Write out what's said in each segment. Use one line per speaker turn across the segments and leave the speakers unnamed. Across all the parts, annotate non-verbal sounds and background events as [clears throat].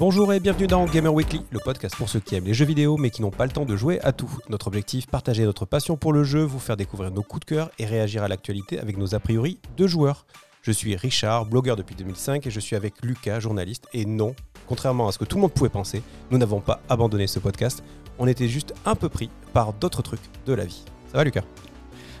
Bonjour et bienvenue dans Gamer Weekly, le podcast pour ceux qui aiment les jeux vidéo mais qui n'ont pas le temps de jouer à tout. Notre objectif, partager notre passion pour le jeu, vous faire découvrir nos coups de cœur et réagir à l'actualité avec nos a priori de joueurs. Je suis Richard, blogueur depuis 2005 et je suis avec Lucas, journaliste. Et non, contrairement à ce que tout le monde pouvait penser, nous n'avons pas abandonné ce podcast, on était juste un peu pris par d'autres trucs de la vie. Ça va Lucas?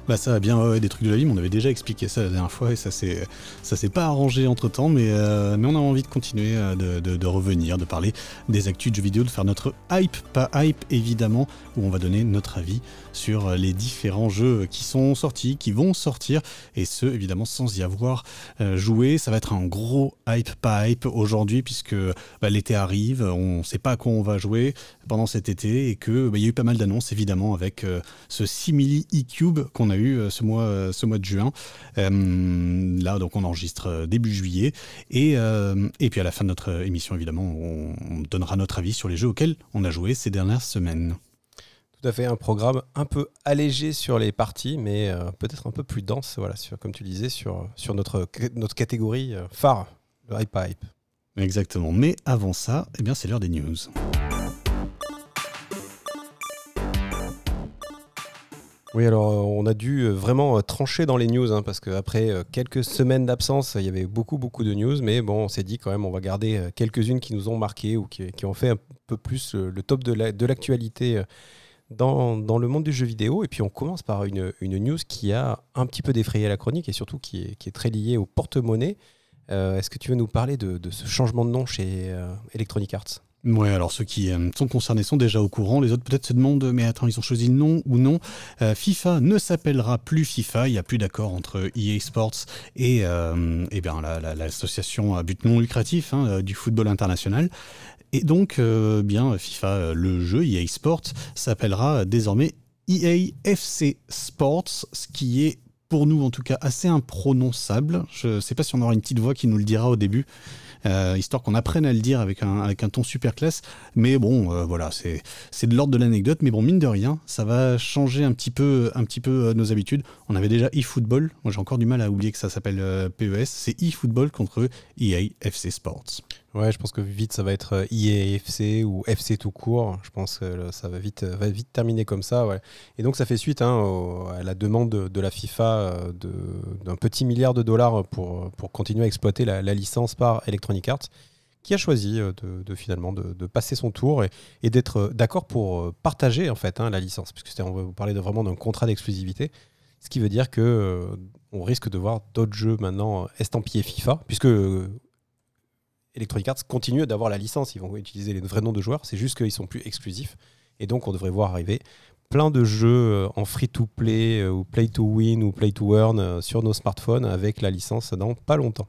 Bah ça va bien, ouais, des trucs de la vie, mais on avait déjà expliqué ça la dernière fois et ça s'est ça s'est pas arrangé entre temps, mais, euh, mais on a envie de continuer euh, de, de, revenir, de parler des actus de jeux vidéo, de faire notre hype, pas hype évidemment, où on va donner notre avis sur les différents jeux qui sont sortis, qui vont sortir, et ce évidemment sans y avoir euh, joué. Ça va être un gros hype, hype aujourd'hui, puisque bah, l'été arrive, on sait pas à quoi on va jouer pendant cet été, et que bah, y a eu pas mal d'annonces évidemment avec ce simili e-cube qu'on a eu euh, ce mois, euh, ce mois de juin. Euh, là, donc, on enregistre début juillet. Et, et puis, à la fin de notre émission, évidemment, on, donnera notre avis sur les jeux auxquels on a joué ces dernières semaines.
Tout à fait, un programme un peu allégé sur les parties, mais peut-être un peu plus dense, voilà, sur, comme tu disais, sur, sur notre, notre catégorie phare, le hype hype.
Exactement. Mais avant ça, eh bien, c'est l'heure des news.
Oui, alors euh, on a dû euh, vraiment euh, trancher dans les news, hein, parce qu'après quelques semaines d'absence, il y avait beaucoup, beaucoup de news, mais bon, on s'est dit quand même, on va garder quelques-unes qui nous ont marqué ou qui, ont fait un peu plus le top de l'actualité dans, le monde du jeu vidéo. Et puis on commence par une, une, news qui a un petit peu défrayé la chronique et surtout qui est, qui est très liée au porte-monnaie. Est-ce que tu veux nous parler de, ce changement de nom chez Electronic Arts?
Ouais, alors ceux qui euh, sont concernés sont déjà au courant. Les autres peut-être se demandent, mais attends, ils ont choisi le nom ou non euh, FIFA ne s'appellera plus FIFA. Il n'y a plus d'accord entre EA Sports et, euh, eh bien l'association à but non lucratif hein, du football international. Et donc, bien FIFA, le jeu EA Sports s'appellera désormais EA FC Sports, ce qui est pour nous en tout cas assez imprononçable. Je ne sais pas si on aura une petite voix qui nous le dira au début. Euh, histoire qu'on apprenne à le dire avec un, ton super classe. Mais bon, euh, voilà, c'est de l'ordre de l'anecdote. Mais bon, mine de rien, ça va changer un petit peu, euh, nos habitudes. On avait déjà eFootball. Moi, j'ai encore du mal à oublier que ça s'appelle PES. C'est eFootball contre EA FC Sports.
Ouais, je pense que vite ça va être IEFC ou FC tout court. Je pense que ça va vite, va vite terminer comme ça. Ouais. Et donc ça fait suite hein, à la demande de, la FIFA d'un petit milliard de dollars pour, pour continuer à exploiter la, licence par Electronic Arts, qui a choisi euh, de, finalement de, passer son tour et, d'être euh, d'accord pour euh, partager en fait hein, la licence, puisque on va vous parler vraiment d'un contrat d'exclusivité. Ce qui veut dire que on risque de voir d'autres jeux maintenant estampillés FIFA, puisque Electronic Arts continue d'avoir la licence, ils vont utiliser les vrais noms de joueurs, c'est juste qu'ils sont plus exclusifs. Et donc on devrait voir arriver plein de jeux euh, en free-to-play euh, ou play-to-win ou play-to-earn euh, sur nos smartphones avec la licence dans pas longtemps.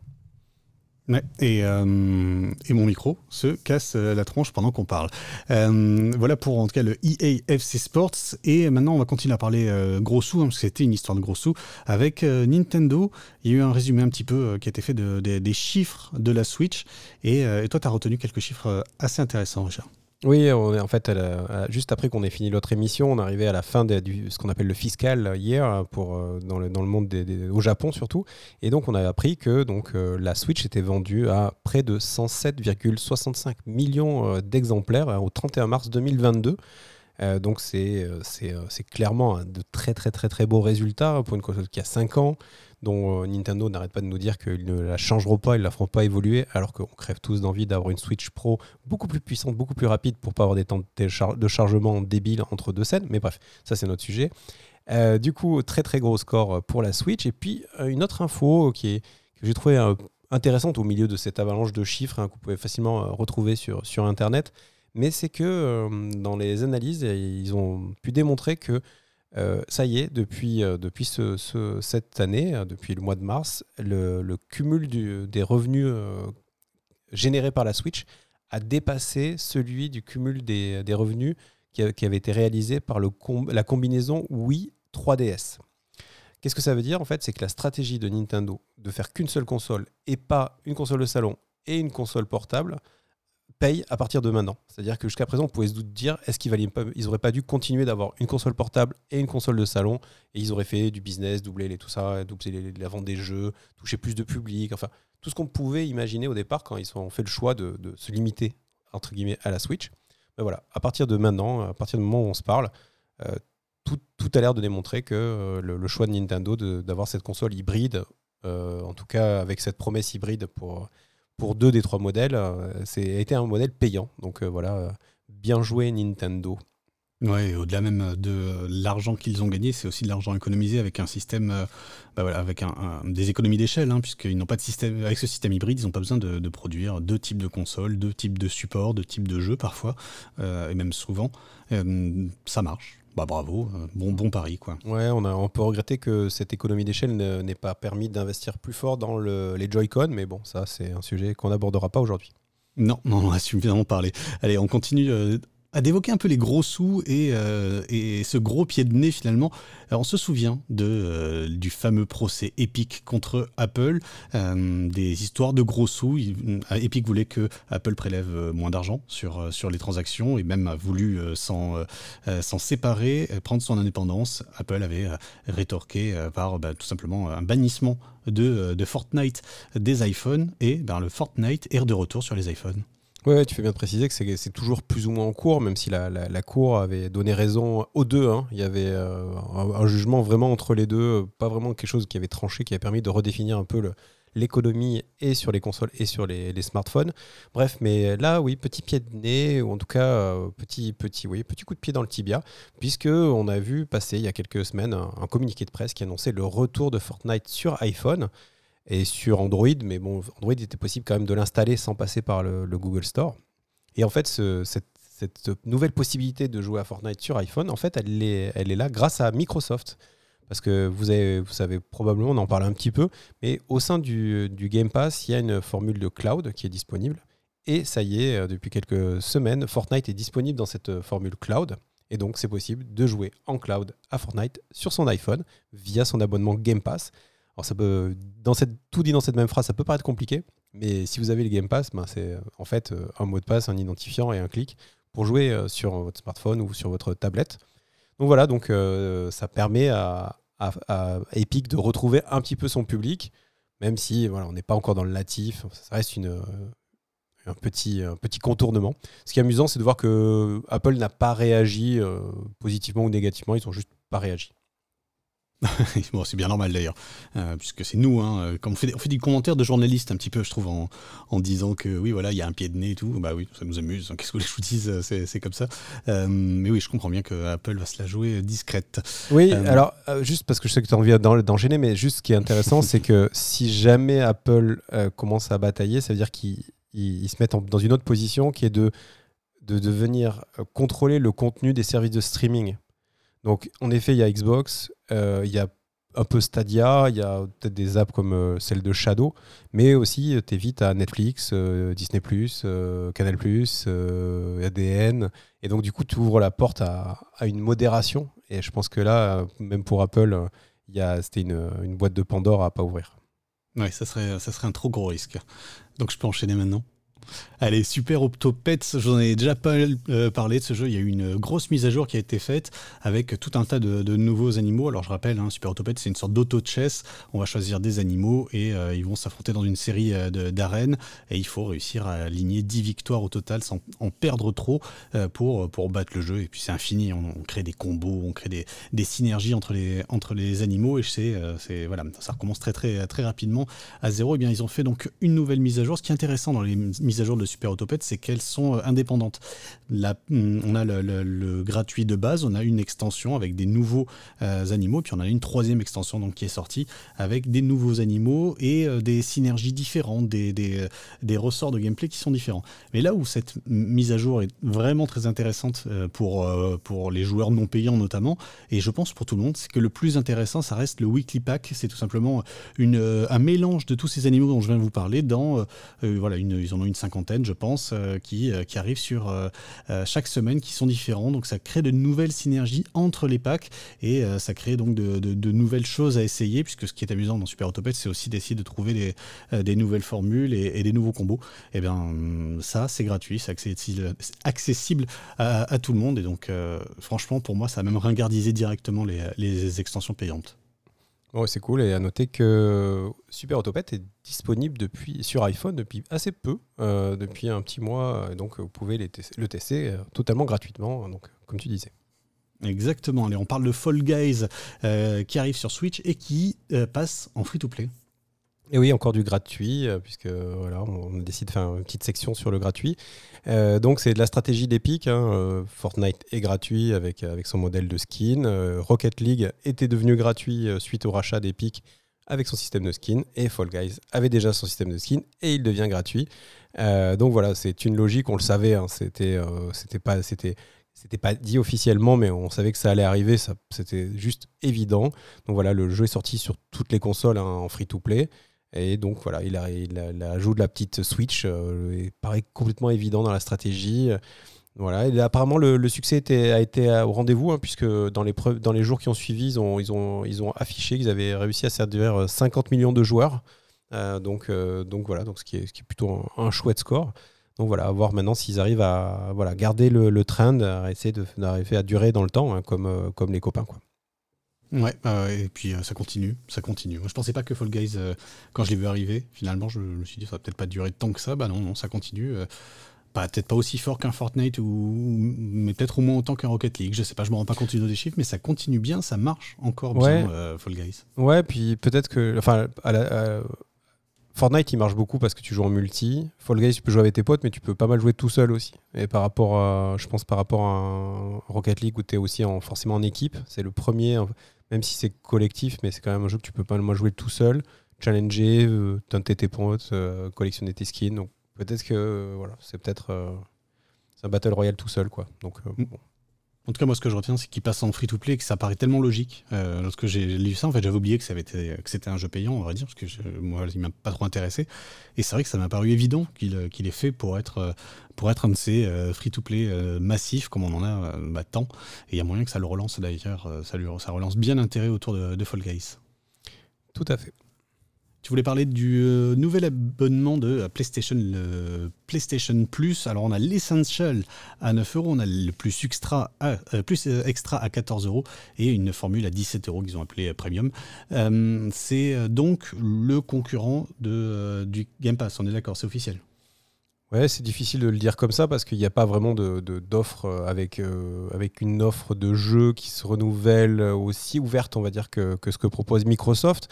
Ouais, et, et, mon micro se casse la tronche pendant qu'on parle. voilà pour en tout cas le EA FC Sports. Et maintenant, on va continuer à parler gros sous, hein, parce que c'était une histoire de gros sous, avec Nintendo. Il y a eu un résumé un petit peu qui a été fait de, des chiffres de la Switch. Et, et toi, tu as retenu quelques chiffres assez intéressants, Richard.
Oui, en fait, juste après qu'on ait fini l'autre émission, on arrivé à la fin de ce qu'on appelle le fiscal hier pour, euh, dans, le, dans le monde au Japon surtout. Et donc, on a appris que donc, euh, la Switch était vendue à près de 107,65 millions euh, d'exemplaires au 31 mars 2022. donc c'est clairement de très très très très beaux résultats pour une console qui a 5 ans, dont euh, Nintendo n'arrête pas de nous dire qu'ils ne la changeront pas, ils ne la feront pas évoluer, alors qu'on crève tous d'envie d'avoir une Switch Pro beaucoup plus puissante, beaucoup plus rapide pour pas avoir des temps de chargement débiles entre deux scènes. Mais bref, ça c'est notre sujet. Euh, du coup, très très gros score pour la Switch. Et puis euh, une autre info qui est, que j'ai trouvé intéressante au milieu de cette avalanche de chiffres hein, que vous pouvez facilement retrouver sur, sur Internet, mais c'est que dans les analyses, ils ont pu démontrer que euh, ça y est, depuis, euh, depuis cette année, euh, depuis le mois de mars, le, cumul des revenus générés par la Switch a dépassé celui du cumul des, revenus qui, avait été réalisé par la combinaison Wii 3DS. Qu'est-ce que ça veut dire En fait, c'est que la stratégie de Nintendo de faire qu'une seule console et pas une console de salon et une console portable paye à partir de maintenant. C'est-à-dire que jusqu'à présent, on pouvait se dire est-ce qu'ils n'auraient pas dû continuer d'avoir une console portable et une console de salon et ils auraient fait du business, doubler les, tout ça, doubler la vente des jeux, toucher plus de public, enfin tout ce qu'on pouvait imaginer au départ quand ils ont fait le choix de, se limiter entre guillemets à la Switch. Mais voilà, à partir de maintenant, à partir du moment où on se parle, tout, tout, a l'air de démontrer que le, choix de Nintendo d'avoir cette console hybride, en tout cas avec cette promesse hybride pour, pour deux des trois modèles, c'est été un modèle payant. Donc voilà, bien joué Nintendo.
Ouais, au-delà même de l'argent qu'ils ont gagné, c'est aussi de l'argent économisé avec un système, euh, bah voilà, avec un, des économies d'échelle, hein, puisqu'ils n'ont pas de système, avec ce système hybride, ils n'ont pas besoin de, produire deux types de consoles, deux types de supports, deux types de jeux parfois, euh, et même souvent. Euh, ça marche. Bah bravo, bon, bon pari quoi.
Ouais, on, a, on peut regretter que cette économie d'échelle n'ait pas permis d'investir plus fort dans le, les Joy-Con, mais bon, ça c'est un sujet qu'on n'abordera pas aujourd'hui.
Non, non, on a suffisamment parlé. Allez, on continue à d'évoquer un peu les gros sous et, euh, et, ce gros pied de nez finalement. on se souvient de, euh, du fameux procès Epic contre Apple, euh, des histoires de gros sous. Epic voulait que Apple prélève moins d'argent sur, sur les transactions et même a voulu s'en séparer, prendre son indépendance. Apple avait rétorqué par bah, tout simplement un bannissement de, de Fortnite des iPhones et ben, le Fortnite est de retour sur les iPhones.
Ouais, tu fais bien de préciser que c'est toujours plus ou moins en cours, même si la, Cour avait donné raison aux deux. Hein. Il y avait euh, un, jugement vraiment entre les deux, pas vraiment quelque chose qui avait tranché, qui a permis de redéfinir un peu l'économie et sur les consoles et sur les, les, smartphones. Bref, mais là, oui, petit pied de nez, ou en tout cas, euh, petit, petit, oui, petit coup de pied dans le tibia, puisque on a vu passer il y a quelques semaines un communiqué de presse qui annonçait le retour de Fortnite sur iPhone et sur Android, mais bon, Android était possible quand même de l'installer sans passer par le, Google Store. Et en fait, cette, nouvelle possibilité de jouer à Fortnite sur iPhone, en fait, elle est, là grâce à Microsoft. Parce que vous, avez, vous savez probablement, on en parle un petit peu, mais au sein du, du Game Pass, il y a une formule de cloud qui est disponible. Et ça y est, euh, depuis quelques semaines, Fortnite est disponible dans cette formule cloud. Et donc, c'est possible de jouer en cloud à Fortnite sur son iPhone via son abonnement Game Pass. Alors ça peut, tout dit dans cette même phrase, ça peut paraître compliqué, mais si vous avez le Game Pass, ben c'est en fait euh, un mot de passe, un identifiant et un clic pour jouer euh, sur votre smartphone ou sur votre tablette. Donc voilà, donc euh, ça permet à, Epic de retrouver un petit peu son public, même si on n'est pas encore dans le natif, ça reste une, un, petit, un petit contournement. Ce qui est amusant, c'est de voir que Apple n'a pas réagi positivement ou négativement, ils n'ont juste pas réagi. [laughs]
bon, c'est bien normal d'ailleurs, euh, puisque c'est nous, hein, euh, quand on fait, on fait du commentaire de journaliste un petit peu, je trouve, en, en disant que oui, voilà, il y a un pied de nez et tout, bah oui, ça nous amuse, qu'est-ce que je vous dise, euh, c'est comme ça. mais oui, je comprends bien que Apple va se la jouer discrète.
Oui, alors, juste parce que je sais que tu as envie d'enchaîner, mais juste ce qui est intéressant, c'est que [laughs] si jamais Apple commence à batailler, ça veut dire qu'ils se mettent dans une autre position qui est de, de, de venir contrôler le contenu des services de streaming. Donc, en effet, il y a Xbox, euh, il y a un peu Stadia, il y a peut-être des apps comme euh, celle de Shadow, mais aussi euh, tu évites à Netflix, Disney, Canal, ADN. Et donc, du coup, tu ouvres la porte à, une modération. Et je pense que là, même pour Apple, c'était une, une, boîte de Pandore à pas ouvrir.
Oui, ça serait, ça serait un trop gros risque. Donc, je peux enchaîner maintenant? Allez, Super Octopets, j'en ai déjà euh, parlé de ce jeu. Il y a eu une grosse mise à jour qui a été faite avec tout un tas de, nouveaux animaux. Alors je rappelle, hein, Super Octopets, c'est une sorte d'auto-chess. On va choisir des animaux et euh, ils vont s'affronter dans une série euh, d'arènes. Et il faut réussir à aligner 10 victoires au total sans en perdre trop pour, pour battre le jeu. Et puis c'est infini. On, crée des combos, on crée des, des, synergies entre les, entre les animaux. Et c'est voilà, ça recommence très, très, très rapidement à zéro. Et eh bien ils ont fait donc une nouvelle mise à jour. Ce qui est intéressant dans les mises à jour de Super Autopet, c'est qu'elles sont euh, indépendantes. La, mm, on a le, gratuit de base, on a une extension avec des nouveaux euh, animaux, puis on a une troisième extension donc, qui est sortie avec des nouveaux animaux et euh, des synergies différentes, des, ressorts de gameplay qui sont différents. Mais là où cette mise à jour est vraiment très intéressante pour, pour les joueurs non payants notamment, et je pense pour tout le monde, c'est que le plus intéressant, ça reste le Weekly Pack. C'est tout simplement un mélange de tous ces animaux dont je viens de vous parler dans, voilà, ils en ont une cinquantaine, je pense, euh, qui, euh, qui arrivent sur euh, chaque semaine, qui sont différents. Donc ça crée de nouvelles synergies entre les packs et ça crée donc de, de, nouvelles choses à essayer, puisque ce qui est amusant dans Super Autopet, c'est aussi d'essayer de trouver des, des nouvelles formules et, des nouveaux combos. Et eh bien ça, c'est gratuit, c'est accessible, accessible à, tout le monde. Et donc franchement, pour moi, ça a même ringardisé directement les, les extensions payantes.
C'est cool. Et à noter que Super Autopet est disponible depuis, sur iPhone depuis assez peu, euh, depuis un petit mois. Donc, vous pouvez le tester euh, totalement gratuitement, donc, comme tu disais.
Exactement. Allez, on parle de Fall Guys euh, qui arrive sur Switch et qui passe en free-to-play.
Et oui, encore du gratuit, puisque voilà, on décide de faire une petite section sur le gratuit. donc c'est de la stratégie d'Epic. Hein, Fortnite est gratuit avec, son modèle de skin. Rocket League était devenu gratuit suite au rachat d'Epic avec son système de skin. Et Fall Guys avait déjà son système de skin et il devient gratuit. donc voilà, c'est une logique, on le savait. Hein, c'était pas dit officiellement, mais on savait que ça allait arriver, c'était juste évident. Donc voilà, le jeu est sorti sur toutes les consoles hein, en free-to-play. Et donc voilà, il, a, de la petite Switch, euh, il paraît complètement évident dans la stratégie. Voilà, et apparemment le, succès a été au rendez-vous, hein, puisque dans les, jours qui ont suivi, ils ont, affiché qu'ils avaient réussi à séduire 50 millions de joueurs. Euh, donc, euh, voilà, donc ce, qui est, plutôt un chouette score. Donc voilà, à voir maintenant s'ils arrivent à garder le, trend, à essayer d'arriver à durer dans le temps, hein, comme, euh, comme les copains. Quoi.
Ouais, et puis euh, ça continue, ça continue. Moi, je pensais pas que Fall Guys, euh, quand je l'ai vu arriver, finalement, je, me suis dit ça va peut-être pas durer tant que ça. Bah non, non, ça continue. peut-être pas aussi fort qu'un Fortnite, ou, mais peut-être au moins autant qu'un Rocket League. Je sais pas, je me rends pas compte des chiffres, mais ça continue bien, ça marche encore bien, Fall Guys.
Ouais, puis peut-être que, enfin, à la, Fortnite, il marche beaucoup parce que tu joues en multi. Fall Guys, tu peux jouer avec tes potes, mais tu peux pas mal jouer tout seul aussi. Et par rapport à, je pense, par rapport à Rocket League où tu es aussi en, forcément en équipe, c'est le premier, même si c'est collectif, mais c'est quand même un jeu que tu peux pas mal jouer tout seul, challenger, euh, tenter tes potes, euh, collectionner tes skins. Donc peut-être que voilà, c'est peut-être euh, un battle royale tout seul, quoi. Donc mm. bon.
En tout cas, moi, ce que je retiens, c'est qu'il passe en free-to-play et que ça paraît tellement logique. Euh, lorsque j'ai lu ça, en fait, j'avais oublié que, c'était un jeu payant, on va dire, parce que moi, il m'a pas trop intéressé. Et c'est vrai que ça m'a paru évident qu'il, euh, est fait pour être, euh, pour être un de ces free-to-play massifs, comme on en a bah, tant. Et il y a moyen que ça le relance d'ailleurs, ça relance bien l'intérêt autour de, de Fall Guys.
Tout à fait.
Tu voulais parler du euh, nouvel abonnement de PlayStation, le PlayStation Plus. Alors on a l'Essential à 9 euros, on a le plus extra à, euh, plus euh, extra à 14 euros et une formule à 17 euros qu'ils ont appelé Premium. c'est donc le concurrent de, du Game Pass, on est d'accord, c'est officiel?
Ouais, c'est difficile de le dire comme ça parce qu'il n'y a pas vraiment d'offre avec, avec une offre de jeu qui se renouvelle aussi ouverte, on va dire, que, que ce que propose Microsoft.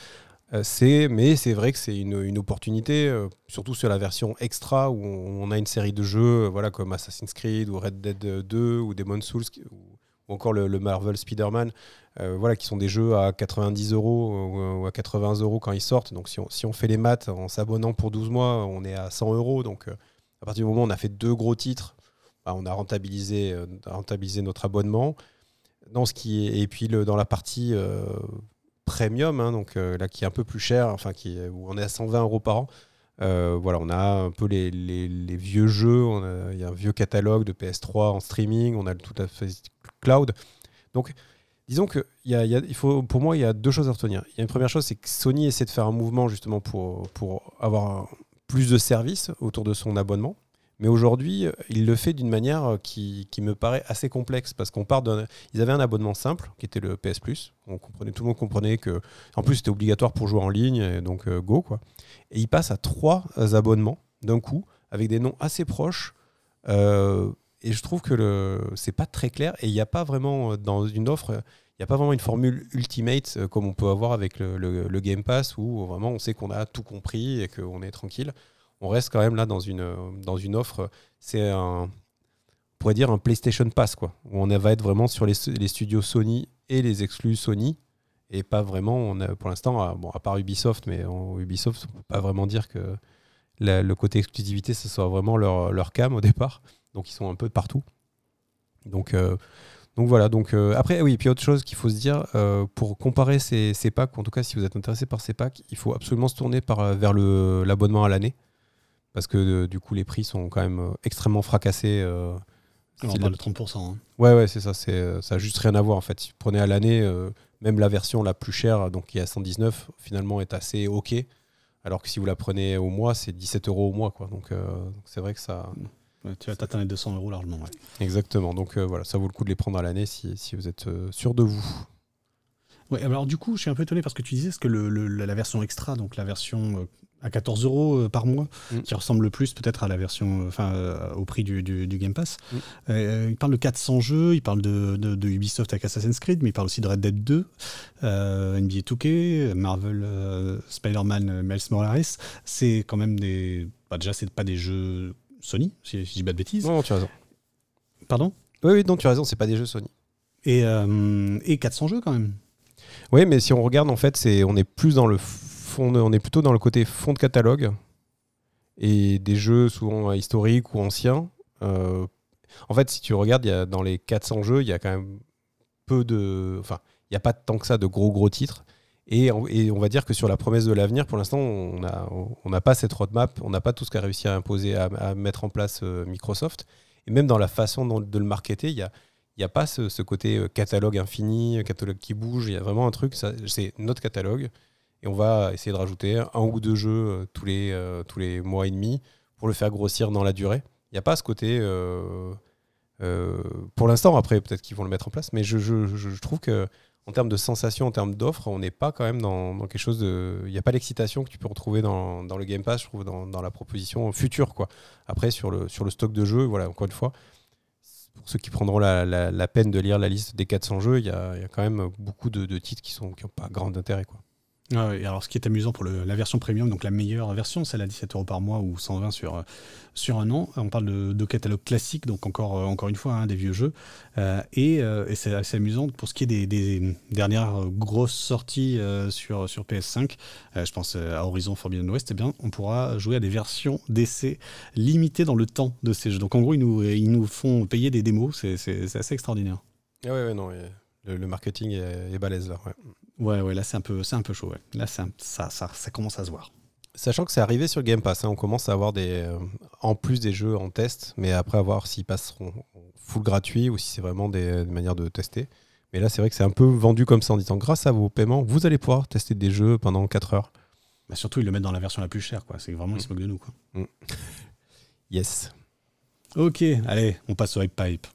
Euh, c'est, mais c'est vrai que c'est une, opportunité, euh, surtout sur la version extra où on, a une série de jeux euh, voilà, comme Assassin's Creed ou Red Dead 2 ou Demon's Souls ou, encore le, Marvel Spider-Man, voilà, qui sont des jeux à 90 euros ou, à 80 euros quand ils sortent. Donc si on, si fait les maths en s'abonnant pour 12 mois, on est à 100 euros. Donc à partir du moment où on a fait deux gros titres, bah, on a rentabilisé, notre abonnement. Dans ce qui et puis le, dans la partie premium, hein, donc euh, là qui est un peu plus cher, enfin qui, où on est à 120 euros par an. Euh, voilà, on a un peu les, vieux jeux, il y a un vieux catalogue de PS3 en streaming, on a le tout à fait cloud. Donc, disons que y a, il faut, pour moi, il y a deux choses à retenir. Il y a une première chose, c'est que Sony essaie de faire un mouvement justement pour, pour avoir plus de services autour de son abonnement. Mais aujourd'hui, il le fait d'une manière qui, qui, me paraît assez complexe parce qu'on part. Ils avaient un abonnement simple qui était le PS Plus. Tout le monde comprenait que. En plus, c'était obligatoire pour jouer en ligne, et donc euh, go quoi. Et ils passent à trois abonnements d'un coup avec des noms assez proches. Euh, et je trouve que le c'est pas très clair et il n'y a pas vraiment euh, dans une offre. Il n'y a pas vraiment une formule ultimate comme on peut avoir avec le Game Pass où vraiment on sait qu'on a tout compris et qu'on est tranquille on reste quand même là dans une, offre. C'est un, on pourrait dire un PlayStation Pass, quoi, où on va être vraiment sur les, studios Sony et les exclus Sony, et pas vraiment, on a, pour l'instant, bon, à part Ubisoft, mais Ubisoft, on peut pas vraiment dire que le côté exclusivité, ce soit vraiment leur, leur cam au départ. Donc ils sont un peu partout. Donc, euh, donc voilà, donc euh, après, oui, puis autre chose qu'il faut se dire, euh, pour comparer ces, ces, packs, en tout cas si vous êtes intéressé par ces packs, il faut absolument se tourner par, vers l'abonnement à l'année parce que euh, du coup les prix sont quand même euh, extrêmement fracassés.
Euh, on parle de 30%. Hein.
Ouais, ouais, c'est ça. C'est, ça n'a juste rien à voir en fait. Si vous prenez à l'année, même la version la plus chère, donc qui est à 119, finalement est assez ok. Alors que si vous la prenez au mois, c'est 17 euros au mois. Quoi. Donc c'est vrai que ça.
tu vas t'atteindre les 200 euros largement.
Exactement. Donc voilà, ça vaut le coup de les prendre à l'année si, si vous êtes sûr de vous.
Ouais, alors du coup, je suis un peu étonné parce que tu disais que le, la version extra, donc la version à 14 euros euh, par mois, mm. qui ressemble le plus peut-être à la version, euh, enfin au prix du, Game Pass. Mm. il parle de 400 jeux, il parle de, de, Ubisoft avec Assassin's Creed, mais il parle aussi de Red Dead 2, NBA 2K, Marvel, Spider-Man, Miles Morales. C'est quand même des, bah, déjà c'est pas des jeux Sony, si, je dis pas de bêtises.
Non, tu as raison.
Pardon?
Oui, oui, non, tu as raison, c'est pas des jeux Sony.
Et, et 400 jeux quand même.
Oui, mais si on regarde, en fait, c'est on est plus dans le on est plutôt dans le côté fond de catalogue et des jeux souvent historiques ou anciens. Euh, en fait, si tu regardes, y a, dans les 400 jeux, il y a quand même peu de, enfin, il n'y a pas tant que ça de gros gros titres. Et on, va dire que sur la promesse de l'avenir, pour l'instant, on n'a pas cette roadmap, on n'a pas tout ce qu'a réussi à imposer, à, mettre en place euh, Microsoft. Et même dans la façon de le marketer, il y a, n'y a pas ce, côté euh, catalogue infini, catalogue qui bouge. Il y a vraiment un truc, c'est notre catalogue. Et on va essayer de rajouter un ou deux jeux euh, tous les, euh, tous les mois et demi pour le faire grossir dans la durée. Il n'y a pas ce côté. pour l'instant, après, peut-être qu'ils vont le mettre en place. Mais je, je, trouve que en termes de sensations, en termes d'offres, on n'est pas quand même dans, quelque chose de. Il n'y a pas l'excitation que tu peux retrouver dans, dans, le Game Pass, je trouve, dans, dans, la proposition future. Quoi. Après, sur le, sur le stock de jeux, voilà, encore une fois, pour ceux qui prendront la, peine de lire la liste des 400 jeux, il y, a, quand même beaucoup de, titres qui n'ont qui pas grand intérêt. Quoi.
Ah alors ce qui est amusant pour la version premium, donc la meilleure version, celle à 17 euros par mois ou 120 sur, sur un an. On parle de, catalogue classique, donc encore, euh, encore une fois, hein, des vieux jeux. Euh, euh, et, c'est assez amusant pour ce qui est des, dernières grosses sorties sur, sur PS5. je pense à Horizon Forbidden West, eh bien, on pourra jouer à des versions d'essai limitées dans le temps de ces jeux. Donc en gros, ils nous, ils nous font payer des démos, c'est assez extraordinaire.
Ah ouais, ouais, non, le, marketing est, balèze là.
Ouais, là c'est un peu, c'est un peu chaud. Là, ça, ça, ça, commence à se voir.
Sachant que c'est arrivé sur Game Pass, hein, on commence à avoir des, euh, en plus des jeux en test, mais après à voir s'ils passeront full gratuit ou si c'est vraiment des, manières de tester. Mais là, c'est vrai que c'est un peu vendu comme ça en disant grâce à vos paiements, vous allez pouvoir tester des jeux pendant 4 heures.
Bah surtout, ils le mettent dans la version la plus chère, quoi. C'est vraiment, ils se moquent de nous, quoi. Mm. [laughs]
yes.
Ok, allez, on passe au Hype Pipe.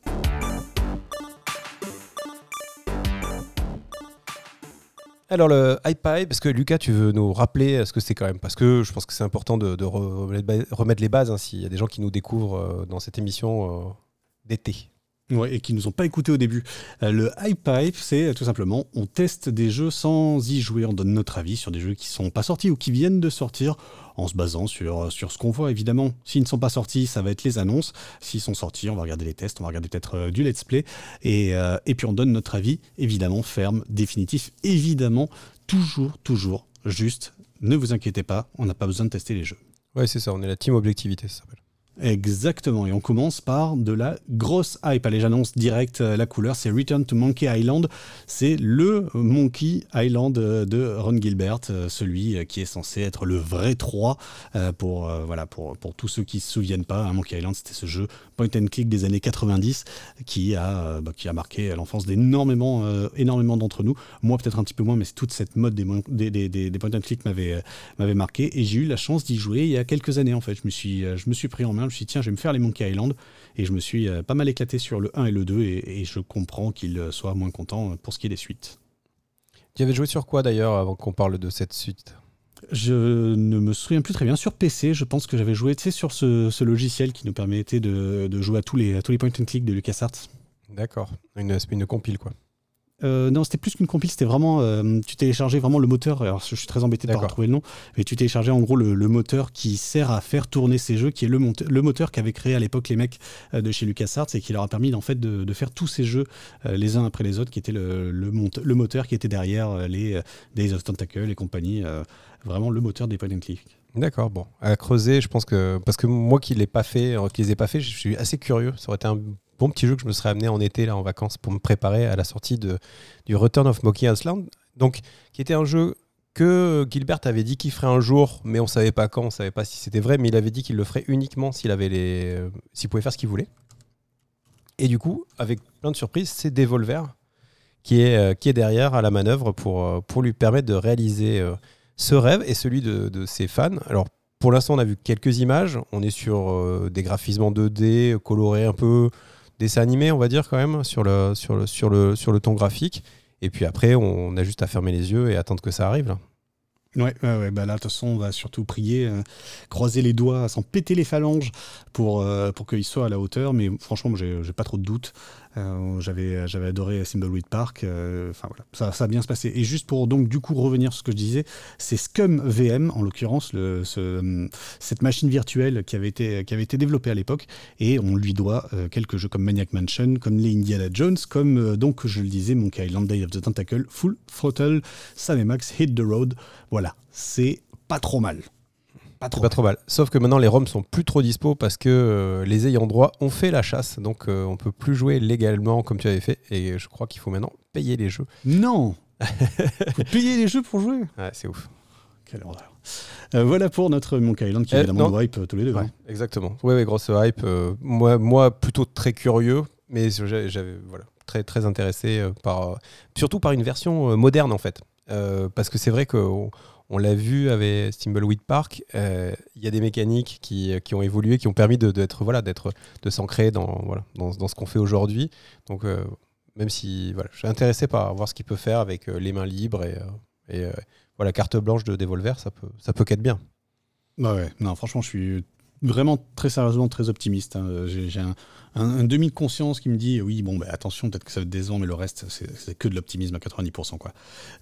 Alors le iPad, parce que Lucas, tu veux nous rappeler ce que c'est quand même, parce que je pense que c'est important de, remettre les bases hein, s'il y a des gens qui nous découvrent euh, dans cette émission euh, d'été.
Ouais, et qui nous ont pas écouté au début. Euh, le iPipe, c'est tout simplement, on teste des jeux sans y jouer, on donne notre avis sur des jeux qui sont pas sortis ou qui viennent de sortir, en se basant sur, sur ce qu'on voit évidemment. S'ils ne sont pas sortis, ça va être les annonces. S'ils sont sortis, on va regarder les tests, on va regarder peut-être euh, du let's play, et, euh, et puis on donne notre avis, évidemment, ferme, définitif, évidemment, toujours, toujours, juste, ne vous inquiétez pas, on n'a pas besoin de tester les jeux.
Ouais, c'est ça, on est la team objectivité, ça s'appelle.
Exactement, et on commence par de la grosse hype. Allez, j'annonce direct euh, la couleur, c'est Return to Monkey Island. C'est le Monkey Island euh, de Ron Gilbert, euh, celui qui est censé être le vrai 3 pour, voilà, pour, pour tous ceux qui ne se souviennent pas. Hein, Monkey Island, c'était ce jeu point and click des années 90 qui a, bah, qui a marqué l'enfance d'énormément énormément d'entre nous. Moi, peut-être un petit peu moins, mais toute cette mode des, des, des, point and click m'avait marqué et j'ai eu la chance d'y jouer il y a quelques années en fait. Je me suis, je me suis pris en main je me suis dit, tiens, je vais me faire les Monkey Island. Et je me suis euh, pas mal éclaté sur le 1 et le 2, et, je comprends qu'il euh, soit moins content euh, pour ce qui est des suites.
Tu avais joué sur quoi d'ailleurs avant qu'on parle de cette suite?
Je ne me souviens plus très bien. Sur PC, je pense que j'avais joué sur ce, logiciel qui nous permettait de, jouer à tous les, à tous les point and click de LucasArts.
D'accord, une, une compile quoi.
Euh, non, c'était plus qu'une compile, c'était vraiment. Euh, tu téléchargeais vraiment le moteur. Alors, je suis très embêté de pas retrouver le nom, mais tu téléchargeais en gros le, moteur qui sert à faire tourner ces jeux, qui est le, le moteur qu'avaient créé à l'époque les mecs euh, de chez LucasArts et qui leur a permis en fait de, faire tous ces jeux les uns après les autres, qui était le, le, moteur qui était derrière les Days of Tentacle et compagnie. vraiment le moteur des point and click.
D'accord, bon. À creuser, je pense que. Parce que moi qui ne pas fait, qui les ai pas fait, je suis assez curieux. Ça aurait été un bon petit jeu que je me serais amené en été là en vacances pour me préparer à la sortie de, du Return of Monkey Island. Donc, qui était un jeu que Gilbert avait dit qu'il ferait un jour, mais on savait pas quand, on savait pas si c'était vrai, mais il avait dit qu'il le ferait uniquement s'il avait les, euh, s'il pouvait faire ce qu'il voulait. Et du coup, avec plein de surprises, c'est Devolver qui est, euh, qui est derrière à la manœuvre pour, euh, pour lui permettre de réaliser ce rêve et celui de, de ses fans. Alors, pour l'instant, on a vu quelques images. On est sur des graphismes en 2D, colorés un peu, dessin animé, on va dire quand même, sur le, sur le, sur le, sur le ton graphique. Et puis après, on a juste à fermer les yeux et attendre que ça arrive. Là.
Ouais, ouais, bah là, de toute façon, on va surtout prier, euh, croiser les doigts, s'en péter les phalanges pour, euh, pour qu'il soit à la hauteur. Mais franchement, j'ai pas trop de doutes. Euh, j'avais, j'avais adoré Thimbleweed Park. Enfin voilà, ça, a bien se passer. Et juste pour donc du coup revenir sur ce que je disais, c'est Scum VM en l'occurrence, cette machine virtuelle qui avait été, qui avait été développée à l'époque. Et on lui doit quelques jeux comme Maniac Mansion, comme les Indiana Jones, comme donc je le disais, Monkey Island, Day of the Tentacle, Full Throttle, Sam Max, Hit the Road. Voilà, c'est pas trop mal.
Pas trop, pas trop mal. Sauf que maintenant les ROM sont plus trop dispo parce que euh, les ayants droit ont fait la chasse, donc on euh, on peut plus jouer légalement comme tu avais fait. Et je crois qu'il faut maintenant payer les jeux.
Non [laughs] faut payer les jeux pour jouer
Ouais, c'est ouf.
Quelle horreur. Euh, voilà pour notre Monkey Island qui est évidemment hype tous les deux. Hein.
Exactement. Oui, ouais, grosse hype. moi, moi, plutôt très curieux, mais j'avais voilà, très, très intéressé par, surtout par une version moderne en fait. Euh, parce que c'est vrai qu'on on, l'a vu avec Stimbleweed Park, euh, il y a des mécaniques qui, qui, ont évolué, qui ont permis de, d'être, voilà, d'être, de s'ancrer dans, voilà, dans, dans ce qu'on fait aujourd'hui. Donc, euh, même si voilà, je suis intéressé par voir ce qu'il peut faire avec les mains libres et, et voilà, carte blanche de Devolver, ça peut, ça peut qu'être bien.
Bah ouais, non, franchement, je suis vraiment très sérieusement très optimiste. Hein. J'ai un, demi-conscience qui me dit oui, bon, bah, attention, peut-être que ça va être décevant, mais le reste, c'est que de l'optimisme à 90%. Quoi.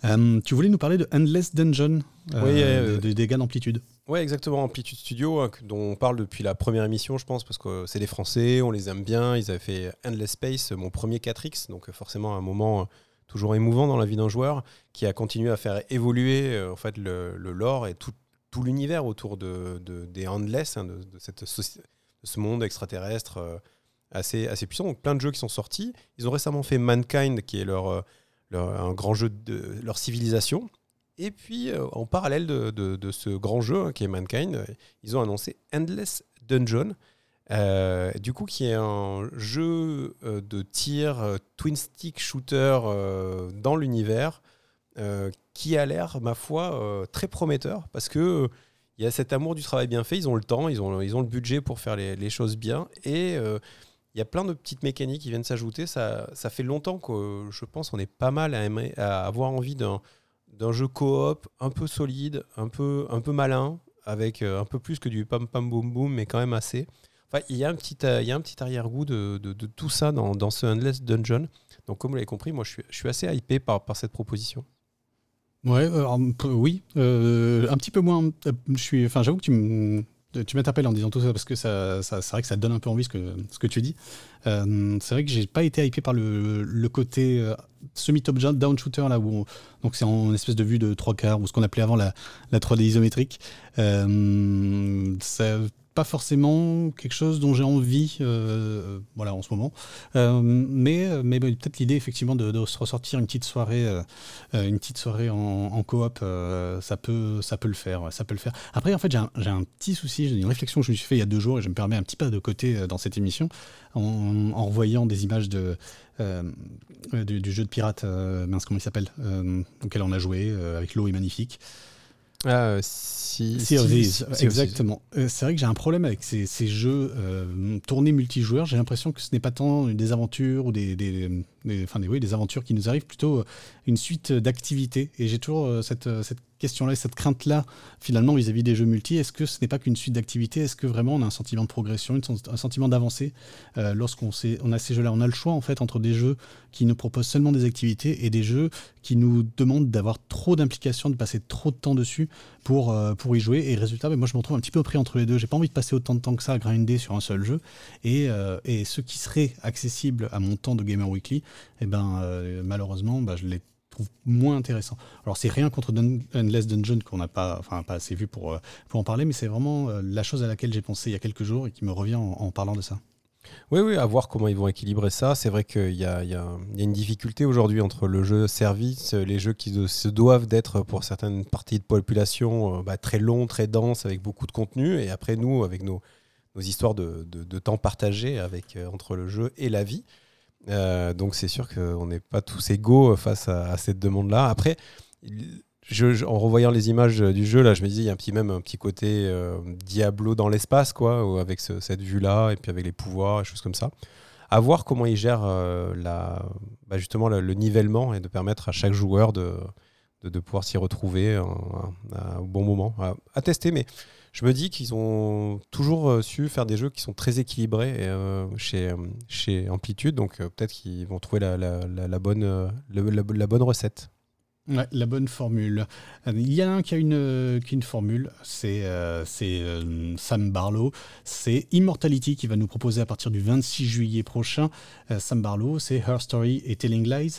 Euh, tu voulais nous parler de Endless Dungeon, euh, oui, euh, des dégâts d'amplitude
oui, exactement, Amplitude Studio, hein, dont on parle depuis la première émission, je pense, parce que c'est des Français, on les aime bien. Ils avaient fait Endless Space, mon premier 4X, donc forcément un moment toujours émouvant dans la vie d'un joueur, qui a continué à faire évoluer en fait le, le lore et tout, tout l'univers autour de, des Endless, hein, de, ce monde extraterrestre euh, assez, assez puissant. Donc plein de jeux qui sont sortis. Ils ont récemment fait Mankind, qui est leur, euh, un grand jeu de leur civilisation. Et puis, euh, en parallèle de, de, ce grand jeu hein, qui est Mankind, ils ont annoncé Endless Dungeon, du coup, qui est un jeu de tir twin stick shooter dans l'univers qui a l'air, ma foi, euh, très prometteur parce que il y a cet amour du travail bien fait. Ils ont le temps, ils ont, ils ont le budget pour faire les, choses bien et euh, il y a plein de petites mécaniques qui viennent s'ajouter. Ça, ça fait longtemps que je pense on est pas mal à, avoir envie d'un, d'un jeu coop un peu solide, un peu, un peu malin, avec un peu plus que du pam pam boum boum, mais quand même assez. Enfin, il y a un petit, il y a un petit arrière-goût de, tout ça dans, ce Endless Dungeon. Donc, comme vous l'avez compris, moi, je suis, je suis assez hypé par cette proposition.
Ouais, euh, oui, euh, un petit peu moins. Euh, je suis, enfin, j'avoue que tu tu m'interpelles en disant tout ça parce que ça, c'est vrai que ça donne un peu envie ce que, tu dis. c'est vrai que j'ai pas été hypé par le, côté semi-top down shooter là où donc c'est en espèce de vue de trois quarts ou ce qu'on appelait avant la, la 3D isométrique. Pas forcément quelque chose dont j'ai envie euh, voilà, en ce moment. Euh, mais, mais peut-être l'idée effectivement de, se ressortir une petite soirée, euh, une petite soirée en, coop, ça, peut, ça peut le faire. Ça peut le faire. Après, en fait, j'ai un, petit souci, j'ai une réflexion que je me suis fait il y a deux jours et je me permets un petit pas de côté dans cette émission en, en revoyant des images de, du, jeu de pirate, mince, comment il s'appelle, auquel on a joué, avec l'eau est magnifique.
Ah, si,
si, si, exactement. Euh, c'est vrai que j'ai un problème avec ces, ces jeux euh, tournés multijoueurs. J'ai l'impression que ce n'est pas tant des aventures ou des, des, enfin, des, oui, des aventures qui nous arrivent, plutôt une suite d'activités. Et j'ai toujours cette, cette question-là et cette crainte-là, finalement, vis-à-vis des jeux multi. Est-ce que ce n'est pas qu'une suite d'activités? Est-ce que vraiment on a un sentiment de progression, un sentiment d'avancée? Euh, lorsqu'on on a ces jeux-là On a le choix, en fait, entre des jeux qui nous proposent seulement des activités et des jeux qui nous demandent d'avoir trop d'implications, de passer trop de temps dessus pour, euh, pour y jouer. Et résultat, ben, moi, je me retrouve un petit peu pris entre les deux. J'ai pas envie de passer autant de temps que ça à grinder sur un seul jeu. Et, euh, et ce qui serait accessible à mon temps de Gamer Weekly, eh ben, malheureusement, bah, je l'ai trouve moins intéressant. Alors c'est rien contre Endless Dungeon qu'on n'a pas, enfin pas assez vu pour, euh, pour en parler, mais c'est vraiment euh, la chose à laquelle j'ai pensé il y a quelques jours et qui me revient en, parlant de ça.
Oui, oui, à voir comment ils vont équilibrer ça. C'est vrai qu'il y, y, a, une difficulté aujourd'hui entre le jeu service, les jeux qui se doivent d'être pour certaines parties de population euh, bah, très longs, très denses, avec beaucoup de contenu, et après nous, avec nos, nos histoires de, de, de temps partagé avec, entre le jeu et la vie. Euh, donc c'est sûr qu'on n'est pas tous égaux face à, cette demande-là. Après, en revoyant les images du jeu, là, je me disais, il y a un petit, même un petit côté euh, Diablo dans l'espace, quoi, avec cette vue-là, et puis avec les pouvoirs, et choses comme ça. à voir comment ils gèrent la, bah, justement le, nivellement et de permettre à chaque joueur de, de, pouvoir s'y retrouver au bon moment. À, tester, mais je me dis qu'ils ont toujours su faire des jeux qui sont très équilibrés chez, chez Amplitude, donc peut-être qu'ils vont trouver la, la, bonne, la bonne recette
la bonne formule. Euh, il y a un qui a une, euh, qui une formule, c'est euh, Sam Barlow. C'est Immortality qui va nous proposer à partir du 26 juillet prochain. Sam Barlow, c'est Her Story et Telling Lies.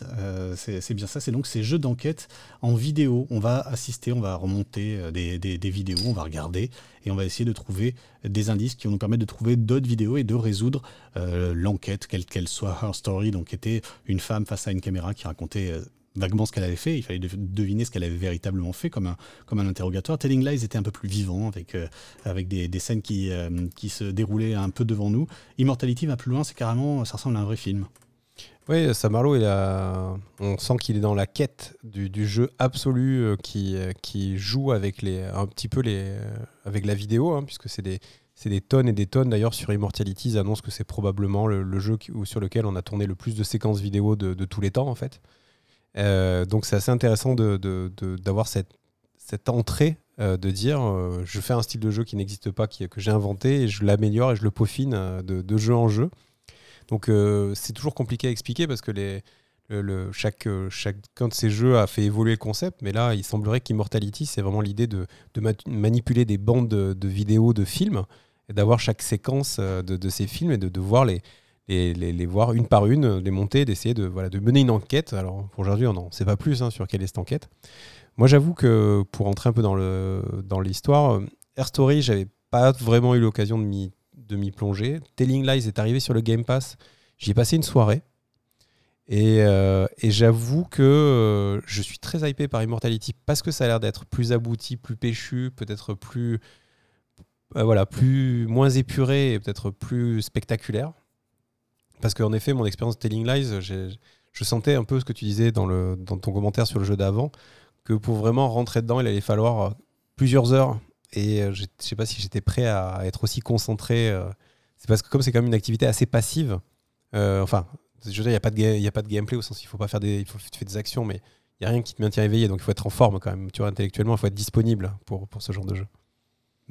c'est bien ça, c'est donc ces jeux d'enquête en vidéo. On va assister, on va remonter des, des, vidéos, on va regarder et on va essayer de trouver des indices qui vont nous permettre de trouver d'autres vidéos et de résoudre l'enquête, quelle qu'elle soit. Her Story, donc était une femme face à une caméra qui racontait vaguement ce qu'elle avait fait, il fallait deviner ce qu'elle avait véritablement fait comme un, comme un interrogatoire. Telling Lies était un peu plus vivant, avec, euh, avec des, des, scènes qui, euh, qui se déroulaient un peu devant nous. Immortality va plus loin, c'est carrément, ça ressemble à un vrai film.
Oui, Samarlo, il a... on sent qu'il est dans la quête du, du jeu absolu euh, qui, qui joue avec les, un petit peu les, avec la vidéo, hein, puisque c'est des, c'est des tonnes et des tonnes. D'ailleurs, sur Immortality, ils annoncent que c'est probablement le, jeu sur lequel on a tourné le plus de séquences vidéo de, de tous les temps, en fait. Euh, donc c'est assez intéressant d'avoir de, de, cette, cette entrée euh, de dire euh, je fais un style de jeu qui n'existe pas, qui, que j'ai inventé, et je l'améliore et je le peaufine de, jeu en jeu. Donc c'est toujours compliqué à expliquer parce que les, le, chaque, chacun de ces jeux a fait évoluer le concept, mais là il semblerait qu'Immortality c'est vraiment l'idée de, manipuler des bandes de, vidéos, de films, et d'avoir chaque séquence de, ces films et de voir les, et les, voir une par une, les monter, d'essayer de, voilà, de mener une enquête. Alors pour aujourd'hui, on n'en sait pas plus hein, sur quelle est cette enquête. Moi, j'avoue que pour entrer un peu dans, le, dans l'histoire, euh, Air Story, j'avais pas vraiment eu l'occasion de m'y, plonger. Telling Lies est arrivé sur le Game Pass. J'y ai passé une soirée. Et, euh, j'avoue que euh, je suis très hypé par Immortality parce que ça a l'air d'être plus abouti, plus péchu, peut-être plus, voilà, plus moins épuré et peut-être plus spectaculaire. Parce qu'en effet, mon expérience Telling Lies, je sentais un peu ce que tu disais dans, ton commentaire sur le jeu d'avant, que pour vraiment rentrer dedans, il allait falloir euh, plusieurs heures. Et euh, je ne sais pas si j'étais prêt à être aussi concentré. Euh. C'est parce que comme c'est quand même une activité assez passive, enfin, je veux dire, il n'y a, pas de gameplay au sens où il faut pas faire des, il faut, tu fais des actions, mais il n'y a rien qui te maintient éveillé. Donc il faut être en forme quand même. Tu vois, intellectuellement, il faut être disponible pour ce genre de jeu.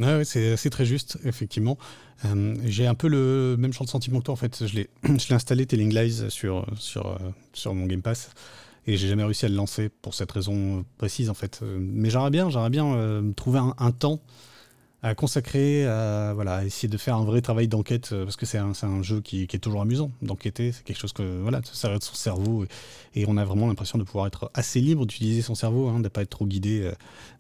Ouais, c'est très juste, effectivement. Euh, j'ai un peu le même genre de sentiment que toi, en fait. [clears throat] Je l'ai installé Telling Lies sur, sur, euh, sur mon Game Pass et j'ai jamais réussi à le lancer pour cette raison précise, en fait. Euh, mais j'aimerais bien, j'aimerais bien trouver un, temps à consacrer à voilà, essayer de faire un vrai travail d'enquête parce que c'est un, un, jeu qui, qui, est toujours amusant. D'enquêter, c'est quelque chose que voilà, ça de son cerveau et, on a vraiment l'impression de pouvoir être assez libre d'utiliser son cerveau, hein, de ne pas être trop guidé.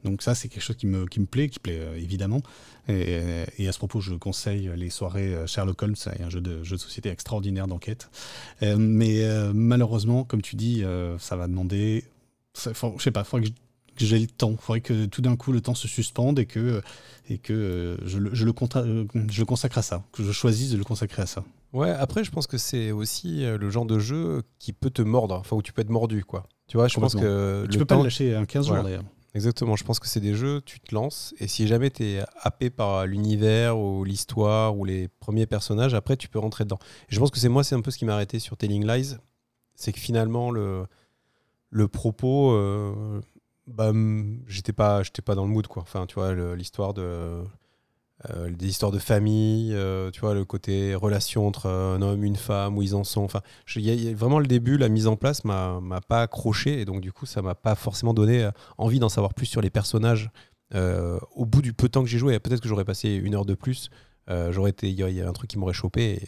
Donc ça, c'est quelque chose qui me, qui me plaît, qui plaît évidemment. Et, à ce propos, je conseille les soirées euh, Sherlock Holmes, c'est un jeu de, jeu de société extraordinaire d'enquête. Euh, mais euh, malheureusement, comme tu dis, ça va demander. je sais pas, il faudrait que j'ai le temps. Il faudrait que tout d'un coup le temps se suspende et que, et que je, le, je, le je consacre à ça, que je choisisse de le consacrer à ça.
Ouais, après, je pense que c'est aussi le genre de jeu qui peut te mordre, enfin où tu peux être mordu, quoi. Tu vois, je pense que.
Tu peux pas le lâcher un 15 jours d'ailleurs.
Exactement, je pense que c'est des jeux, tu te lances, et si jamais tu es happé par l'univers ou l'histoire ou les premiers personnages, après tu peux rentrer dedans. Et je pense que c'est moi, c'est un peu ce qui m'a arrêté sur Telling Lies, c'est que finalement le, le propos, euh, bah, j'étais pas, pas dans le mood quoi. Enfin, tu vois, l'histoire de euh, des histoires de famille, euh, tu vois, le côté relation entre un homme, une femme, où ils en sont. Enfin, y y a vraiment le début, la mise en place m'a pas accroché et donc du coup, ça m'a pas forcément donné euh, envie d'en savoir plus sur les personnages. au bout du peu de temps que j'ai joué, peut-être que j'aurais passé une heure de plus, j'aurais été, il y, a un truc qui m'aurait chopé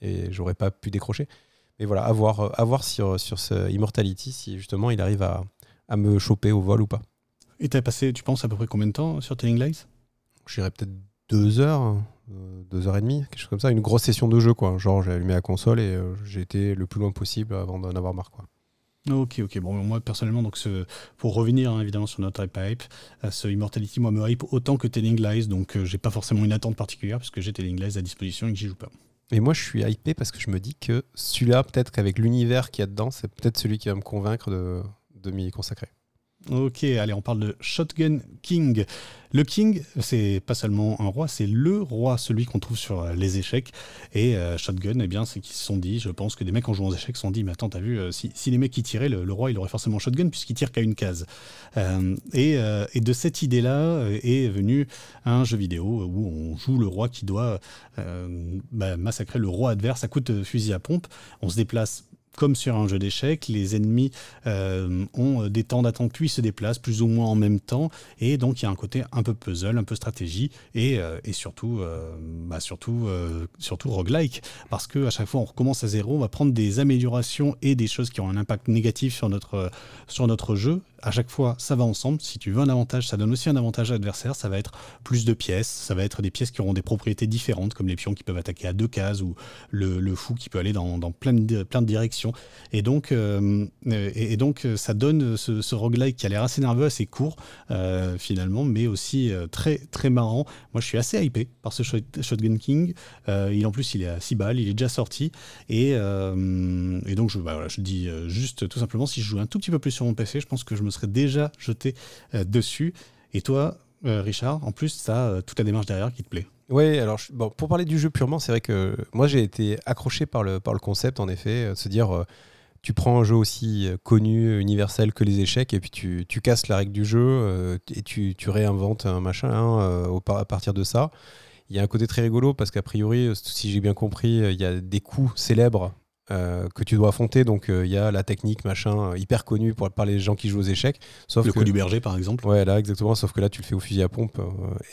et, et j'aurais pas pu décrocher. Mais voilà, à voir, à voir sur, sur ce Immortality si justement il arrive à, à me choper au vol ou pas.
Et tu as passé, tu penses, à peu près combien de temps sur Telling Lies?
J'irais peut-être deux heures, euh, deux heures et demie, quelque chose comme ça, une grosse session de jeu, quoi. Genre, j'ai allumé la console et euh, j'ai été le plus loin possible avant d'en avoir marre, quoi.
Ok, ok. Bon, moi personnellement, donc ce, pour revenir hein, évidemment sur notre hype, euh, ce Immortality, moi me hype autant que Telling Lies, donc j'ai pas forcément une attente particulière puisque j'ai Telling Lies à disposition et que j'y joue pas.
Et moi, je suis hypé parce que je me dis que celui-là, peut-être qu'avec l'univers qu'il y a dedans, c'est peut-être celui qui va me convaincre de,
Ok, allez, on parle de Shotgun King. Le king, c'est pas seulement un roi, c'est le roi, celui qu'on trouve sur euh, les échecs. Et euh, Shotgun, eh bien, c'est qu'ils se sont dit, je pense que des mecs en jouant aux échecs se sont dit, mais attends, t'as vu, euh, si, les mecs qui tiraient, le, roi, il aurait forcément Shotgun puisqu'il tire qu'à une case. Et, de cette idée-là est venu un jeu vidéo où on joue le roi qui doit bah, massacrer le roi adverse à coup de fusil à pompe. On se déplace comme sur un jeu d'échecs, les ennemis euh, ont des temps d'attente puis se déplacent plus ou moins en même temps, et donc il y a un côté un peu puzzle, un peu stratégie, et, euh, surtout, euh, bah surtout, roguelike, parce qu'à chaque fois on recommence à zéro, on va prendre des améliorations et des choses qui ont un impact négatif sur notre jeu, à chaque fois, ça va ensemble. Si tu veux un avantage, ça donne aussi un avantage à l'adversaire. Ça va être plus de pièces, ça va être des pièces qui auront des propriétés différentes, comme les pions qui peuvent attaquer à deux cases ou le, fou qui peut aller dans, plein, de, plein, de, directions. Et donc, euh, et, donc ça donne ce, ce roguelike qui a l'air assez nerveux, assez court euh, finalement, mais aussi euh, très, très marrant. Moi, je suis assez hypé par ce Shotgun King. il, en plus, il est à 6 balles, il est déjà sorti. Et, et donc, je, bah, voilà, je dis juste tout simplement, si je joue un tout petit peu plus sur mon PC, je pense que je me serait déjà jeté euh, dessus. Et toi, euh, Richard, en plus, tu as euh, toute la démarche derrière qui te plaît.
Oui, alors bon, pour parler du jeu purement, c'est vrai que moi j'ai été accroché par le, par le concept, en effet, de se dire tu prends un jeu aussi connu, universel que les échecs, et puis tu, tu casses la règle du jeu et tu, tu, réinventes un machin hein, à partir de ça. Il y a un côté très rigolo parce qu'a priori, si j'ai bien compris, il y a des coups célèbres euh, que tu dois affronter. Donc il euh, y a la technique machin euh, hyper connue pour par les gens qui jouent aux échecs.
Sauf le coup du berger par exemple.
Ouais là exactement. Sauf que là tu le fais au fusil à pompe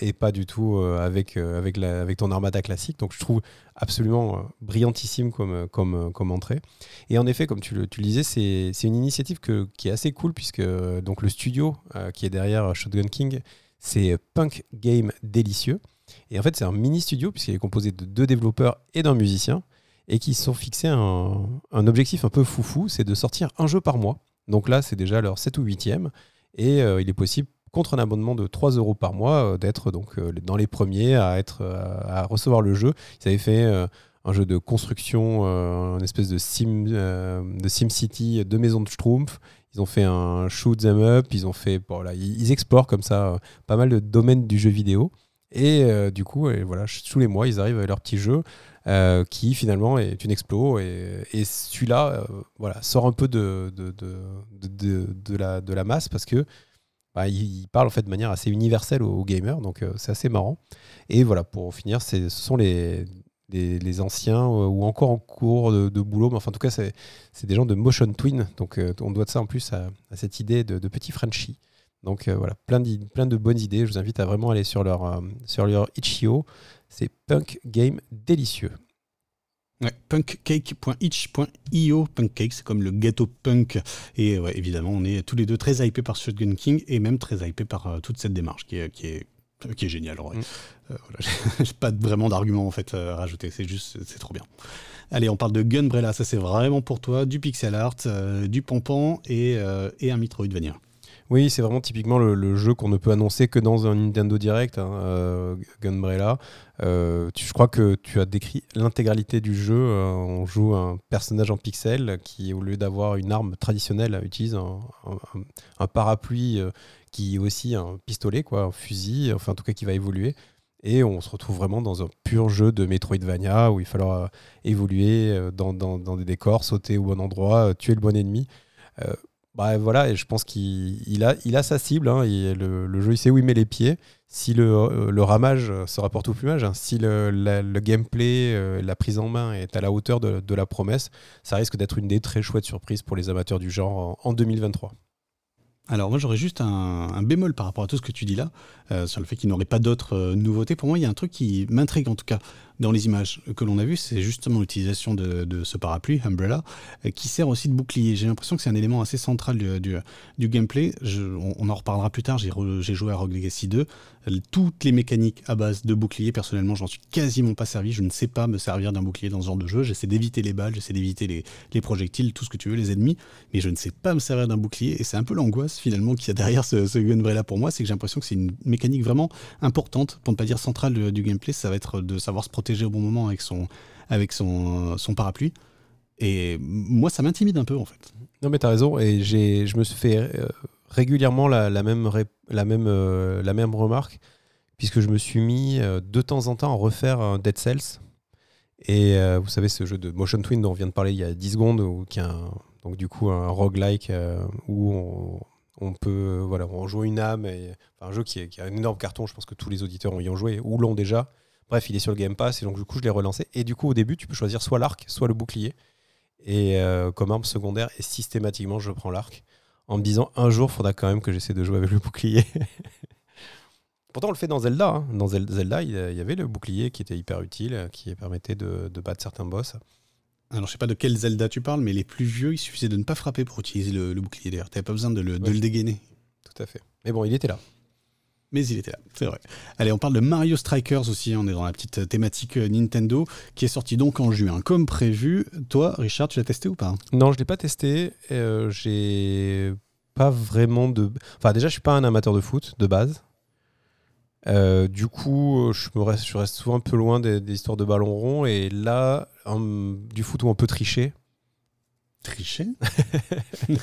et pas du tout avec avec la, avec ton armada classique. Donc je trouve absolument brillantissime comme comme comme entrée. Et en effet comme tu le, tu disais c'est une initiative que, qui est assez cool puisque donc le studio qui est derrière Shotgun King c'est Punk Game Délicieux. Et en fait c'est un mini studio puisqu'il est composé de deux développeurs et d'un musicien et qui se sont fixés un, objectif un peu foufou, c'est de sortir un jeu par mois. Donc là, c'est déjà leur 7 ou 8e, et euh, il est possible, contre un abonnement de 3 euros par mois, euh, d'être donc euh, dans les premiers à, être, à recevoir le jeu. Ils avaient fait un jeu de construction, une espèce de Sim, de Sim de maison de Schtroumpf. Ils ont fait un shoot them up, ils ont fait, voilà, ils, explorent comme ça pas mal de domaines du jeu vidéo. Et du coup, voilà, tous les mois, ils arrivent avec leur petit jeu. Euh, qui finalement est une explo. Et, celui-là euh, voilà, sort un peu de, de, de, de, la, de masse parce que bah, il, parle en fait de manière assez universelle aux, gamers, donc euh, c'est assez marrant. Et voilà, pour finir, ce sont les, les, anciens ou encore en cours de, boulot, mais en tout cas, c'est des gens de Motion Twin, donc on doit de ça en plus à, cette idée de, petit Frenchie. Donc voilà, plein, plein de bonnes idées. Je vous invite à vraiment aller sur leur, sur leur Itch.io. C'est Punk Game délicieux.
Ouais, punkcake.itch.io. Punkcake, c'est comme le gâteau punk. Et ouais, évidemment, on est tous les deux très hypés par Shotgun King et même très hypés par euh, toute cette démarche qui est, qui est, qui est géniale. Mm. Euh, [laughs] J'ai pas vraiment d'argument en fait à rajouter, c'est juste, c'est trop bien. Allez, on parle de Gunbrella, ça c'est vraiment pour toi, du pixel art, euh, du pompon et, et un Metroidvania.
Oui, c'est vraiment typiquement le, jeu qu'on ne peut annoncer que dans un Nintendo Direct, hein, euh, Gunbrella. Euh, je crois que tu as décrit l'intégralité du jeu. Euh, on joue un personnage en pixel qui, au lieu d'avoir une arme traditionnelle, utilise un, parapluie qui est aussi un pistolet, quoi, un fusil, enfin en tout cas qui va évoluer. Et on se retrouve vraiment dans un pur jeu de Metroidvania où il falloir évoluer dans, dans, des décors, sauter au bon endroit, tuer le bon ennemi. Bah voilà, et je pense qu'il a, sa cible. Hein, le, jeu, il sait où il met les pieds. Si le, euh, ramage se rapporte au plumage, hein, si le, gameplay, euh, la prise en main est à la hauteur de, la promesse, ça risque d'être une des très chouettes surprises pour les amateurs du genre en, 2023.
Alors moi j'aurais juste un, bémol par rapport à tout ce que tu dis là, euh, sur le fait qu'il n'aurait pas d'autres nouveautés. Pour moi il y a un truc qui m'intrigue en tout cas dans les images que l'on a vues, c'est justement l'utilisation de, ce parapluie, Umbrella, euh, qui sert aussi de bouclier. J'ai l'impression que c'est un élément assez central du, gameplay. on, en reparlera plus tard, j'ai joué à Rogue Legacy 2. Toutes les mécaniques à base de bouclier, personnellement, j'en suis quasiment pas servi. Je ne sais pas me servir d'un bouclier dans ce genre de jeu. J'essaie d'éviter les balles, j'essaie d'éviter les, projectiles, tout ce que tu veux, les ennemis, mais je ne sais pas me servir d'un bouclier. Et c'est un peu l'angoisse finalement qu'il y a derrière ce, ce Umbrella pour moi, c'est que j'ai l'impression que c'est une mécanique vraiment importante, pour ne pas dire centrale du, du gameplay. Ça va être de savoir se protéger au bon moment avec son, avec son, son parapluie. Et moi, ça m'intimide un peu, en fait.
Non, mais tu as raison. Et je me suis fait euh, régulièrement la, même, la, même, la même remarque, puisque je me suis mis de temps en temps à refaire Dead Cells. Et vous savez, ce jeu de Motion Twin dont on vient de parler il y a 10 secondes, ou qui est un, donc du coup un roguelike où on, on peut voilà, on joue une âme, et, un jeu qui, est, qui, a un énorme carton, je pense que tous les auditeurs ont y ont joué ou l'ont déjà. Bref, il est sur le Game Pass et donc du coup je l'ai relancé. Et du coup au début tu peux choisir soit l'arc, soit le bouclier. Et euh, comme arme secondaire, et systématiquement je prends l'arc en me disant un jour il faudra quand même que j'essaie de jouer avec le bouclier. [laughs] Pourtant on le fait dans Zelda. Hein. Dans Zelda il y avait le bouclier qui était hyper utile, qui permettait de, battre certains boss.
Alors, je sais pas de quel Zelda tu parles, mais les plus vieux, il suffisait de ne pas frapper pour utiliser le, bouclier d'ailleurs. Tu n'avais pas besoin de le, de le, dégainer.
Tout à fait. Mais bon, il était là
mais il était là, c'est vrai. Allez, on parle de Mario Strikers aussi, on est dans la petite thématique euh, Nintendo, qui est sorti donc en juin, comme prévu. Toi, Richard, tu l'as testé ou pas?
Non, je ne l'ai pas testé. Euh, j'ai pas vraiment de... Enfin, déjà, je suis pas un amateur de foot, de base. Euh, du coup, je, me reste, je reste souvent un peu loin des, histoires de ballon rond. Et là, du foot où on peut tricher.
Tricher? [laughs]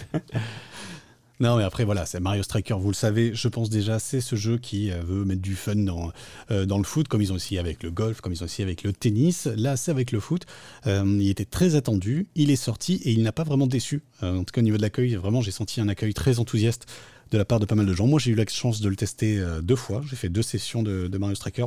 Non, mais après, voilà, c'est Mario Striker, vous le savez, je pense déjà, c'est ce jeu qui euh, veut mettre du fun dans, euh, dans le foot, comme ils ont aussi avec le golf, comme ils ont aussi avec le tennis. Là, c'est avec le foot. Euh, il était très attendu, il est sorti et il n'a pas vraiment déçu. en tout cas, au niveau de l'accueil, vraiment, j'ai senti un accueil très enthousiaste de la part de pas mal de gens. Moi, j'ai eu la chance de le tester deux fois. J'ai fait deux sessions de, de Mario Striker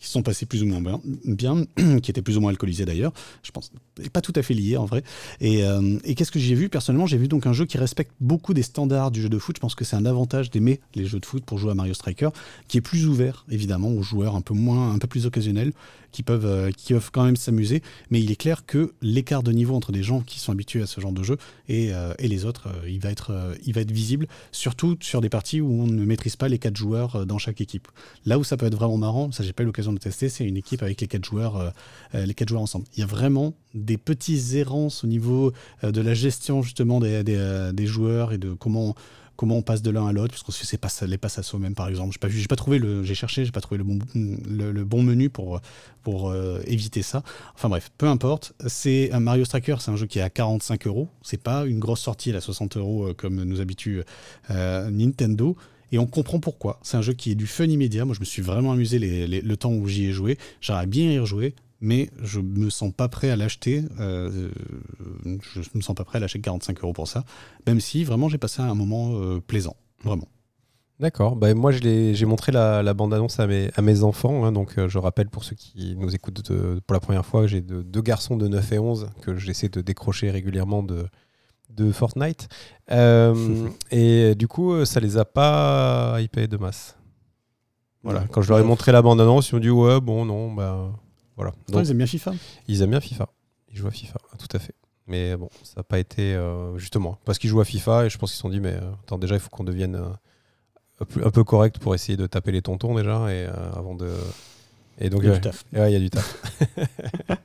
qui sont passés plus ou moins bien, [clears throat] qui étaient plus ou moins alcoolisés d'ailleurs, je pense, pas tout à fait liés en vrai. Et, euh, qu'est-ce que j'ai vu? Personnellement, j'ai vu donc un jeu qui respecte beaucoup des standards du jeu de foot. Je pense que c'est un avantage d'aimer les jeux de foot pour jouer à Mario Striker, qui est plus ouvert évidemment aux joueurs un peu moins, un peu plus occasionnels, qui peuvent, euh, qui peuvent quand même s'amuser. Mais il est clair que l'écart de niveau entre des gens qui sont habitués à ce genre de jeu et, euh, et les autres, il, va être, il va être visible, surtout sur des parties où on ne maîtrise pas les quatre joueurs dans chaque équipe. Là où ça peut être vraiment marrant, ça j'ai pas eu l'occasion de tester, c'est une équipe avec les quatre joueurs, euh, euh, les quatre joueurs ensemble. Il y a vraiment des petites errances au niveau euh, de la gestion justement des, des, joueurs et de comment comment on passe de l'un à l'autre, puisqu'on se fait pas, les passes à soi-même, par exemple. J'ai pas pas trouvé le, j'ai cherché, j'ai pas trouvé le bon, le, bon menu pour, pour éviter ça. Enfin bref, peu importe. C'est un Mario Striker, c'est un jeu qui est à 45 euros. C'est pas une grosse sortie à 60 euros comme nous habitue Nintendo. Et on comprend pourquoi. C'est un jeu qui est du fun immédiat. Moi, je me suis vraiment amusé le temps où j'y ai joué. J'aurais bien y rejouer, mais je me sens pas prêt à l'acheter. Euh, je me sens pas prêt à lâcher 45 euros pour ça. Même si vraiment j'ai passé un moment euh, plaisant. Vraiment.
D'accord. Bah, moi, j'ai montré la, bande-annonce à mes, à mes enfants. Hein. donc, euh, je rappelle pour ceux qui nous écoutent pour la première fois, j'ai deux garçons de 9 et 11 que j'essaie de décrocher régulièrement de, de Fortnite. Euh, [laughs] et du coup, ça les a pas hypés de masse. Voilà. Quand je leur ai montré la bande-annonce, ils m'ont dit ouais, bon, non, bah voilà.
Donc, ils aiment bien FIFA
Ils aiment bien FIFA. Ils jouent à FIFA, tout à fait. Mais bon, ça n'a pas été euh, justement parce qu'ils jouent à FIFA et je pense qu'ils se sont dit mais euh, attends déjà il faut qu'on devienne un peu correct pour essayer de taper les tontons déjà et avant de
et donc il y a du taf.
il y a du taf. [laughs]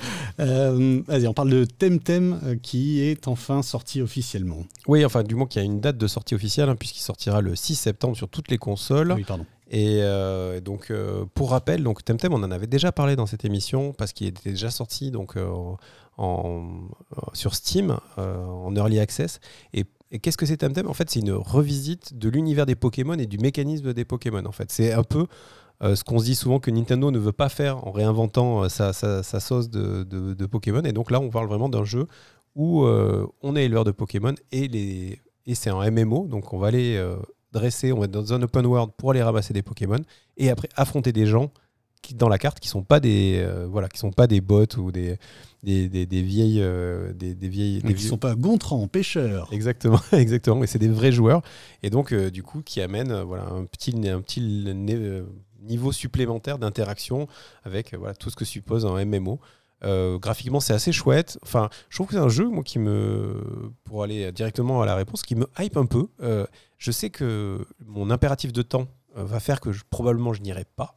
[laughs]
Euh, vas-y, on parle de Temtem euh, qui est enfin sorti officiellement.
Oui, enfin, du moins qu'il y a une date de sortie officielle, hein, puisqu'il sortira le 6 septembre sur toutes les consoles.
Oui, pardon.
Et euh, donc, pour rappel, donc Temtem, on en avait déjà parlé dans cette émission parce qu'il était déjà sorti donc en, sur Steam en early access. Et, et qu'est-ce que c'est Temtem? En fait, c'est une revisite de l'univers des Pokémon et du mécanisme des Pokémon. En fait, c'est un peu euh, ce qu'on se dit souvent que Nintendo ne veut pas faire en réinventant euh, sa, sauce de, Pokémon. Et donc là, on parle vraiment d'un jeu où euh, on est éleveur de Pokémon et, et c'est un MMO. Donc on va aller dresser, on va être dans un open world pour aller ramasser des Pokémon et après affronter des gens qui, dans la carte qui sont pas des voilà qui sont pas des bots ou des des, vieilles des, vieilles
qui sont pas Gontran pêcheurs
exactement [laughs] exactement et c'est des vrais joueurs et donc du coup qui amènent voilà un petit un petit niveau supplémentaire d'interaction avec euh, voilà, tout ce que suppose un MMO. Euh, graphiquement, c'est assez chouette. Enfin, je trouve que c'est un jeu, moi, qui me, pour aller directement à la réponse, qui me hype un peu. Euh, je sais que mon impératif de temps va faire que probablement je n'irai pas.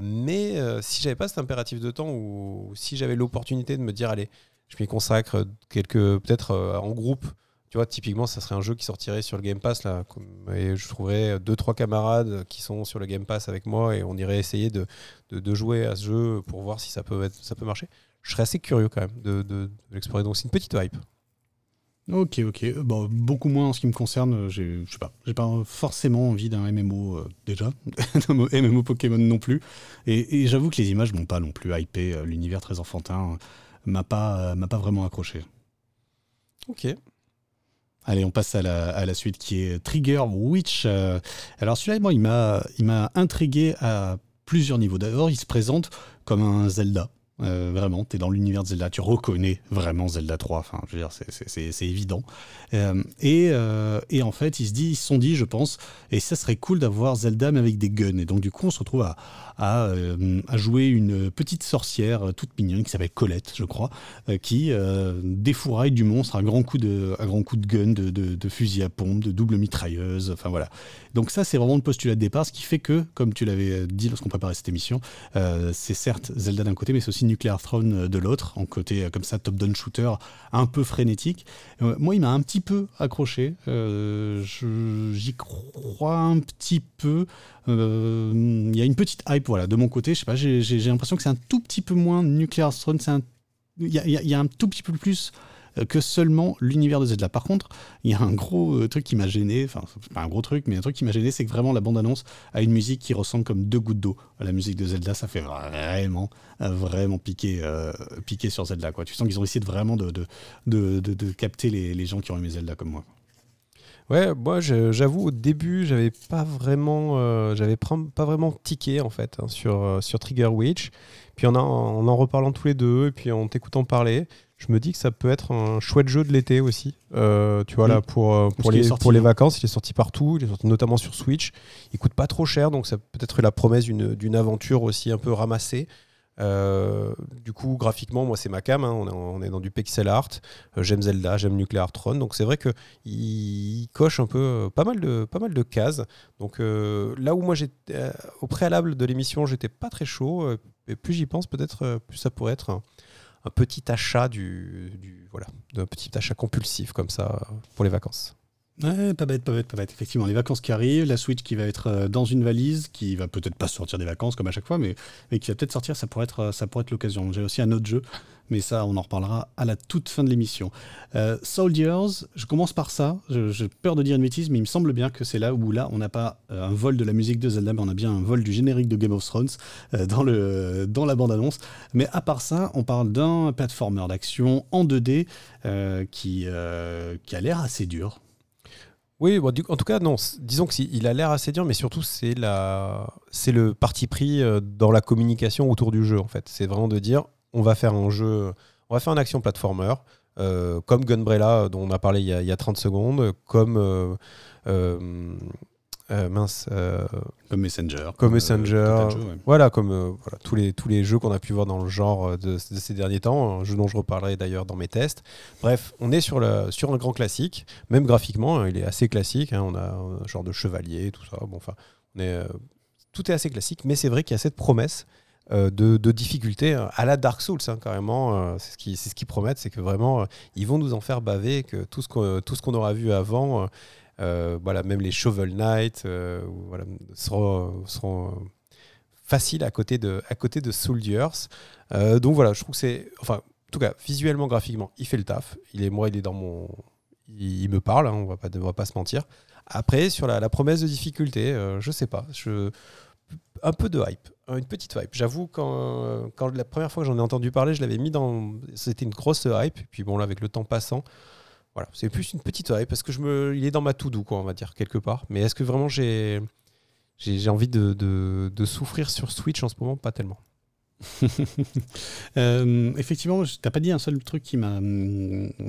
mais si j'avais pas cet impératif de temps ou si j'avais l'opportunité de me dire, allez, je m'y consacre quelques, peut-être en groupe, tu vois, typiquement, ça serait un jeu qui sortirait sur le Game Pass, là, et je trouverais deux, trois camarades qui sont sur le Game Pass avec moi, et on irait essayer de, de, jouer à ce jeu pour voir si ça peut, être, ça peut marcher. Je serais assez curieux quand même de, de, l'explorer. Donc, c'est une petite hype.
Ok, ok. Bon, beaucoup moins en ce qui me concerne. J'ai, je sais pas, j'ai pas forcément envie d'un MMO euh, déjà, [laughs] d'un MMO Pokémon non plus. Et, j'avoue que les images m'ont pas non plus hypé. Euh, l'univers très enfantin m'a pas, m'a pas vraiment accroché.
Ok.
Allez, on passe à la, à la suite qui est Trigger Witch. Euh, alors celui-là, moi, il m'a, il m'a intrigué à plusieurs niveaux. D'abord, il se présente comme un Zelda. Euh, vraiment, tu es dans l'univers de Zelda, tu reconnais vraiment Zelda 3, enfin, je veux dire, c'est évident. Euh, et, euh, et, en fait, ils se, dit, ils sont dit, je pense, et ça serait cool d'avoir Zelda mais avec des guns. Et donc, du coup, on se retrouve à, à, jouer une petite sorcière toute mignonne qui s'appelle Colette, je crois, qui défouraille du monstre à grand coup de, à grand coup de gun, de, de, de fusil à pompe, de double mitrailleuse, enfin voilà. Donc, ça, c'est vraiment le postulat de départ, ce qui fait que, comme tu l'avais dit lorsqu'on préparait cette émission, c'est certes Zelda d'un côté, mais c'est aussi Nuclear Throne euh, de l'autre, en côté euh, comme ça top-down shooter un peu frénétique. Euh, moi, il m'a un petit peu accroché. J'y crois un petit peu. Il y a une petite hype, voilà, de mon côté. Je sais pas, j'ai l'impression que c'est un tout petit peu moins Nuclear Throne. Il y, a, un tout petit peu plus euh, que seulement l'univers de Zelda. Par contre, il y a un gros euh, truc qui m'a gêné, enfin, pas un gros truc, mais un truc qui m'a gêné, c'est que vraiment la bande-annonce a une musique qui ressemble comme deux gouttes d'eau à la musique de Zelda. Ça fait vraiment, vraiment piquer, euh, piquer sur Zelda. Tu sens qu'ils ont essayé de vraiment de, de, de, capter les, les, gens qui ont aimé Zelda comme moi.
Ouais, moi j'avoue au début j'avais pas vraiment j'avais pas vraiment tiqué en fait hein, sur, sur Trigger Witch. Puis en, en en reparlant tous les deux et puis en t'écoutant parler, je me dis que ça peut être un chouette jeu de l'été aussi. Euh, tu vois, là, pour, euh, pour, les, pour les vacances, il est sorti partout, il est sorti notamment sur Switch. Il coûte pas trop cher, donc ça peut être la promesse d'une aventure aussi un peu ramassée. Euh, du coup, graphiquement, moi, c'est ma cam. Hein. On, est, dans du pixel art. j'aime Zelda, j'aime Nuclear Throne. Donc, c'est vrai qu'il il coche un peu pas mal de, pas mal de cases. Donc, là où moi, j'étais au préalable de l'émission, j'étais pas très chaud. et plus j'y pense, peut-être plus ça pourrait être un petit achat du, voilà, d'un petit achat compulsif comme ça pour les vacances.
Ouais, pas bête, pas bête, pas bête. Effectivement, les vacances qui arrivent, la Switch qui va être euh, dans une valise, qui va peut-être pas sortir des vacances comme à chaque fois, mais, qui va peut-être sortir, ça pourrait être, euh, ça pourrait être l'occasion. J'ai aussi un autre jeu, mais ça, on en reparlera à la toute fin de l'émission. Euh, Soldiers, je commence par ça. J'ai peur de dire une bêtise, mais il me semble bien que c'est là où là, on n'a pas un vol de la musique de Zelda, mais on a bien un vol du générique de Game of Thrones dans, le, dans la bande-annonce. Mais à part ça, on parle d'un platformer d'action en 2D qui, qui a l'air assez dur.
Oui, en tout cas, non. Disons qu'il a l'air assez dur, mais surtout, c'est le parti pris euh, dans la communication autour du jeu, en fait. C'est vraiment de dire, on va faire un jeu, on va faire une action platformer, euh, comme Gunbrella, dont on a parlé il y a, 30 secondes, comme euh, euh, mince. Euh,
comme Messenger.
Comme, Messenger. Voilà, comme euh, voilà, tous, les, tous les jeux qu'on a pu voir dans le genre de, ces derniers temps, un jeu dont je reparlerai d'ailleurs dans mes tests. Bref, on est sur, le, sur un grand classique, même graphiquement, hein, il est assez classique. Hein, on a un genre de chevalier, tout ça. Bon, enfin, on est, tout est assez classique, mais c'est vrai qu'il y a cette promesse. de, de, difficulté à la Dark Souls, hein, carrément. c'est ce qu'ils ce qui promettent, c'est que vraiment, ils vont nous en faire baver, que tout ce qu'on aura vu avant, euh, voilà, même les Shovel Knight euh, voilà, seront, seront euh, faciles à côté de, à côté de Soldiers. donc voilà, je trouve que c'est. Enfin, en tout cas, visuellement, graphiquement, il fait le taf. Il est, moi, il est dans mon. Il, me parle, hein, on va pas, va pas se mentir. Après, sur la, promesse de difficulté, je sais pas. Je, un peu de hype, une petite hype. J'avoue, quand, quand la première fois que j'en ai entendu parler, je l'avais mis dans. C'était une grosse hype. Puis bon, là, avec le temps passant, c'est plus une petite oreille parce que je me, il est dans ma to do quoi, on va dire quelque part. Mais est-ce que vraiment j'ai, j'ai, envie de, souffrir sur Switch en ce moment? Pas tellement. [laughs]
euh, effectivement, t'as pas dit un seul truc qui m'a,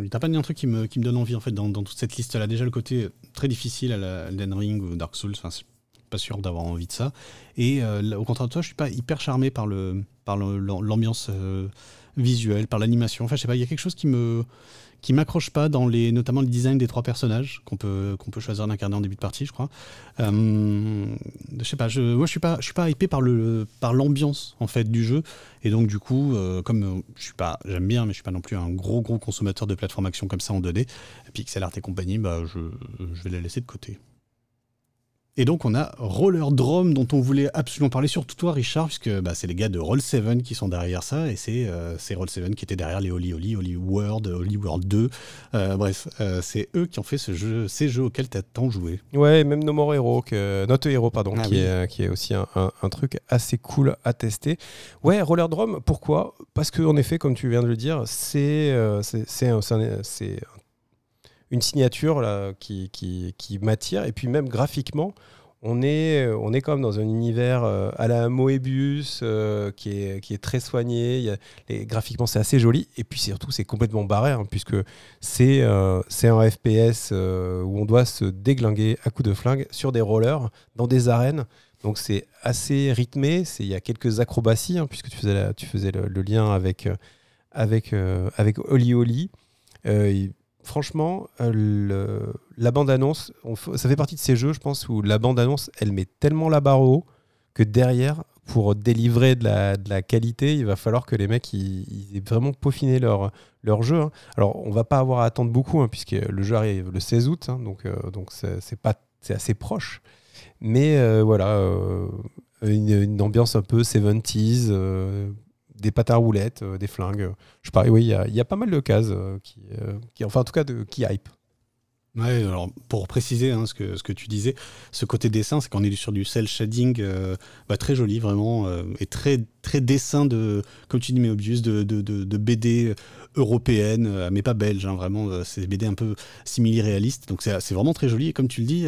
t'as pas dit un truc qui me, qui me donne envie en fait dans, toute cette liste là. Déjà le côté très difficile à la Elden Ring ou Dark Souls. Enfin, pas sûr d'avoir envie de ça. Et euh, au contraire de toi, je suis pas hyper charmé par le, par l'ambiance euh, visuelle, par l'animation. Enfin, je sais pas, il y a quelque chose qui me qui m'accroche pas dans les, notamment le design des trois personnages qu'on peut, qu'on peut choisir d'incarner en début de partie, je crois. Euh, je sais pas, je, moi je suis pas, je suis pas hypé par le, par l'ambiance en fait du jeu, et donc du coup, euh, comme je suis pas, j'aime bien, mais je suis pas non plus un gros gros consommateur de plateforme action comme ça en 2D, pixel art et compagnie, bah je, je vais la laisser de côté. Et donc on a Roller Drome dont on voulait absolument parler, surtout toi Richard, puisque bah, c'est les gars de Roll7 qui sont derrière ça, et c'est euh, Roll7 qui étaient derrière les Holy Holy, Holy World, Holy World 2. Euh, bref, euh, c'est eux qui ont fait ce jeu, ces jeux auxquels tu as tant joué.
Ouais, même No More Hero, que, Not Hero, pardon, ah qui, est, qui est aussi un, un, truc assez cool à tester. Ouais, Roller Drome, pourquoi? Parce qu'en effet, comme tu viens de le dire, c'est c'est une signature là, qui, qui, qui m'attire. Et puis même graphiquement, on est, on est comme dans un univers euh, à la Moebius euh, qui, est, qui est très soigné. Il les, graphiquement, c'est assez joli. Et puis surtout, c'est complètement barré, hein, puisque c'est euh, un FPS où on doit se déglinguer à coups de flingue sur des rollers dans des arènes. Donc c'est assez rythmé. Il y a quelques acrobaties, hein, puisque tu faisais, tu faisais le lien avec, avec, avec Oli Oli franchement, euh, la bande-annonce, ça fait partie de ces jeux, je pense, où la bande-annonce, elle met tellement la barre haut que derrière, pour délivrer de la, qualité, il va falloir que les mecs ils, aient vraiment peaufiné leur, leur jeu. Hein. Alors, on va pas avoir à attendre beaucoup, hein, puisque le jeu arrive le 16 août, hein, donc euh, donc c'est pas assez proche. Mais euh, voilà, une, ambiance un peu 70s, des pâtes à roulettes, euh, des flingues. Je parie, oui, il y, a pas mal de cases euh, qui, euh, qui, enfin en tout cas, de, qui hype.
Ouais, alors pour préciser hein, ce, que, ce que tu disais, ce côté dessin, c'est qu'on est sur du cel shading bah, très joli vraiment, et très, très dessin de, comme tu dis, mais de, de, de, BD européenne, mais pas belge, hein, vraiment, c'est des BD un peu simili-réalistes, donc c'est vraiment très joli, et comme tu le dis,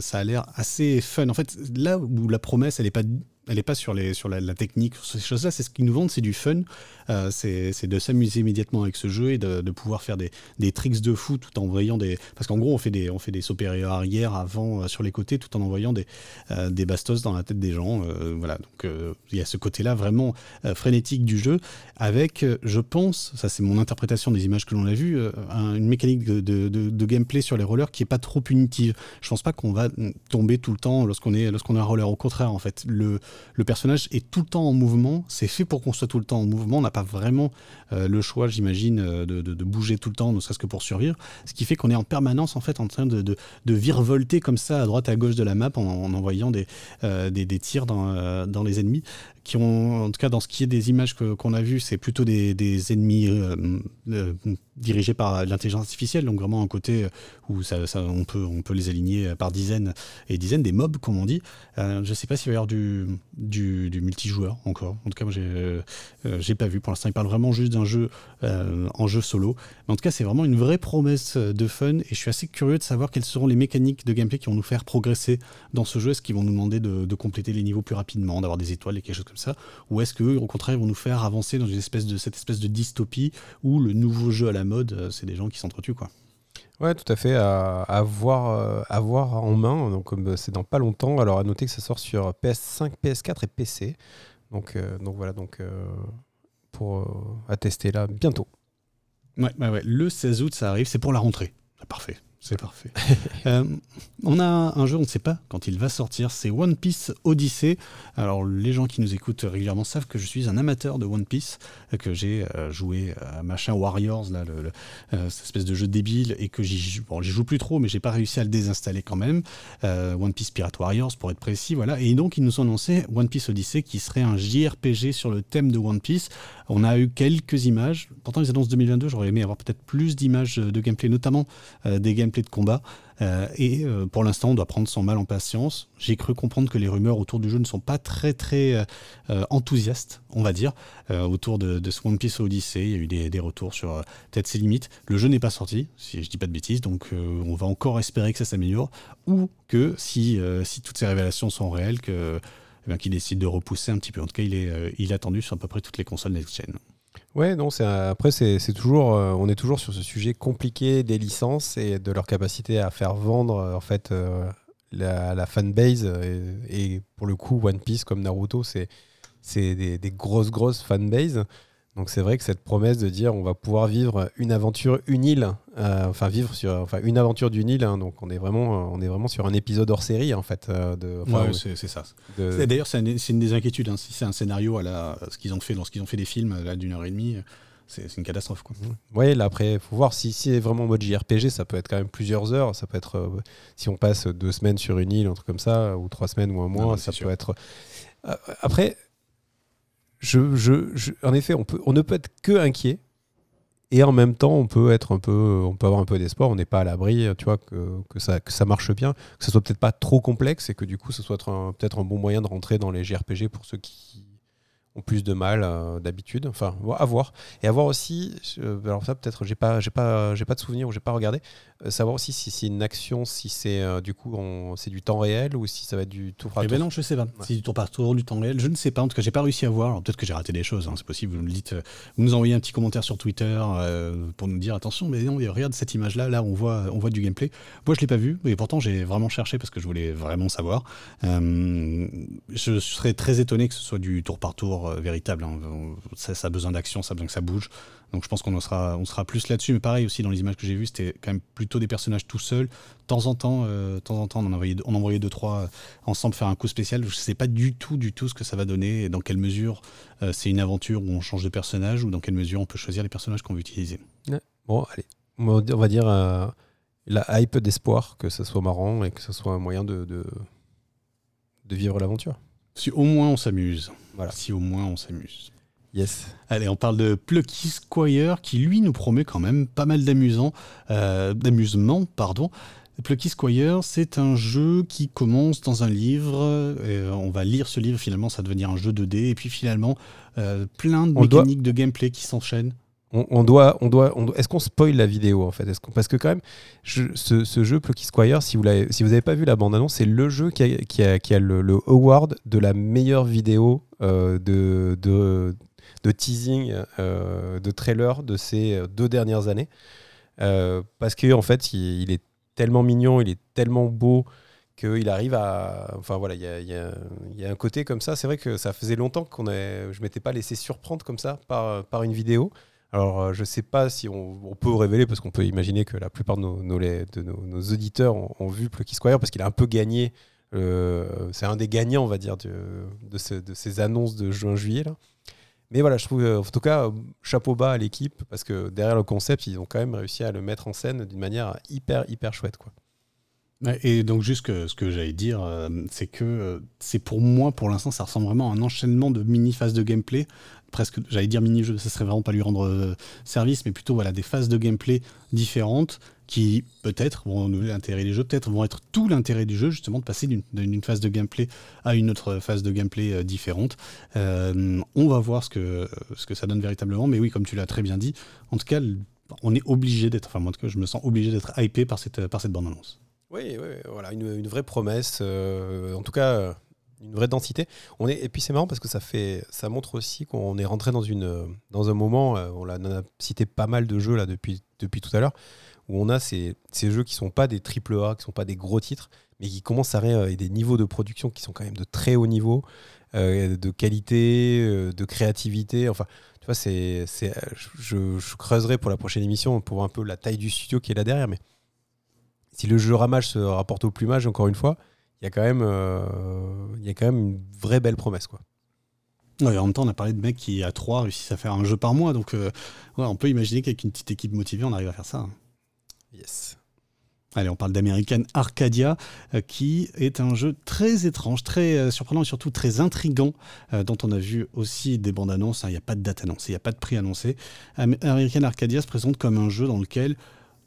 ça a l'air assez fun. En fait, là où la promesse, elle n'est pas elle n'est pas sur, les, sur la, technique, sur ces choses-là, c'est ce qu'ils nous vendent, c'est du fun, euh, c'est de s'amuser immédiatement avec ce jeu et de, pouvoir faire des, des, tricks de fou tout en voyant des... Parce qu'en gros, on fait des, on fait des supérieurs arrière, avant, euh, sur les côtés, tout en envoyant des, euh, des bastos dans la tête des gens. voilà, donc il y a ce côté-là vraiment frénétique du jeu, avec, je pense, ça c'est mon interprétation des images que l'on a vues, une mécanique de, de, de, gameplay sur les rollers qui est pas trop punitive. Je pense pas qu'on va tomber tout le temps lorsqu'on lorsqu'on est un roller. Au contraire, en fait, le le personnage est tout le temps en mouvement. C'est fait pour qu'on soit tout le temps en mouvement. On n'a pas vraiment euh, le choix, j'imagine, euh, de, bouger tout le temps, ne serait-ce que pour survivre. Ce qui fait qu'on est en permanence en fait en train de, virevolter comme ça à droite à gauche de la map en, envoyant des, euh, des, tirs dans les ennemis qui ont, en tout cas dans ce qui est des images qu'on a vues, c'est plutôt des, des ennemis dirigés par l'intelligence artificielle, donc vraiment un côté où ça, on, peut, on peut les aligner par dizaines et dizaines, des mobs comme on dit. je ne sais pas s'il va y avoir du, du, multijoueur encore. En tout cas, moi j'ai pas vu. Pour l'instant, il parle vraiment juste d'un jeu euh, en jeu solo. Mais en tout cas, c'est vraiment une vraie promesse de fun et je suis assez curieux de savoir quelles seront les mécaniques de gameplay qui vont nous faire progresser dans ce jeu. Est-ce qu'ils vont nous demander de, compléter les niveaux plus rapidement, d'avoir des étoiles et quelque chose comme ça Ou est-ce qu'eux, au contraire, ils vont nous faire avancer dans une espèce de, cette espèce de dystopie où le nouveau jeu à la mode, euh, c'est des gens qui s'entretuent quoi
Ouais, tout à fait, à, voir, euh, à voir en main. Donc, c'est dans pas longtemps. Alors, à noter que ça sort sur PS5, PS4 et PC. Donc, donc voilà, donc pour euh, attester là bientôt.
Ouais, le 16 août, ça arrive, c'est pour la rentrée. Parfait. C'est parfait. [laughs] Euh, on a un jeu, on ne sait pas quand il va sortir, c'est One Piece Odyssey. Alors les gens qui nous écoutent régulièrement savent que je suis un amateur de One Piece, que j'ai euh, joué à machin Warriors, là, euh, cette espèce de jeu débile, et que j'y joue plus trop, mais j'ai pas réussi à le désinstaller quand même. One Piece Pirate Warriors, pour être précis, voilà. Et donc ils nous ont annoncé One Piece Odyssey, qui serait un JRPG sur le thème de One Piece. On a eu quelques images. Pourtant ils annoncent 2022, j'aurais aimé avoir peut-être plus d'images de gameplay, notamment des de combat. Euh, et euh, pour l'instant, on doit prendre son mal en patience. J'ai cru comprendre que les rumeurs autour du jeu ne sont pas très très euh, enthousiastes, on va dire, autour de, de One Piece Odyssey. Il y a eu des, retours sur peut-être ses limites. Le jeu n'est pas sorti, si je dis pas de bêtises, donc on va encore espérer que ça s'améliore, ou que si, toutes ces révélations sont réelles, eh qu'il décide de repousser un petit peu. En tout cas, il est, il attendu sur à peu près toutes les consoles next-gen.
Ouais, non, après c'est toujours, euh, on est toujours sur ce sujet compliqué des licences et de leur capacité à faire vendre euh, en fait euh, la, fanbase et, pour le coup One Piece comme Naruto c'est c'est des, des, grosses grosses fanbases donc c'est vrai que cette promesse de dire on va pouvoir vivre une aventure, une île, euh, enfin vivre sur, enfin une aventure d'une île, hein, donc on est vraiment, on est vraiment sur un épisode hors série en fait. Euh, de,
c'est ça. D'ailleurs c'est une, des inquiétudes. Hein, si c'est un scénario à la, ce qu'ils ont fait, lorsqu'ils ont fait des films d'une heure et demie, c'est une catastrophe. Quoi.
Oui, là après, il faut voir si, si c'est vraiment mode JRPG, ça peut être quand même plusieurs heures. Ça peut être, euh, si on passe deux semaines sur une île, un truc comme ça, ou trois semaines ou un mois, ça peut être. Euh, après, je, je, en effet, on, peut, on ne peut être que inquiet. Et en même temps, on peut être un peu, on peut avoir un peu d'espoir. On n'est pas à l'abri, tu vois, que, que, ça, que ça marche bien, que ce soit peut-être pas trop complexe et que du coup, ce soit peut-être un bon moyen de rentrer dans les JRPG pour ceux qui, ont plus de mal euh, d'habitude. Enfin, à voir. Et à voir aussi, euh, alors ça peut-être, j'ai pas, j'ai pas, j'ai pas de souvenir ou j'ai pas regardé. Euh, savoir aussi si c'est une action, si c'est du coup c'est du temps réel ou si ça va être du tour par
eh
ben
tour. non, je sais pas. Si du tour par tour, du temps réel, je ne sais pas. En tout cas, j'ai pas réussi à voir. Peut-être que j'ai raté des choses. Hein, c'est possible. Vous nous dites, vous nous envoyez un petit commentaire sur Twitter pour nous dire attention, mais non, regarde cette image-là. Là, on voit, on voit du gameplay. Moi, je l'ai pas vu, et pourtant j'ai vraiment cherché parce que je voulais vraiment savoir. je serais très étonné que ce soit du tour par tour véritable. Hein ça, a besoin d'action, ça a besoin que ça bouge. Donc je pense qu'on sera, on sera plus là-dessus. Mais pareil aussi dans les images que j'ai vues, c'était quand même plutôt des personnages tout seuls. De temps en temps, euh, temps en temps, on en envoyait, on envoyait deux trois euh, ensemble faire un coup spécial. Je ne sais pas du tout, du tout ce que ça va donner et dans quelle mesure euh, c'est une aventure où on change de personnage ou dans quelle mesure on peut choisir les personnages qu'on veut utiliser.
Bon, allez, on va dire la hype d'espoir que ça soit marrant et que ce soit un moyen de, de, de vivre l'aventure.
Si au moins on s'amuse. Voilà. Si au moins on s'amuse.
Yes.
Allez, on parle de Plucky Squire qui lui nous promet quand même pas mal d'amusant, euh, d'amusement, pardon. Plucky Squire, c'est un jeu qui commence dans un livre. Et on va lire ce livre, finalement, ça va devenir un jeu 2D. Et puis finalement, euh, plein de mécaniques de gameplay qui s'enchaînent.
On, doit, on doit, Est-ce qu'on spoil la vidéo en fait? Parce que quand même, ce, jeu Plucky Squire, si vous n'avez si vous pas vu la bande-annonce, c'est le jeu qui a, qui a, le, award de la meilleure vidéo euh, de, de de teasing, euh, de trailer de ces deux dernières années. Euh, parce qu'en en fait, il, est tellement mignon, il est tellement beau qu'il arrive à. Enfin voilà, il y a, un côté comme ça. C'est vrai que ça faisait longtemps qu'on je ne m'étais pas laissé surprendre comme ça par, par une vidéo. Alors, euh, je ne sais pas si on, peut révéler, parce qu'on peut imaginer que la plupart de nos, de nos, auditeurs ont, vu Plucky Squire, parce qu'il a un peu gagné. c'est un des gagnants, on va dire, de, de, de ces annonces de juin-juillet. Mais voilà, je trouve, euh, en tout cas, chapeau bas à l'équipe, parce que derrière le concept, ils ont quand même réussi à le mettre en scène d'une manière hyper, hyper chouette. Quoi.
Et donc, juste ce que j'allais dire, euh, c'est que euh, c'est pour moi, pour l'instant, ça ressemble vraiment à un enchaînement de mini-phases de gameplay. Presque, j'allais dire mini-jeu, ça serait vraiment pas lui rendre service, mais plutôt voilà, des phases de gameplay différentes qui peut-être vont renouveler l'intérêt des jeux, peut-être vont être tout l'intérêt du jeu, justement, de passer d'une phase de gameplay à une autre phase de gameplay euh, différente. Euh, on va voir ce que, ce que ça donne véritablement, mais oui, comme tu l'as très bien dit, en tout cas, on est obligé d'être, enfin, en je me sens obligé d'être hypé par cette, par cette bande-annonce.
Oui, oui, voilà, une, une vraie promesse, euh, en tout cas, une vraie densité. On est, et puis c'est marrant parce que ça, fait, ça montre aussi qu'on est rentré dans, une, dans un moment, on, a, a cité pas mal de jeux là depuis, depuis tout à l'heure, où on a ces, jeux qui sont pas des triple A, qui sont pas des gros titres, mais qui commencent à arriver avec des niveaux de production qui sont quand même de très haut niveau, euh, de qualité, euh, de créativité. Enfin, tu vois, c'est, je, creuserai pour la prochaine émission pour voir un peu la taille du studio qui est là derrière. Mais si le jeu ramage se rapporte au plumage, encore une fois, il y a quand même, euh, quand même une vraie belle promesse, quoi.
en même temps, on a parlé de mecs qui, à trois, réussissent à faire un jeu par mois. Donc, on peut imaginer qu'avec une petite équipe motivée, on arrive à faire ça.
Yes.
Allez, on parle d'American Arcadia, euh, qui est un jeu très étrange, très euh, surprenant et surtout très intrigant, euh, dont on a vu aussi des bandes annonces. Hein. Il n'y a pas de date annoncée, il n'y a pas de prix annoncé. American Arcadia se présente comme un jeu dans lequel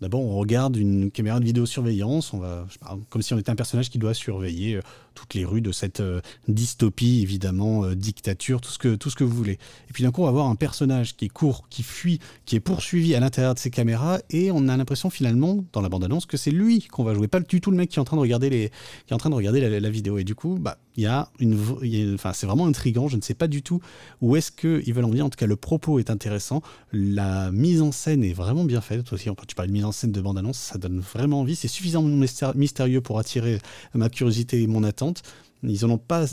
D'abord, on regarde une caméra de vidéosurveillance, on va, comme si on était un personnage qui doit surveiller toutes les rues de cette euh, dystopie, évidemment, euh, dictature, tout ce, que, tout ce que vous voulez. Et puis d'un coup, on va voir un personnage qui court, qui fuit, qui est poursuivi à l'intérieur de ces caméras, et on a l'impression finalement, dans la bande-annonce, que c'est lui qu'on va jouer, pas du tout le mec qui est en train de regarder, les, qui est en train de regarder la, vidéo. Et du coup, bah, c'est vraiment intrigant. Je ne sais pas du tout où est-ce qu'ils veulent en venir. En tout cas, le propos est intéressant. La mise en scène est vraiment bien faite. Aussi, tu parles de mise en scène de bande-annonce, ça donne vraiment envie. C'est suffisamment mystérieux pour attirer ma curiosité et mon attente. Ils en pas.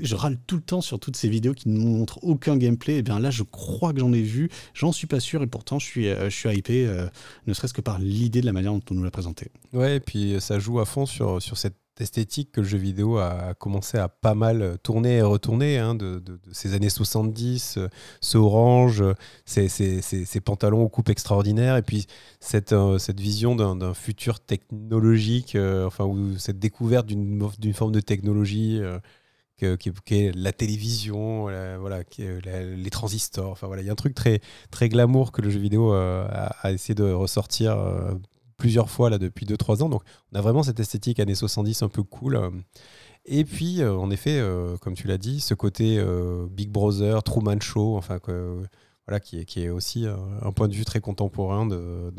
Je râle tout le temps sur toutes ces vidéos qui ne montrent aucun gameplay. Et eh bien là, je crois que j'en ai vu. J'en suis pas sûr et pourtant, je suis, euh, je suis hypé, euh, ne serait-ce que par l'idée de la manière dont on nous l'a présenté.
Ouais, et puis ça joue à fond sur cette esthétique que le jeu vidéo a commencé à pas mal tourner et retourner hein, de, ces années 70, ce orange, ces, ces, pantalons aux coupes extraordinaires, et puis cette, cette vision d'un futur technologique, enfin, ou cette découverte d'une forme de technologie qui, est la télévision, voilà, les transistors. Enfin voilà, il y a un truc très très glamour que le jeu vidéo euh, a, essayé de ressortir euh, plusieurs fois là depuis 2-3 ans. Donc on a vraiment cette esthétique années 70 un peu cool. Et puis euh, en effet, comme tu l'as dit, ce côté Big Brother, Truman Show, enfin voilà, qui est, qui est aussi un point de vue très contemporain de,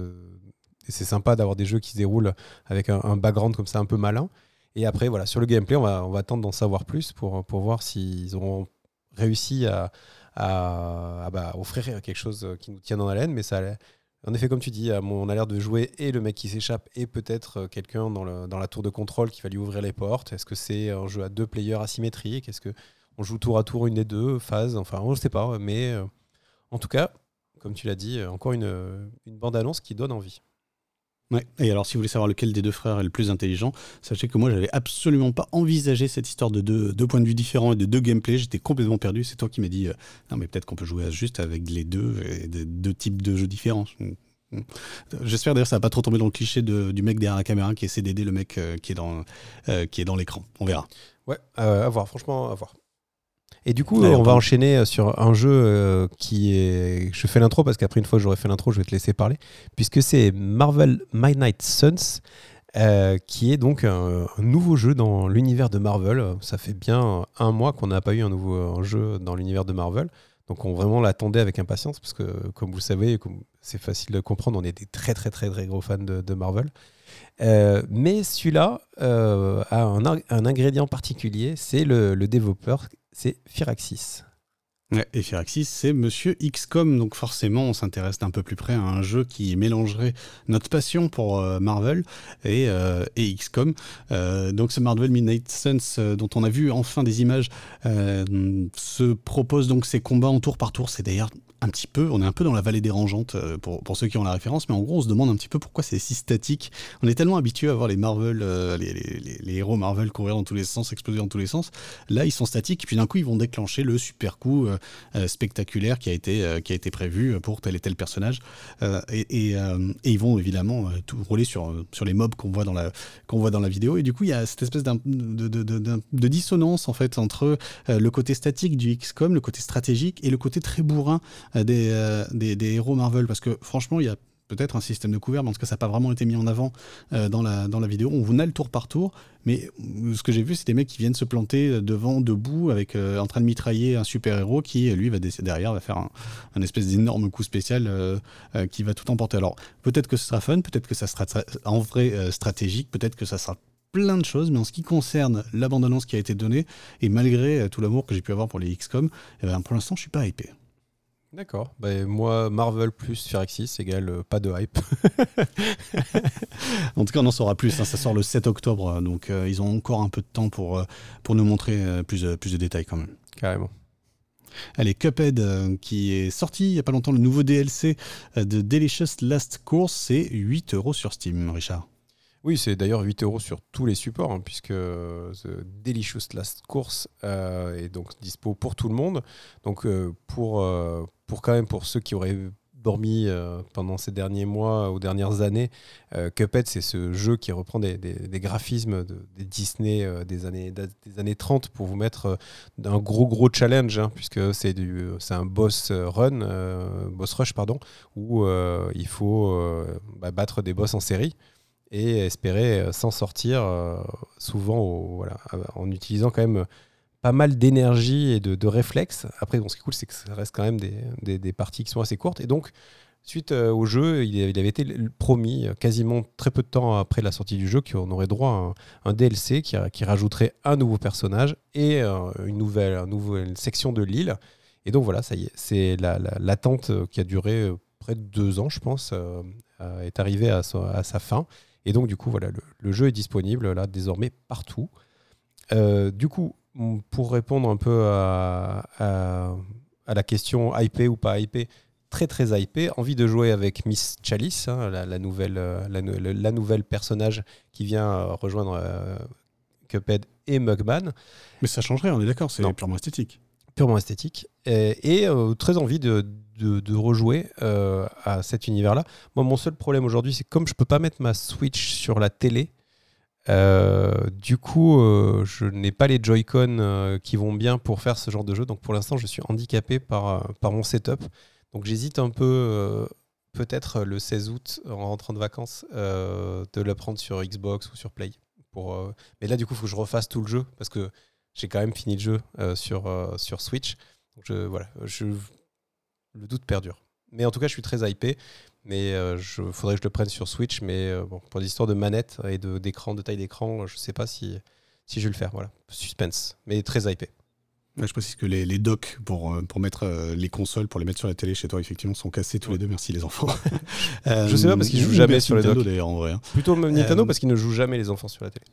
c'est sympa d'avoir des jeux qui se déroulent avec un, un, background comme ça un peu malin. Et après, voilà, sur le gameplay, on va, on va attendre d'en savoir plus pour, pour voir s'ils auront réussi à, à, bah, offrir quelque chose qui nous tient dans la laine. Mais ça, en effet, comme tu dis, on a l'air de jouer et le mec qui s'échappe et peut-être quelqu'un dans, la tour de contrôle qui va lui ouvrir les portes. Est-ce que c'est un jeu à deux players asymétrique Est-ce qu'on joue tour à tour une des deux phases Enfin, on ne sait pas. Mais euh, en tout cas, comme tu l'as dit, encore une, une bande-annonce qui donne envie.
Ouais. Et alors, si vous voulez savoir lequel des deux frères est le plus intelligent, sachez que moi, j'avais absolument pas envisagé cette histoire de deux, points de vue différents et de deux gameplays. J'étais complètement perdu. C'est toi qui m'as dit, euh, non, mais peut-être qu'on peut jouer juste avec les deux et deux types de jeux différents. J'espère d'ailleurs que ça va pas trop tomber dans le cliché du mec derrière la caméra qui essaie d'aider le mec euh, qui est dans, euh, qui est dans l'écran. On verra.
Ouais, à voir, franchement, à voir. Et du coup, on va enchaîner euh, sur un jeu euh, qui est. Je fais l'intro parce qu'après, une fois que j'aurai fait l'intro, je vais te laisser parler. Puisque c'est Marvel Midnight Suns, euh, qui est donc un, nouveau jeu dans l'univers de Marvel. Ça fait bien un mois qu'on n'a pas eu un nouveau jeu dans l'univers de Marvel. Donc on vraiment l'attendait avec impatience parce que, comme vous le savez, c'est facile de comprendre, on est des très très très très gros fans de, Marvel. mais celui-là a un, ingrédient particulier, c'est le, le, développeur c'est Firaxis.
et Firaxis, c'est Monsieur XCOM, donc forcément, on s'intéresse d'un peu plus près à un jeu qui mélangerait notre passion pour euh, Marvel et, euh, XCOM. Euh, donc ce Marvel Midnight Suns, dont on a vu enfin des images, se propose donc ces combats en tour par tour. C'est d'ailleurs un petit peu, on est un peu dans la vallée dérangeante euh, pour, pour, ceux qui ont la référence, mais en gros on se demande un petit peu pourquoi c'est si statique. On est tellement habitué à voir les Marvel, euh, les, les, héros Marvel courir dans tous les sens, exploser dans tous les sens. Là ils sont statiques, puis d'un coup ils vont déclencher le super coup euh, spectaculaire qui a, été, qui a été prévu pour tel et tel personnage. Et, et, et, ils vont évidemment tout rouler sur, sur les mobs qu'on voit, dans la, voit dans la vidéo. Et du coup il y a cette espèce de, de, de, de, dissonance en fait entre le côté statique du XCOM, le côté stratégique et le côté très bourrin euh, des, des, héros Marvel Parce que franchement, il y a peut-être un système de couvert, mais en tout cas, ça n'a pas vraiment été mis en avant euh, dans, la, vidéo. On vous a le tour par tour, mais ce que j'ai vu, c'est des mecs qui viennent se planter devant, debout, avec, euh, en train de mitrailler un super-héros qui, lui, va derrière, va faire un, espèce d'énorme coup spécial qui va tout emporter. Alors, peut-être que ce sera fun, peut-être que ça sera en vrai stratégique, peut-être que ça sera plein de choses, mais en ce qui concerne la bande-annonce qui a été donnée, et malgré tout l'amour que j'ai pu avoir pour les XCOM, eh ben, pour l'instant, je suis pas hypé.
D'accord. Bah, moi, Marvel plus Firaxis égale euh, pas de hype. [laughs]
en tout cas, on en saura plus. Hein. Ça sort le 7 octobre, euh, donc euh, ils ont encore un peu de temps pour, pour nous montrer plus, plus de détails quand même.
Carrément.
Allez, Cuphead, qui est sorti il n'y a pas longtemps, le nouveau DLC de Delicious Last Course, c'est 8 euros sur Steam, Richard.
Oui, c'est d'ailleurs 8 euros sur tous les supports, hein, puisque The Delicious Last Course euh, est donc dispo pour tout le monde. Donc euh, pour, euh, pour quand même pour ceux qui auraient dormi pendant ces derniers mois ou dernières années, Cuphead, c'est ce jeu qui reprend des, des, graphismes de, des Disney des, années, des années 30 pour vous mettre un gros gros challenge, hein, puisque c'est un boss run, boss rush, pardon, où il faut bah, battre des boss en série et espérer euh, s'en sortir euh, souvent en utilisant quand même pas mal d'énergie et de, réflexes. Après, bon, ce qui est cool, c'est que ça reste quand même des, parties qui sont assez courtes. Et donc, suite euh, au jeu, il, avait été promis, quasiment très peu de temps après la sortie du jeu, qu'on aurait droit à un, DLC qui, rajouterait un nouveau personnage et une, nouvelle, section de l'île. Et donc voilà, ça y est, c'est l'attente la, qui a duré près de deux ans, je pense, est arrivée à sa fin. Et donc, du coup, voilà, le, jeu est disponible là désormais partout. Euh, du coup, pour répondre un peu à, la question IP ou pas IP, très très IP, envie de jouer avec Miss Chalice, hein, la, nouvelle, euh, la, nouvelle personnage qui vient euh, rejoindre Cuphead et Mugman.
Mais ça changerait, on est d'accord, c'est purement esthétique.
Purement esthétique. Et, très envie de, de, rejouer à cet univers-là. Moi, mon seul problème aujourd'hui, c'est comme je peux pas mettre ma Switch sur la télé, euh, du coup, euh, je n'ai pas les Joy-Con euh, qui vont bien pour faire ce genre de jeu. Donc pour l'instant, je suis handicapé par, par mon setup. Donc j'hésite un peu, peut-être le 16 août, en rentrant de vacances, de le prendre sur Xbox ou sur Play. Pour, mais là, du coup, il faut que je refasse tout le jeu parce que j'ai quand même fini le jeu sur, sur Switch. Donc je, voilà, le doute perdure. Mais en tout cas, je suis très hypé. Mais il euh, faudrait que je le prenne sur Switch. Mais euh, bon, pour l'histoire de manette et d'écran, de, taille d'écran, je sais pas si, si je vais le faire. Voilà, suspense, mais très hypé.
je précise que les, les docks pour, euh, pour mettre les consoles, pour les mettre sur la télé chez toi, effectivement, sont cassés tous les deux. Merci les enfants. [laughs]
je sais pas parce qu'ils jouent jamais sur les docks.
d'ailleurs en vrai. Hein.
Plutôt Nintendo parce qu'ils ne jouent jamais les enfants sur la télé.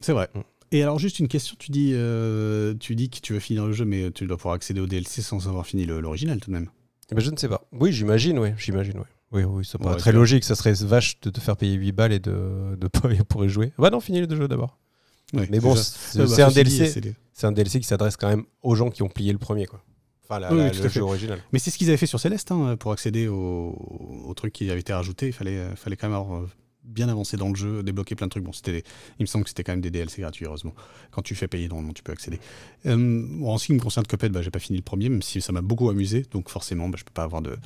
C'est vrai. Mm. Et alors juste une question, tu dis, tu dis que tu veux finir le jeu, mais tu dois pouvoir accéder au DLC sans avoir fini l'original tout de même.
Eh ben, je ne sais pas. Oui, j'imagine, oui. J'imagine, oui. Oui, oui, ça paraît très logique. Ça serait vache de te faire payer 8 balles et de ne pas [laughs] pour y jouer. Bah non, finis le jeu d'abord. mais bon, c'est bah, un DLC. C'est un DLC qui s'adresse quand même aux gens qui ont plié le premier, quoi. Enfin, le jeu original.
Mais c'est ce qu'ils avaient fait sur Céleste, hein, pour accéder au, au, truc qui avait été rajouté. Il fallait, fallait quand même avoir bien avancé dans le jeu, débloquer plein de trucs. Bon, c'était, il me semble que c'était quand même des DLC gratuits, heureusement. Quand tu fais payer, normalement, tu peux accéder. Euh, en ce qui me concerne Cuphead, bah, j'ai pas fini le premier, même si ça m'a beaucoup amusé. Donc forcément, bah, je peux pas avoir de,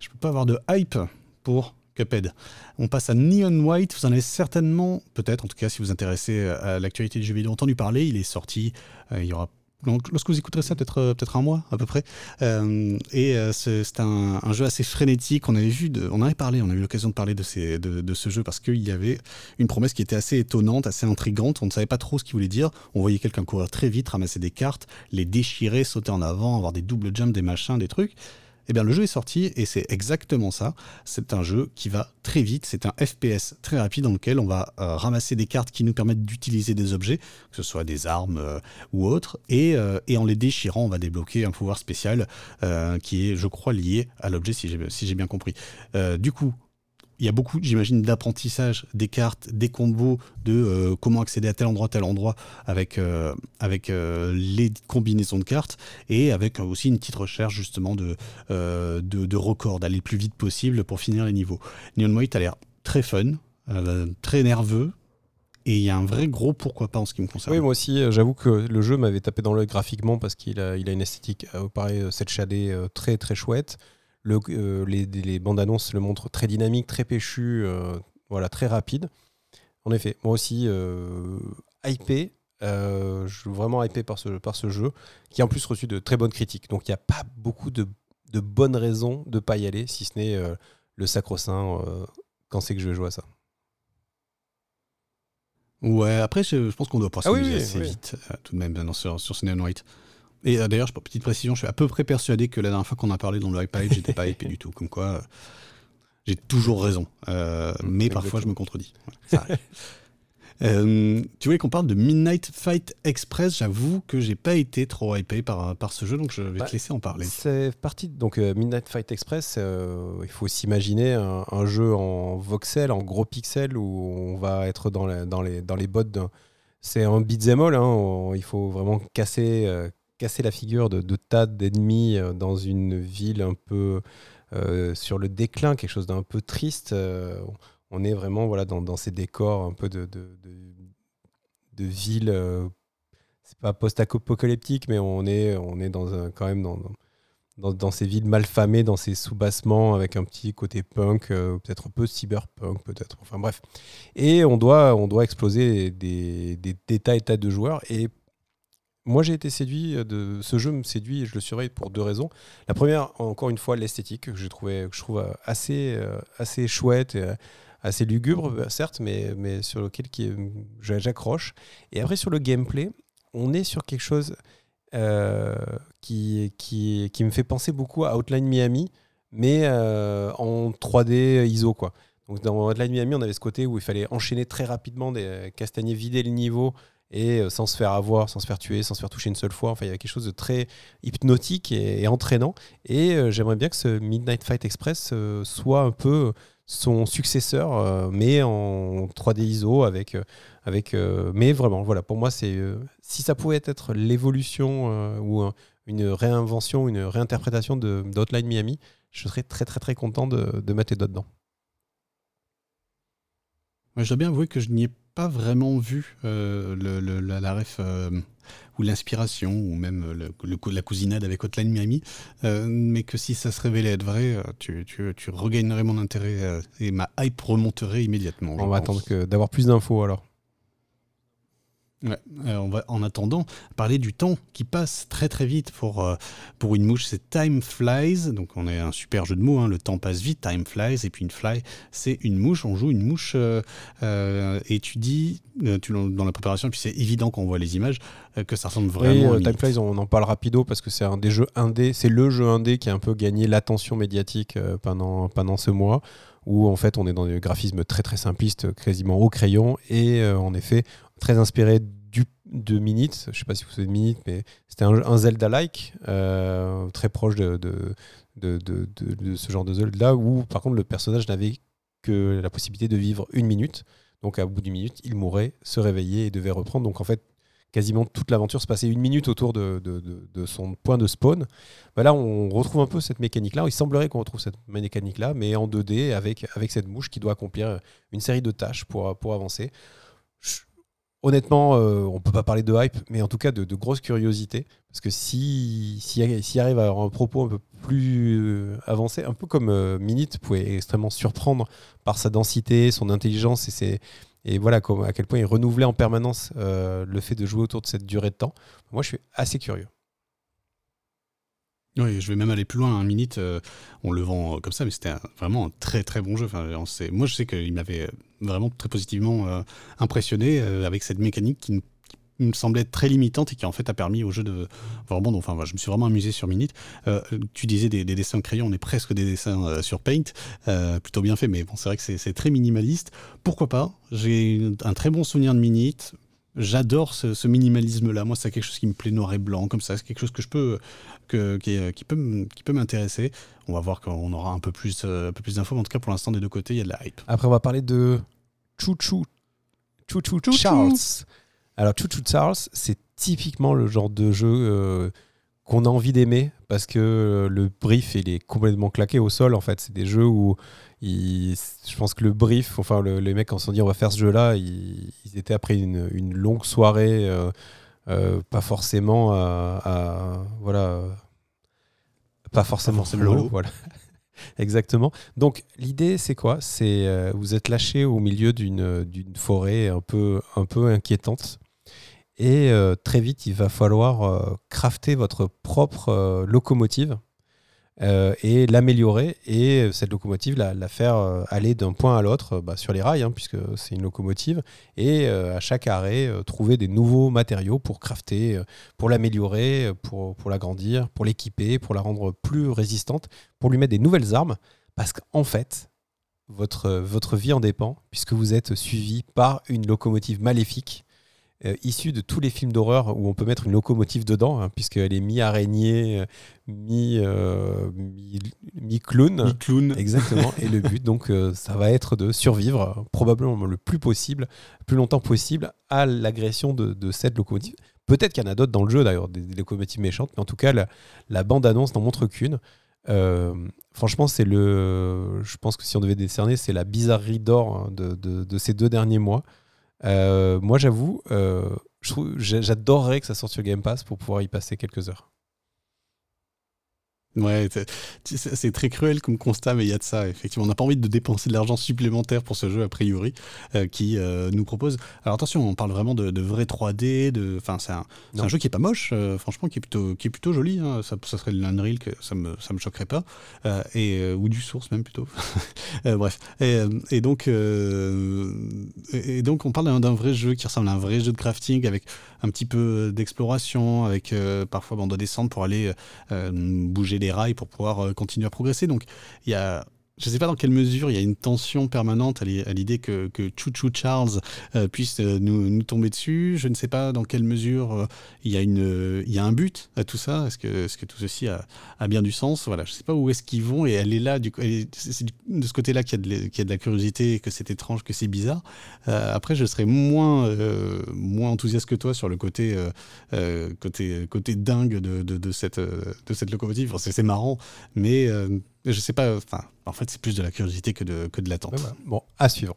je peux pas avoir de hype pour Cuphead. On passe à Neon White. Vous en avez certainement, peut-être, en tout cas, si vous vous intéressez à l'actualité du jeu vidéo, entendu parler. Il est sorti. Euh, il y aura lorsque vous écouterez ça, peut-être euh, peut-être un mois à peu près. Euh, et euh, c'est un, jeu assez frénétique. On avait vu, de, on avait parlé, on a eu l'occasion de parler de, ces, de, ce jeu parce qu'il y avait une promesse qui était assez étonnante, assez intrigante. On ne savait pas trop ce qu'il voulait dire. On voyait quelqu'un courir très vite, ramasser des cartes, les déchirer, sauter en avant, avoir des doubles jumps, des machins, des trucs. Eh bien, le jeu est sorti et c'est exactement ça. C'est un jeu qui va très vite. C'est un FPS très rapide dans lequel on va euh, ramasser des cartes qui nous permettent d'utiliser des objets, que ce soit des armes euh, ou autres. Et, euh, et, en les déchirant, on va débloquer un pouvoir spécial qui est, je crois, lié à l'objet, si j'ai bien compris. du coup, il y a beaucoup, j'imagine, d'apprentissage des cartes, des combos, de euh, comment accéder à tel endroit, tel endroit, avec, euh, avec euh, les combinaisons de cartes, et avec aussi une petite recherche justement de, de, de records, d'aller le plus vite possible pour finir les niveaux. Neon White a l'air très fun, très nerveux, et il y a un vrai gros pourquoi pas en ce qui me concerne.
Oui, moi aussi, j'avoue que le jeu m'avait tapé dans l'œil graphiquement parce qu'il a, il a une esthétique, pareil, cette shadé très très chouette. Euh, les, bandes annonces le montrent très dynamique, très péchu, euh, voilà, très rapide. En effet, moi aussi, euh, hypé, je suis vraiment hypé par ce, par ce jeu, qui a en plus reçu de très bonnes critiques. Donc il n'y a pas beaucoup de, bonnes raisons de ne pas y aller, si ce n'est le sacro-saint quand c'est que je vais jouer à ça.
Ouais, après, je, pense qu'on doit pas ah assez vite, tout de même, sur, sur White. Et euh, d'ailleurs, petite précision, je suis à peu près persuadé que la dernière fois qu'on a parlé dans le iPad, [laughs] j'étais pas épais du tout. Comme quoi, euh, j'ai toujours raison. Euh, mm, mais parfois, je me contredis. [laughs] tu voulais qu'on parle de Midnight Fight Express. J'avoue que j'ai pas été trop hypé par, par ce jeu, donc je vais bah, te laisser en parler.
C'est parti. Donc, Midnight Fight Express, il faut s'imaginer un, un, jeu en voxel, en gros pixels, où on va être dans, dans, les, dans les bottes C'est un beat'em all, hein, il faut vraiment casser, casser la figure de, tas d'ennemis euh, dans une ville un peu euh, sur le déclin, quelque chose d'un peu triste. Euh, on est vraiment voilà, dans, ces décors un peu de, de, ville. c'est pas post-apocalyptique, mais on est, on est dans un, quand même dans, dans, ces villes malfamées, dans ces sous-bassements, avec un petit côté punk, peut-être un peu cyberpunk, peut-être. Enfin bref. Et on doit, on doit exploser des, des, des tas et tas de joueurs. Et moi, j'ai été séduit euh, de ce jeu me séduit et je le surveille pour deux raisons. La première, encore une fois, l'esthétique que je je trouve euh, assez, euh, assez chouette, et assez lugubre, certes, mais, sur lequel j'accroche. Et après, sur le gameplay, on est sur quelque chose qui, qui, me fait penser beaucoup à Outline Miami, mais en 3D ISO, quoi. Donc dans Outline Miami, on avait ce côté où il fallait enchaîner très rapidement, des castagner, vider le niveau et euh, sans se faire avoir, sans se faire tuer, sans se faire toucher une seule fois. Enfin, il y avait quelque chose de très hypnotique et, entraînant. Et euh, j'aimerais bien que ce Midnight Fight Express euh, soit un peu son successeur, mais en 3D ISO avec, avec mais vraiment, voilà, pour moi, c'est si ça pouvait être l'évolution ou une réinvention, une réinterprétation de d'Outline Miami, je serais très très très content de, mettre les doigts dedans.
je dois bien avouer que je n'y ai pas vraiment vu euh, le, la, ref euh, ou l'inspiration ou même le, la cousinade avec Hotline Miami, euh, mais que si ça se révélait être vrai, tu, tu, tu regagnerais mon intérêt et ma hype remonterait immédiatement.
On va attendre d'avoir plus d'infos alors.
Ouais, euh, on va en attendant parler du temps qui passe très très vite pour, euh, pour une mouche, c'est Time Flies, donc on est un super jeu de mots, hein. le temps passe vite, Time Flies, et puis une fly, c'est une mouche, on joue une mouche, euh, et tu dis, tu, dans la préparation, et puis c'est évident quand on voit les images, que ça ressemble vraiment
Time Flies, on en parle rapido parce que c'est un des jeux indé, c'est le jeu indé qui a un peu gagné l'attention médiatique pendant, pendant ce mois où en fait on est dans des graphismes très très simplistes, quasiment au crayon, et en effet très inspiré du, de Minute. Je sais pas si vous savez de Minute, mais c'était un, Zelda-like, euh, très proche de, de, de, ce genre de Zelda, où par contre le personnage n'avait que la possibilité de vivre une minute. Donc à bout d'une minute, il mourait, se réveillait et devait reprendre. Donc en fait, quasiment toute l'aventure se passait une minute autour de, son point de spawn. Bah là, on retrouve un peu cette mécanique-là. Il semblerait qu'on retrouve cette mécanique-là, mais en 2D avec, avec cette mouche qui doit accomplir une série de tâches pour, pour avancer honnêtement, euh, on peut pas parler de hype, mais en tout cas de, grosse curiosité. Parce que si, si arrive à avoir un propos un peu plus euh, avancé, un peu comme euh, Minute pouvait extrêmement surprendre par sa densité, son intelligence et, ses, et voilà à quel point il renouvelait en permanence le fait de jouer autour de cette durée de temps, moi je suis assez curieux.
Oui, je vais même aller plus loin. Un Minute, on le vend comme ça, mais c'était vraiment un très très bon jeu. Enfin, moi, je sais qu'il m'avait vraiment très positivement euh, impressionné euh, avec cette mécanique qui, me semblait très limitante et qui en fait a permis au jeu de vraiment enfin je me suis vraiment amusé sur Minute euh, tu disais des, dessins crayon on est presque des dessins sur Paint plutôt bien fait mais bon c'est vrai que c'est très minimaliste pourquoi pas? J'ai un très bon souvenir de Minute J'adore ce, minimalisme-là. Moi, c'est quelque chose qui me plaît noir et blanc, comme ça. C'est quelque chose que je peux, que, qui, peut, qui peut m'intéresser. On va voir quand on aura un peu plus, un peu plus d'infos. Mais en tout cas, pour l'instant, des deux côtés, il y a de la hype.
Après, on va parler de Chouchou, Chouchou Charles. Alors Chouchou Charles, c'est typiquement le genre de jeu euh, qu'on a envie d'aimer parce que euh, le brief il est complètement claqué au sol en fait. C'est des jeux où je pense que le brief, enfin les mecs quand se sont dit on va faire ce jeu-là, ils, étaient après une, longue soirée, euh, pas forcément à, voilà, pas forcément,
forcément
voilà. [laughs] Exactement. Donc l'idée c'est quoi? C'est euh, vous êtes lâché au milieu d'une forêt un peu, un peu inquiétante et euh, très vite il va falloir euh, crafter votre propre locomotive euh, et l'améliorer. Et cette locomotive la, faire euh, aller d'un point à l'autre bah, sur les rails, hein, puisque c'est une locomotive, et euh, à chaque arrêt trouver des nouveaux matériaux pour crafter, pour l'améliorer, pour, pour l'agrandir, pour l'équiper, pour la rendre plus résistante, pour lui mettre des nouvelles armes, parce qu'en fait, votre, votre vie en dépend, puisque vous êtes suivi par une locomotive maléfique euh, issu de tous les films d'horreur où on peut mettre une locomotive dedans, hein, puisqu'elle est mi-araignée, euh, euh, mi-clown.
Mi-clown.
Exactement. et le but, donc, ça va être de survivre probablement le plus possible, le plus longtemps possible, à l'agression de, cette locomotive. Peut-être qu'il y en a d'autres dans le jeu, d'ailleurs, des, locomotives méchantes, mais en tout cas, la, bande-annonce n'en montre qu'une. franchement, c'est le. Je pense que si on devait décerner, c'est la bizarrerie d'or hein, de, ces deux derniers mois. Euh, moi, j'avoue, euh, j'adorerais que ça sorte sur Game Pass pour pouvoir y passer quelques heures.
Ouais, c'est très cruel comme constat, mais il y a de ça, effectivement. On n'a pas envie de dépenser de l'argent supplémentaire pour ce jeu, a priori, euh, qui euh, nous propose. Alors attention, on parle vraiment de, de vrai 3D, de... enfin, c'est un, jeu qui est pas moche, euh, franchement, qui est plutôt, qui est plutôt joli. Hein. Ça, ça, serait de l'Unreal, que ça me, ça me choquerait pas. et, ou du Source, même plutôt. [laughs] bref. Et, donc, et donc, on parle d'un vrai jeu qui ressemble à un vrai jeu de crafting avec un petit peu d'exploration, avec parfois, on doit descendre pour aller bouger des rails pour pouvoir euh, continuer à progresser. Donc il y a je ne sais pas dans quelle mesure il y a une tension permanente à l'idée que, que Chou Charles euh, puisse euh, nous, tomber dessus. Je ne sais pas dans quelle mesure euh, il, y a un but à tout ça. Est-ce que, tout ceci a, bien du sens? Voilà, je ne sais pas où est-ce qu'ils vont et elle est là. C'est de ce côté-là qu'il y, a de la curiosité, que c'est étrange, que c'est bizarre. après, je serais moins, enthousiaste que toi sur le côté, dingue de cette locomotive. c'est marrant, mais je sais pas, enfin, en fait, c'est plus de la curiosité que de, que de l'attente.
Bon, à suivre.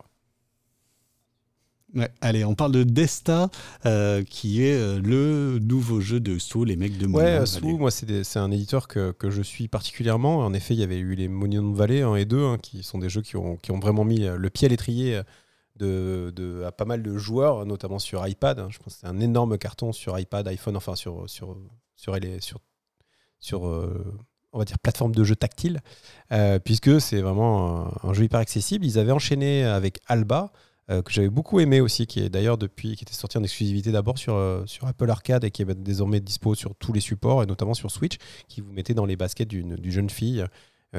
Ouais, allez, on parle de Desta, euh, qui est euh, le nouveau jeu de Sou, les mecs de
Monument Ouais, Sou, moi, c'est un éditeur que, que, je suis particulièrement. En effet, il y avait eu les Monument Valley 1 et 2, hein, qui sont des jeux qui ont, qui ont vraiment mis le pied à l'étrier de, de, à pas mal de joueurs, notamment sur iPad. Hein. Je pense que c'est un énorme carton sur iPad, iPhone, enfin sur, sur, sur, sur, sur, sur euh, on va dire, plateforme de jeu tactile, euh, puisque c'est vraiment un, jeu hyper accessible. Ils avaient enchaîné avec Alba, euh, que j'avais beaucoup aimé aussi, qui est d'ailleurs depuis, qui était sorti en exclusivité d'abord sur, euh, sur Apple Arcade et qui est désormais dispo sur tous les supports, et notamment sur Switch, qui vous mettait dans les baskets d'une jeune fille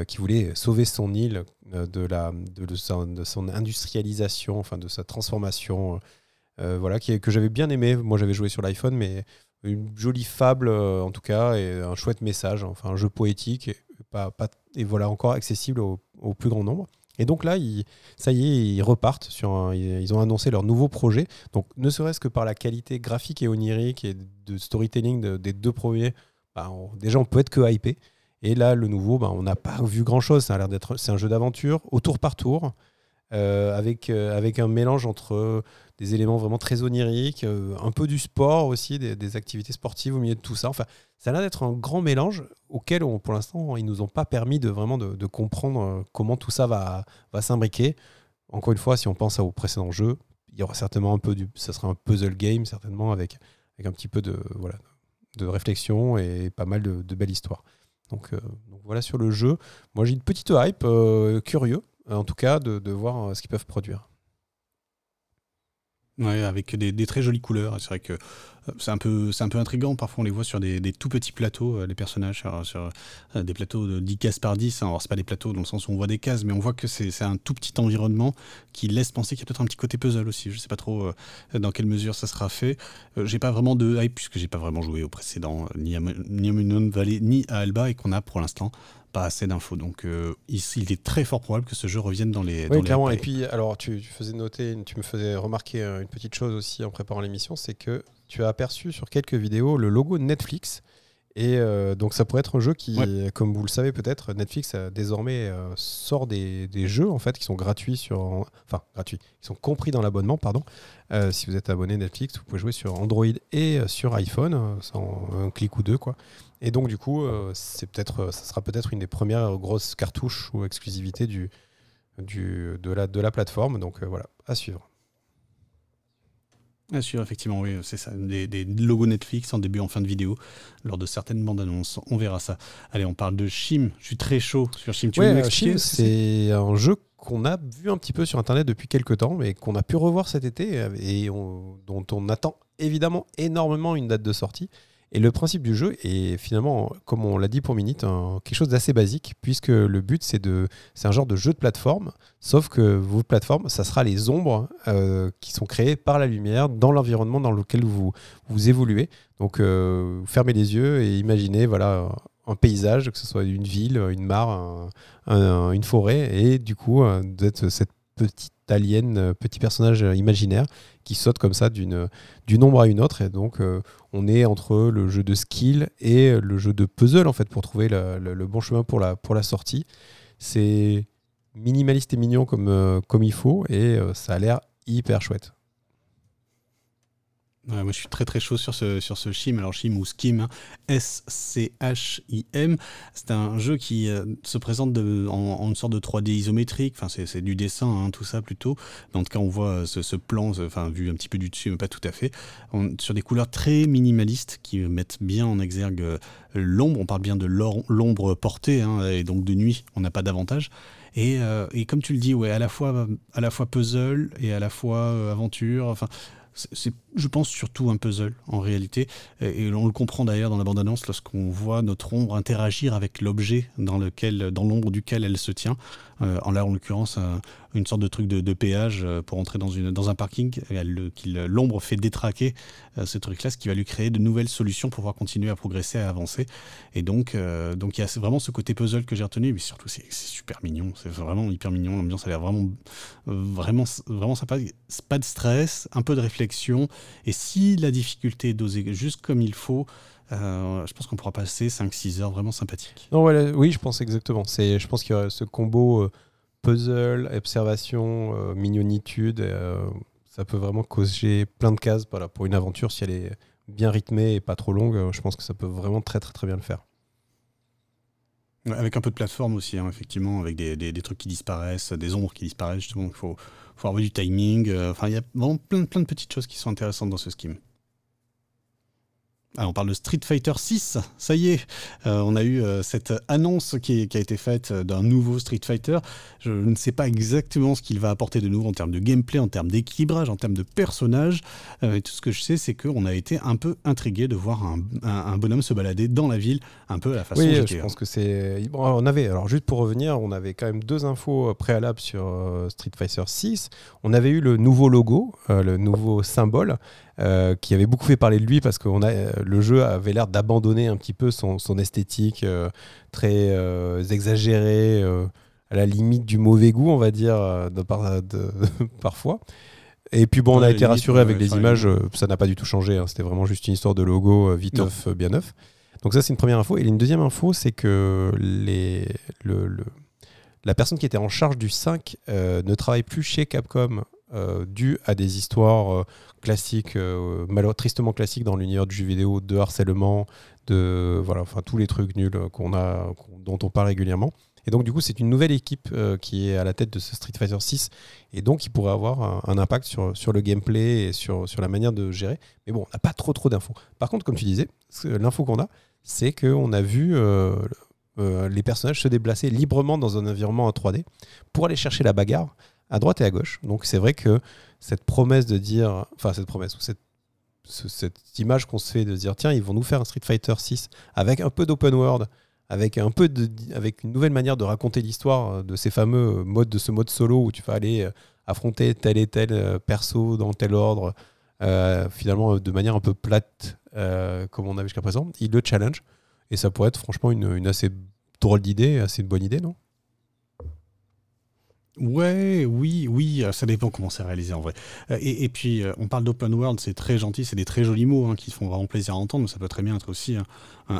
qui voulait sauver son île de, la, de, son industrialisation, enfin de sa transformation. voilà, que j'avais bien aimé. Moi, j'avais joué sur l'iPhone, mais une jolie fable euh, en tout cas et un chouette message, enfin un jeu poétique et, pas, pas, et voilà encore accessible au, plus grand nombre. Et donc là, ils, ça y est, ils repartent sur ils ont annoncé leur nouveau projet. Donc ne serait-ce que par la qualité graphique et onirique et de storytelling des deux premiers, bah, déjà on peut être que hypé. Et là, le nouveau, bah, on n'a pas vu grand-chose. Ça a l'air d'être, c'est un jeu d'aventure au tour par tour. Euh, avec, euh, avec un mélange entre des éléments vraiment très oniriques, euh, un peu du sport aussi, des, activités sportives au milieu de tout ça. Enfin, ça a l'air d'être un grand mélange auquel, pour l'instant, ils nous ont pas permis de vraiment de, comprendre euh, comment tout ça va, va s'imbriquer. Encore une fois, si on pense aux précédents jeux, il y aura certainement un peu du, ça sera un puzzle game certainement avec, avec un petit peu de voilà de réflexion et pas mal de, belles histoires. Donc, euh, voilà sur le jeu. Moi j'ai une petite hype, curieux en tout cas de, de voir ce qu'ils peuvent produire.
Ouais, avec des, très jolies couleurs. C'est vrai que euh, c'est un peu, c'est un peu intriguant. Parfois, on les voit sur des, tout petits plateaux, euh, les personnages sur, euh, des plateaux de 10 cases par 10. Alors, c'est pas des plateaux dans le sens où on voit des cases, mais on voit que c'est, un tout petit environnement qui laisse penser qu'il y a peut-être un petit côté puzzle aussi. Je sais pas trop dans quelle mesure ça sera fait. j'ai pas vraiment de hype puisque j'ai pas vraiment joué au précédent, ni à, ni Valley, ni à Alba, et qu'on a pour l'instant pas assez d'infos. Donc euh, il, est très fort probable que ce jeu revienne dans les.
Oui, clairement. et puis, alors, tu, faisais noter, tu me faisais remarquer euh, une petite chose aussi en préparant l'émission, c'est que tu as aperçu sur quelques vidéos le logo Netflix. Et euh, donc ça pourrait être un jeu qui, comme vous le savez peut-être, Netflix a désormais sort des, des, jeux en fait qui sont gratuits sur, enfin gratuits, qui sont compris dans l'abonnement, pardon. si vous êtes abonné Netflix, vous pouvez jouer sur Android et sur iPhone, sans un clic ou deux quoi. Et donc, du coup, euh, c'est peut-être, euh, ça sera peut-être une des premières grosses cartouches ou exclusivités du, du, de, la, de la plateforme. Donc, euh, voilà, à suivre.
À suivre, effectivement, oui, c'est ça. Des, des, logos Netflix en début, en fin de vidéo, lors de certaines bandes annonces. On verra ça. Allez, on parle de Shim. Je suis très chaud sur Shim.
Tu ouais, Shim, c'est un jeu qu'on a vu un petit peu sur Internet depuis quelques temps, mais qu'on a pu revoir cet été et dont on attend évidemment énormément une date de sortie. Et le principe du jeu est finalement, comme on l'a dit pour Minute, quelque chose d'assez basique, puisque le but c'est de, c'est un genre de jeu de plateforme, sauf que vos plateformes, ça sera les ombres euh, qui sont créées par la lumière dans l'environnement dans lequel vous, vous évoluez. Donc euh, fermez les yeux et imaginez voilà un paysage, que ce soit une ville, une mare, une forêt, et du coup d'être cette petite alien, petit personnage imaginaire qui saute comme ça d'une ombre à une autre. Et donc, euh, on est entre le jeu de skill et le jeu de puzzle, en fait, pour trouver le, bon chemin pour la, pour la sortie. C'est minimaliste et mignon comme, euh, comme il faut, et euh, ça a l'air hyper chouette
moi, je suis très très chaud sur ce, sur ce. Alors, Shim ou Skim, hein. S-C-H-I-M. C'est un jeu qui euh, se présente de, en, une sorte de 3D isométrique. Enfin, c'est du dessin, hein, tout ça plutôt. Dans le cas, on voit ce, ce, plan, enfin, vu un petit peu du dessus, mais pas tout à fait. sur des couleurs très minimalistes qui mettent bien en exergue euh, l'ombre. On parle bien de l'ombre portée, hein, et donc de nuit, on n'a pas d'avantage. Et, euh, et, comme tu le dis, ouais, à la fois, à la fois puzzle et à la fois aventure. Enfin, c'est, je pense, surtout un puzzle en réalité. Et, on le comprend d'ailleurs dans la bande-annonce lorsqu'on voit notre ombre interagir avec l'objet dans, lequel, dans l'ombre duquel elle se tient. Euh, en là, en l'occurrence, une sorte de truc de, péage euh, pour entrer dans, une, dans un parking. l'ombre fait détraquer euh, ce truc-là, ce qui va lui créer de nouvelles solutions pour pouvoir continuer à progresser, à avancer. Et donc, donc il y a vraiment ce côté puzzle que j'ai retenu, mais surtout, c'est, super mignon. C'est vraiment hyper mignon. L'ambiance a l'air vraiment, vraiment, vraiment sympa. Pas de stress, un peu de réflexion et si la difficulté est dosée juste comme il faut, euh, je pense qu'on pourra passer 5-6 heures vraiment sympathiques.
Non, oui, je pense exactement. Je pense qu'il y a ce combo euh, puzzle, observation, euh, mignonitude. ça peut vraiment causer plein de cases voilà, pour une aventure. Si elle est bien rythmée et pas trop longue, je pense que ça peut vraiment très très très bien le faire.
Avec un peu de plateforme aussi, hein, effectivement, avec des, des, trucs qui disparaissent, des ombres qui disparaissent, justement, il faut, faut avoir du timing. Euh, enfin, il y a vraiment plein, plein de petites choses qui sont intéressantes dans ce scheme. Ah, on parle de Street Fighter 6, ça y est, euh, on a eu euh, cette annonce qui, a été faite d'un nouveau Street Fighter. Je ne sais pas exactement ce qu'il va apporter de nouveau en termes de gameplay, en termes d'équilibrage, en termes de personnages. et tout ce que je sais, c'est qu'on a été un peu intrigué de voir un, bonhomme se balader dans la ville, un peu à la façon
oui, je pense que c'est. on avait, alors juste pour revenir, on avait quand même deux infos préalables sur Street Fighter 6. On avait eu le nouveau logo, le nouveau symbole. Euh, qui avait beaucoup fait parler de lui parce que a, euh, le jeu avait l'air d'abandonner un petit peu son, esthétique euh, très exagérée, à la limite du mauvais goût, on va dire, de, [laughs] parfois. Et puis bon, on a été rassuré avec les images, ça n'a pas du tout changé, hein. c'était vraiment juste une histoire de logo viteuf, bien neuf. Donc ça c'est une première info. Et une deuxième info, c'est que les, le, la personne qui était en charge du 5 ne travaille plus chez Capcom dû à des histoires classique, euh, tristement classique dans l'univers du jeu vidéo, de harcèlement, de voilà, enfin tous les trucs nuls qu'on a, dont on parle régulièrement. Et donc du coup, c'est une nouvelle équipe euh, qui est à la tête de ce Street Fighter 6 et donc il pourrait avoir un, impact sur, sur le gameplay et sur, sur la manière de gérer. Mais bon, on n'a pas trop trop d'infos. Par contre, comme tu disais, l'info qu'on a, c'est qu'on a vu euh, les personnages se déplacer librement dans un environnement en 3D pour aller chercher la bagarre à droite et à gauche. Donc c'est vrai que cette promesse de dire, enfin cette promesse ou cette, cette image qu'on se fait de dire tiens ils vont nous faire un Street Fighter 6 avec un peu d'open world, avec un peu de, avec une nouvelle manière de raconter l'histoire de ces fameux modes de ce mode solo où tu vas aller euh, affronter tel et tel euh, perso dans tel ordre, euh, finalement de manière un peu plate comme on a vu jusqu'à présent, il le challenge et ça pourrait être franchement une, une assez drôle d'idée, assez une bonne idée, non?
Ouais, oui, oui, euh, ça dépend comment c'est réalisé en vrai. Euh, et, puis, euh, on parle d'open world, c'est très gentil, c'est des très jolis mots hein, qui font vraiment plaisir à entendre, mais ça peut très bien être aussi un,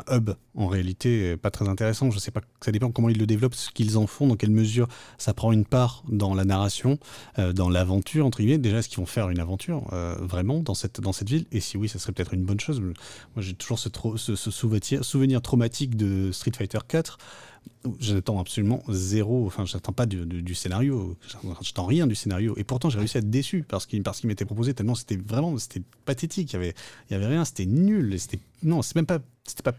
hub en réalité pas très intéressant. Je sais pas, ça dépend comment ils le développent, ce qu'ils en font, dans quelle mesure ça prend une part dans la narration, dans l'aventure, entre guillemets. Déjà, est-ce qu'ils vont faire une aventure vraiment dans cette, dans cette ville? Et si oui, ça serait peut-être une bonne chose. Moi, j'ai toujours ce, ce, ce souvenir, souvenir traumatique de Street Fighter 4 j'attends absolument zéro, enfin j'attends pas du, du, du scénario, j'attends rien du scénario. Et pourtant j'ai réussi à être déçu parce qu'il parce m'était proposé tellement c'était vraiment c'était pathétique, il y avait y avait rien, c'était nul, c'était non c'est même pas c'était pas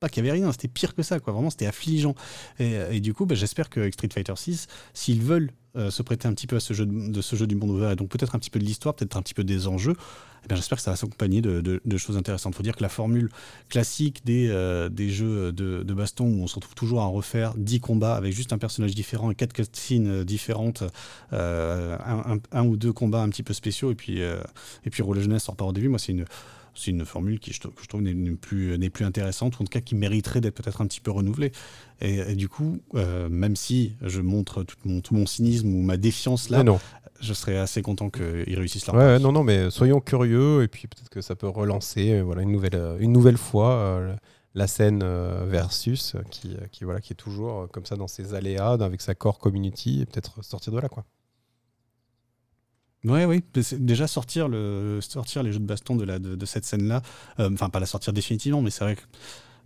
pas qu'il y avait rien, c'était pire que ça, quoi. Vraiment, c'était affligeant. Et, du coup, bah, j'espère qu'avec Street Fighter 6, s'ils veulent euh, se prêter un petit peu à ce jeu de, ce jeu du monde ouvert, et donc peut-être un petit peu de l'histoire, peut-être un petit peu des enjeux, eh j'espère que ça va s'accompagner de, choses intéressantes. Il faut dire que la formule classique des, euh, des jeux de, baston où on se retrouve toujours à refaire 10 combats avec juste un personnage différent et 4 cutscenes différentes, euh, un, ou deux combats un petit peu spéciaux, et puis, et puis Roller Jeunesse sort pas au début, moi c'est une c'est une formule qui, je, que je trouve n'est plus, plus intéressante, ou en tout cas qui mériterait d'être peut-être un petit peu renouvelée. Et, du coup, euh, même si je montre tout mon, tout mon cynisme ou ma défiance là, je serais assez content qu'ils réussissent
leur ouais, Non, non, mais soyons curieux, et puis peut-être que ça peut relancer euh, voilà, une, nouvelle, euh, une nouvelle fois la scène versus, qui, qui, voilà, qui est toujours comme ça dans ses aléas, avec sa core community, et peut-être sortir de là. quoi.
Ouais, oui. Déjà sortir, le, sortir les jeux de baston de, cette scène-là, euh, enfin pas la sortir définitivement, mais c'est vrai que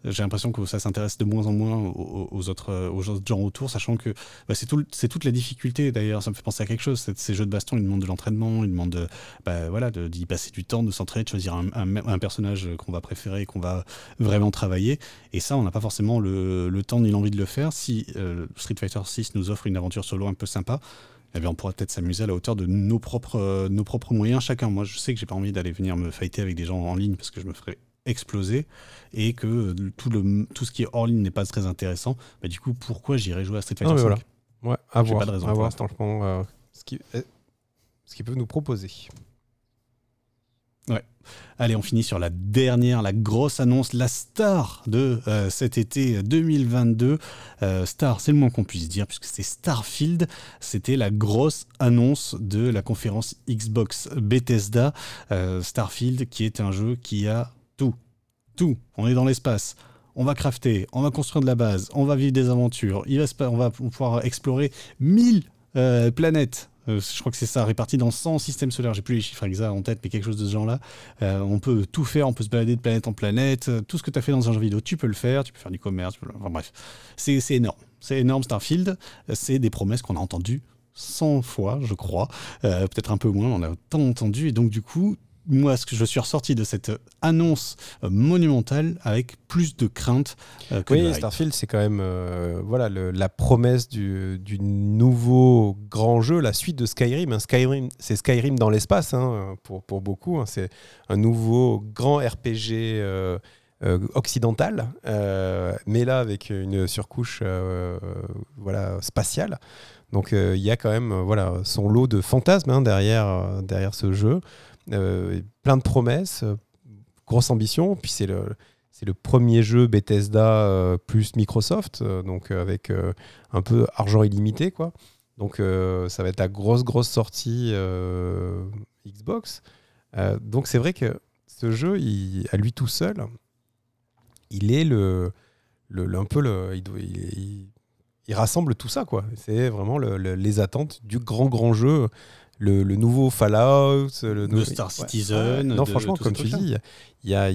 j'ai l'impression que ça s'intéresse de moins en moins aux, autres, gens autour, sachant que bah, c'est tout, toute la difficulté. D'ailleurs, ça me fait penser à quelque chose. Ces jeux de baston, ils demandent de l'entraînement, ils demandent bah, voilà, d'y passer du temps, de s'entraîner, de choisir un, personnage qu'on va préférer, qu'on va vraiment travailler. Et ça, on n'a pas forcément le, temps ni l'envie de le faire. Si euh, Street Fighter 6 nous offre une aventure solo un peu sympa, eh bien, on pourra peut-être s'amuser à la hauteur de nos propres, nos propres moyens chacun. Moi, je sais que j'ai pas envie d'aller venir me fighter avec des gens en ligne parce que je me ferais exploser et que tout, le, tout ce qui est hors ligne n'est pas très intéressant. Bah, du coup, pourquoi j'irais jouer à Street Fighter 5
voilà. Ouais, à voir. Pas de raison à voir, euh, ce qui, euh, ce qu'ils peuvent nous proposer.
Ouais. Allez, on finit sur la dernière, la grosse annonce, la star de euh, cet été 2022. Euh, star, c'est le moins qu'on puisse dire, puisque c'est Starfield. C'était la grosse annonce de la conférence Xbox Bethesda. Euh, Starfield, qui est un jeu qui a tout. Tout. On est dans l'espace. On va crafter, on va construire de la base, on va vivre des aventures, il va, on va pouvoir explorer 1000 planètes euh, je crois que c'est ça, réparti dans 100 systèmes solaires. J'ai plus les chiffres exacts en tête, mais quelque chose de ce genre-là. Euh, on peut tout faire, on peut se balader de planète en planète. Euh, tout ce que tu as fait dans un jeu vidéo, tu peux le faire. Tu peux faire du commerce. Enfin bref, c'est énorme. C'est énorme, Starfield. C'est des promesses qu'on a entendues 100 fois, je crois. Peut-être un peu moins, on a tant entendu. Et donc, du coup, moi, ce que je suis ressorti de cette annonce euh, monumentale avec plus de crainte
euh, que Oui, Starfield, c'est quand même euh, voilà, la promesse du, nouveau grand jeu, la suite de Skyrim. Hein. Skyrim, c'est Skyrim dans l'espace hein, pour, pour, beaucoup. Hein. C'est un nouveau grand RPG occidental, mais là avec une surcouche voilà, spatiale. Donc il y a quand même voilà, son lot de fantasmes derrière, derrière ce jeu. Euh, plein de promesses, euh, grosse ambition. Puis c'est le, c'est le premier jeu Bethesda euh, plus Microsoft, donc avec un peu argent illimité, quoi. Donc ça va être la grosse, grosse sortie Xbox. donc c'est vrai que ce jeu, à lui tout seul, il est le, le, un peu le, il, rassemble tout ça, quoi. C'est vraiment les attentes du grand, grand jeu le, nouveau Fallout, le,
Star Citizen.
non, franchement, comme tu dis, il y a,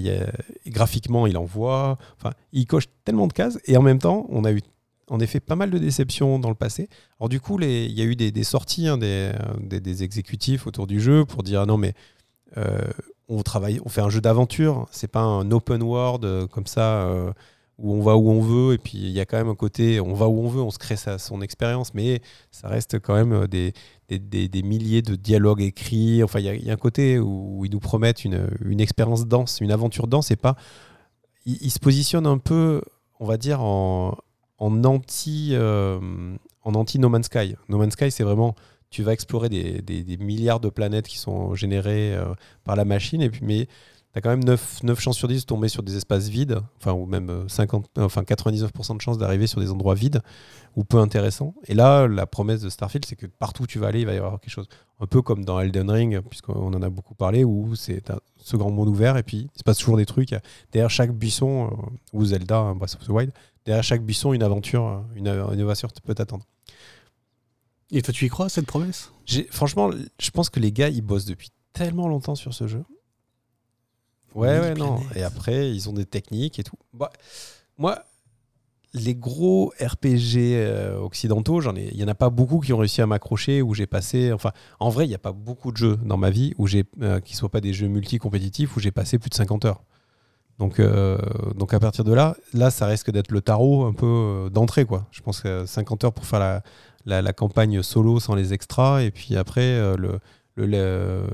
graphiquement, il envoie. Enfin, il coche tellement de cases. Et en même temps, on a eu en effet pas mal de déceptions dans le passé. Alors du coup, il y a eu des, sorties hein, des, des, exécutifs autour du jeu pour dire ah non mais euh, on travaille, on fait un jeu d'aventure. C'est pas un open world euh, comme ça. Euh, où on va où on veut, et puis il y a quand même un côté, on va où on veut, on se crée sa, son expérience, mais ça reste quand même des, des, des, milliers de dialogues écrits. Enfin, il y, a un côté où, ils nous promettent une, une expérience dense, une aventure dense, et pas. Ils, se positionnent un peu, on va dire, en, en anti, euh, en anti No Man's Sky. No Man's Sky, c'est vraiment tu vas explorer des, des, milliards de planètes qui sont générées euh, par la machine, et puis, mais tu as quand même 9, 9, chances sur 10 de tomber sur des espaces vides, enfin, ou même 50, euh, enfin, 99% de chances d'arriver sur des endroits vides ou peu intéressants. Et là, la promesse de Starfield, c'est que partout où tu vas aller, il va y avoir quelque chose. Un peu comme dans Elden Ring, puisqu'on en a beaucoup parlé, où c'est ce grand monde ouvert, et puis il se passe toujours des trucs. Derrière chaque buisson, euh, ou Zelda, hein, Breath of the Wild, derrière chaque buisson, une aventure, euh, une innovation peut t'attendre.
Et toi, tu y crois, cette promesse?
Franchement, je pense que les gars, ils bossent depuis tellement longtemps sur ce jeu. Ouais, ouais, non. Et après, ils ont des techniques et tout. Bah, moi, les gros RPG euh, occidentaux, j'en ai, il y en a pas beaucoup qui ont réussi à m'accrocher où j'ai passé. Enfin, en vrai, il n'y a pas beaucoup de jeux dans ma vie où j'ai, euh, qui soient pas des jeux multi-compétitifs où j'ai passé plus de 50 heures. Donc, euh, donc à partir de là, là, ça risque d'être le tarot un peu d'entrée, quoi. Je pense que 50 heures pour faire la, la, la, campagne solo sans les extras, et puis après le, le,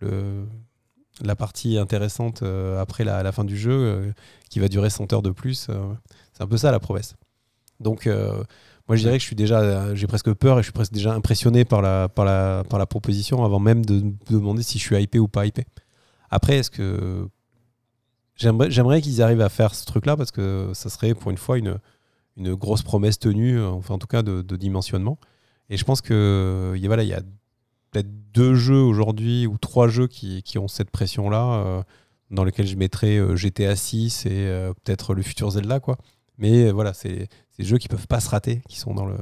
le la partie intéressante euh, après la, fin du jeu, euh, qui va durer 100 heures de plus. Euh, c'est un peu ça la promesse. Donc, moi, je dirais que je suis déjà, j'ai presque peur et je suis presque déjà impressionné par la, par la, par la proposition avant même de demander si je suis hypé ou pas hypé. Après, est-ce que j'aimerais qu'ils arrivent à faire ce truc-là parce que ça serait pour une fois une, une grosse promesse tenue, enfin en tout cas de, de dimensionnement. Et je pense que voilà, il y a peut-être deux jeux aujourd'hui ou trois jeux qui, qui ont cette pression-là, euh, dans lesquels je mettrais euh, GTA 6 et euh, peut-être le futur Zelda. Quoi. Mais voilà, c'est des jeux qui peuvent pas se rater, qui sont dans, le,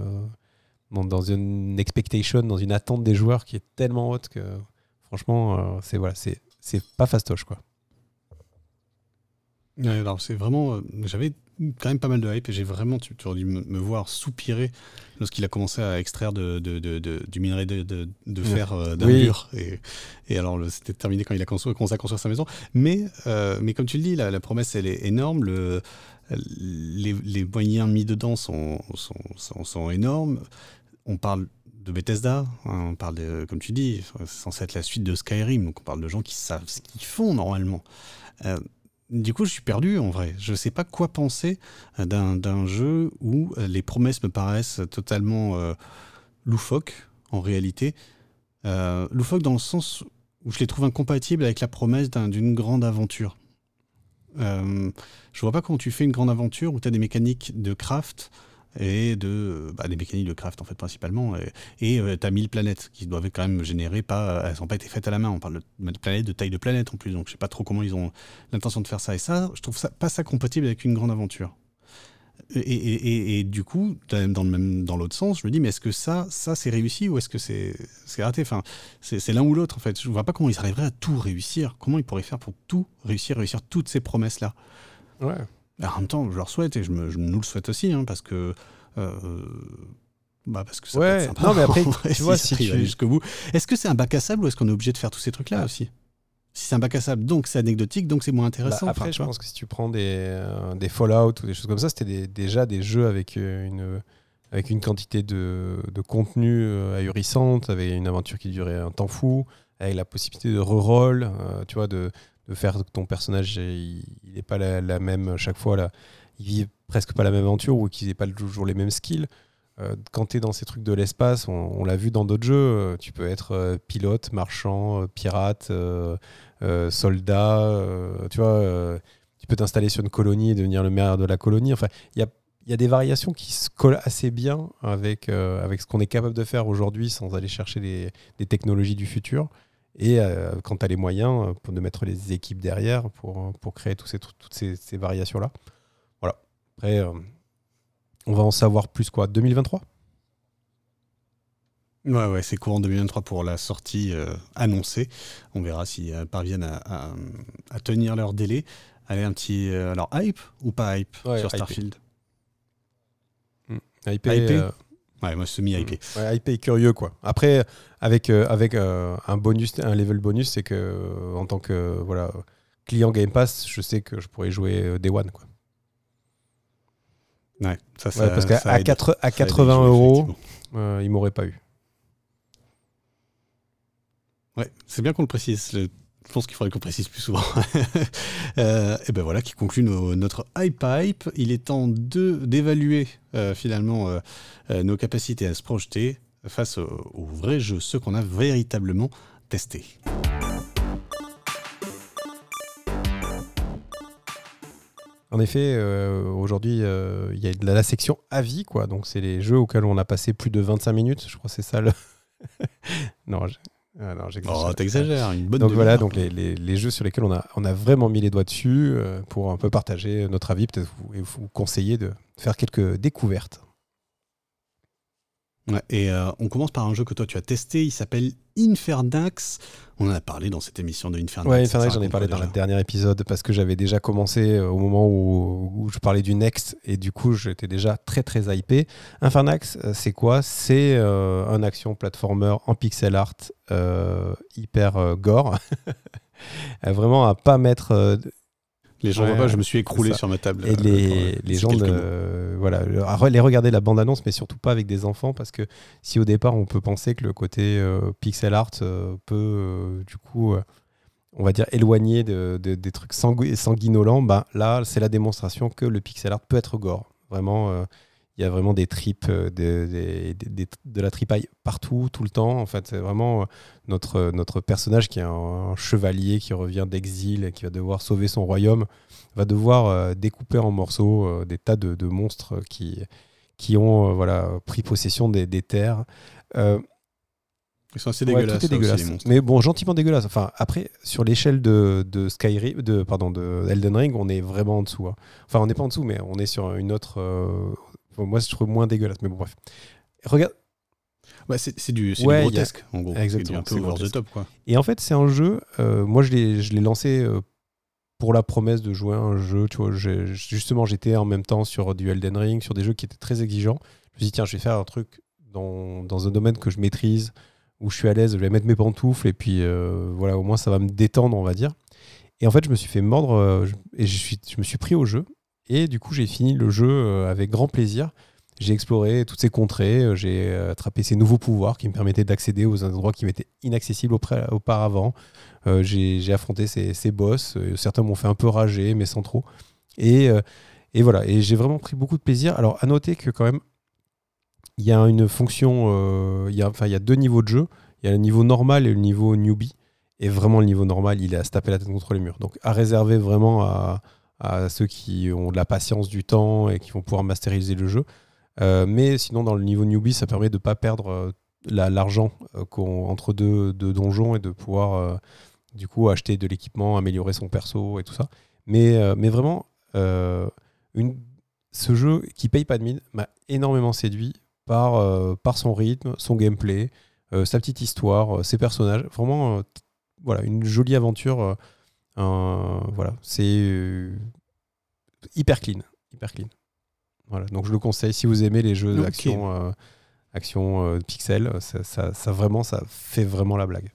dans, une expectation, dans une attente des joueurs qui est tellement haute que franchement, c'est voilà, c'est pas fastoche. Quoi.
c'est vraiment. J'avais quand même pas mal de hype et j'ai vraiment, tu, aurais dû me, voir soupirer lorsqu'il a commencé à extraire de, de, de, du minerai de, fer euh, d'un mur. Et, et alors, c'était terminé quand il a commencé à construire sa maison. Mais, euh, mais comme tu le dis, la, la, promesse, elle est énorme. Le, les, les, moyens mis dedans sont, sont, sont, sont énormes. On parle de Bethesda. Hein, on parle, de, comme tu dis, c'est censé être la suite de Skyrim, donc on parle de gens qui savent ce qu'ils font normalement. Euh, du coup, je suis perdu en vrai. Je ne sais pas quoi penser euh, d'un jeu où euh, les promesses me paraissent totalement loufoques en réalité. loufoques dans le sens où je les trouve incompatibles avec la promesse d'une grande aventure. Euh, je vois pas comment tu fais une grande aventure où tu as des mécaniques de craft et de bah, des mécaniques de craft en fait principalement et euh, tu as 1000 planètes qui doivent quand même générer pas elles n'ont pas été faites à la main on parle de planètes de taille de planète en plus donc je sais pas trop comment ils ont l'intention de faire ça et ça je trouve ça pas ça compatible avec une grande aventure et, du coup, dans le même dans l'autre sens, je me dis, mais est-ce que ça, ça c'est réussi ou est-ce que c'est raté? Enfin, c'est l'un ou l'autre en fait. Je vois pas comment ils arriveraient à tout réussir. Comment ils pourraient faire pour tout réussir, réussir toutes ces promesses là.
Ouais.
En même temps, je leur souhaite et je, me, nous le souhaite aussi, hein, parce que. Euh, bah parce que ça
ouais.
peut être sympa.
Non, mais après, [laughs] tu vois, si tu...
jusqu'au bout. Est-ce que c'est un bac à sable ou est-ce qu'on est obligé de faire tous ces trucs-là aussi? Si c'est un bac à sable, donc c'est anecdotique, donc c'est moins intéressant.
Bah, après, je pense que si tu prends des, euh, des Fallout ou des choses comme ça, c'était déjà des jeux avec euh, une, avec une quantité de, de contenu euh, ahurissante, avec une aventure qui durait un temps fou, avec la possibilité de reroll, tu vois, de, de, faire que ton personnage, il n'est pas la, même chaque fois, là, il vit presque pas la même aventure ou qu'il n'ait pas toujours les mêmes skills. quand tu es dans ces trucs de l'espace, on, l'a vu dans d'autres jeux, tu peux être pilote, marchand, pirate, euh, euh, tu vois, euh, tu peux t'installer sur une colonie et devenir le maire de la colonie. Enfin, il y a il y a des variations qui se collent assez bien avec, avec ce qu'on est capable de faire aujourd'hui sans aller chercher des, technologies du futur. Et quand tu as les moyens pour de mettre les équipes derrière pour, pour créer tous ces, toutes ces, ces variations-là. Voilà. Après, on va en savoir plus quoi 2023
Ouais, ouais, c'est courant 2023 pour la sortie euh, annoncée. On verra s'ils euh, parviennent à, tenir leur délai. Allez, un petit. Euh, alors, hype ou pas hype sur Starfield?
Mmh. Hype, Ouais,
moi, semi-hypé.
Hmm. Ouais, hypé curieux, quoi. Après, avec, avec un bonus, un level bonus, c'est que en tant que voilà, client Game Pass, je sais que je pourrais jouer Day One, quoi.
Ouais, ça, ça
Parce qu'à à, 80 euros, il m'aurait pas eu.
Ouais, c'est bien qu'on le précise. Je pense qu'il faudrait qu'on précise plus souvent. [laughs] euh, et ben voilà qui conclut notre hype pipe. Il est temps d'évaluer euh, finalement euh, nos capacités à se projeter face aux vrais jeux, ceux qu'on a véritablement testés.
En effet, aujourd'hui, il y a la, section avis, quoi. Donc, c'est les jeux auxquels on a passé plus de 25 minutes. Je crois que c'est ça le. [laughs] non,
ah oh, t'exagères, une bonne
Donc voilà, donc les, les, les, jeux sur lesquels on a, on a vraiment mis les doigts dessus euh, pour un peu partager notre avis, peut-être vous, et vous conseiller de faire quelques découvertes
et euh, on commence par un jeu que toi tu as testé, il s'appelle Infernax. On en a parlé dans cette émission de Infernax.
Ouais, Infernax, j'en ai parlé dans le dernier épisode parce que j'avais déjà commencé euh, au moment où, je parlais du Next et du coup j'étais déjà très très hypé. Infernax, euh, c'est quoi? C'est un action platformer en pixel art hyper gore. [laughs] Vraiment à pas mettre
les gens voient pas, je me suis écroulé sur ma table.
Et euh, les, les gens, de, voilà, les regarder la bande-annonce, mais surtout pas avec des enfants, parce que si au départ on peut penser que le côté euh, pixel art euh, peut, du coup, on va dire, éloigner de, des trucs sanguinolents, bah, là, c'est la démonstration que le pixel art peut être gore. Vraiment, il y a vraiment des tripes, euh, de la tripaille partout, tout le temps. En fait, c'est vraiment euh, notre, notre personnage qui est un, chevalier qui revient d'exil et qui va devoir sauver son royaume, va devoir euh, découper en morceaux des tas de, monstres qui, qui ont voilà, pris possession des, terres.
Ils sont assez dégueulasses.
mais bon, gentiment dégueulasses. Enfin, après, sur l'échelle de, de Skyrim, de, pardon, de Elden Ring, on est vraiment en dessous. Hein. Enfin, on n'est pas en dessous, mais on est sur une autre, moi, je trouve moins dégueulasse, mais bon, bref. Regarde.
Bah, c'est du, grotesque, en gros.
Exactement.
un peu over the top, quoi.
Et en fait, c'est un jeu. Euh, moi, je l'ai lancé euh, pour la promesse de jouer à un jeu. Tu vois, justement, j'étais en même temps sur du Elden Ring, sur des jeux qui étaient très exigeants. Je me suis dit, tiens, je vais faire un truc dans, dans un domaine que je maîtrise, où je suis à l'aise, je vais mettre mes pantoufles, et puis euh, voilà, au moins, ça va me détendre, on va dire. Et en fait, je me suis fait mordre, et je, suis, je me suis pris au jeu. Et du coup, j'ai fini le jeu euh, avec grand plaisir. j'ai exploré toutes ces contrées, j'ai attrapé ces nouveaux pouvoirs qui me permettaient d'accéder aux endroits qui m'étaient inaccessibles auparavant. j'ai affronté ces, boss. certains m'ont fait un peu rager, mais sans trop. Et, et voilà, et j'ai vraiment pris beaucoup de plaisir. Alors, à noter que quand même, il y a une fonction, il y a, enfin, il y a deux niveaux de jeu. Il y a le niveau normal et le niveau newbie. Et vraiment, le niveau normal, il est à se taper la tête contre les murs. Donc, à réserver vraiment à, ceux qui ont de la patience, du temps et qui vont pouvoir masteriser le jeu. Euh, mais sinon, dans le niveau newbie, ça permet de ne pas perdre euh, l'argent euh, entre deux, donjons et de pouvoir du coup acheter de l'équipement, améliorer son perso et tout ça. Mais, mais vraiment, ce jeu qui paye pas de mine m'a énormément séduit par, par son rythme, son gameplay, sa petite histoire, ses personnages. Vraiment, voilà, une jolie aventure. Voilà, c'est hyper clean, hyper clean. Voilà, donc je le conseille si vous aimez les jeux d'action, euh, action euh, pixel, ça, ça, vraiment, ça fait vraiment la blague.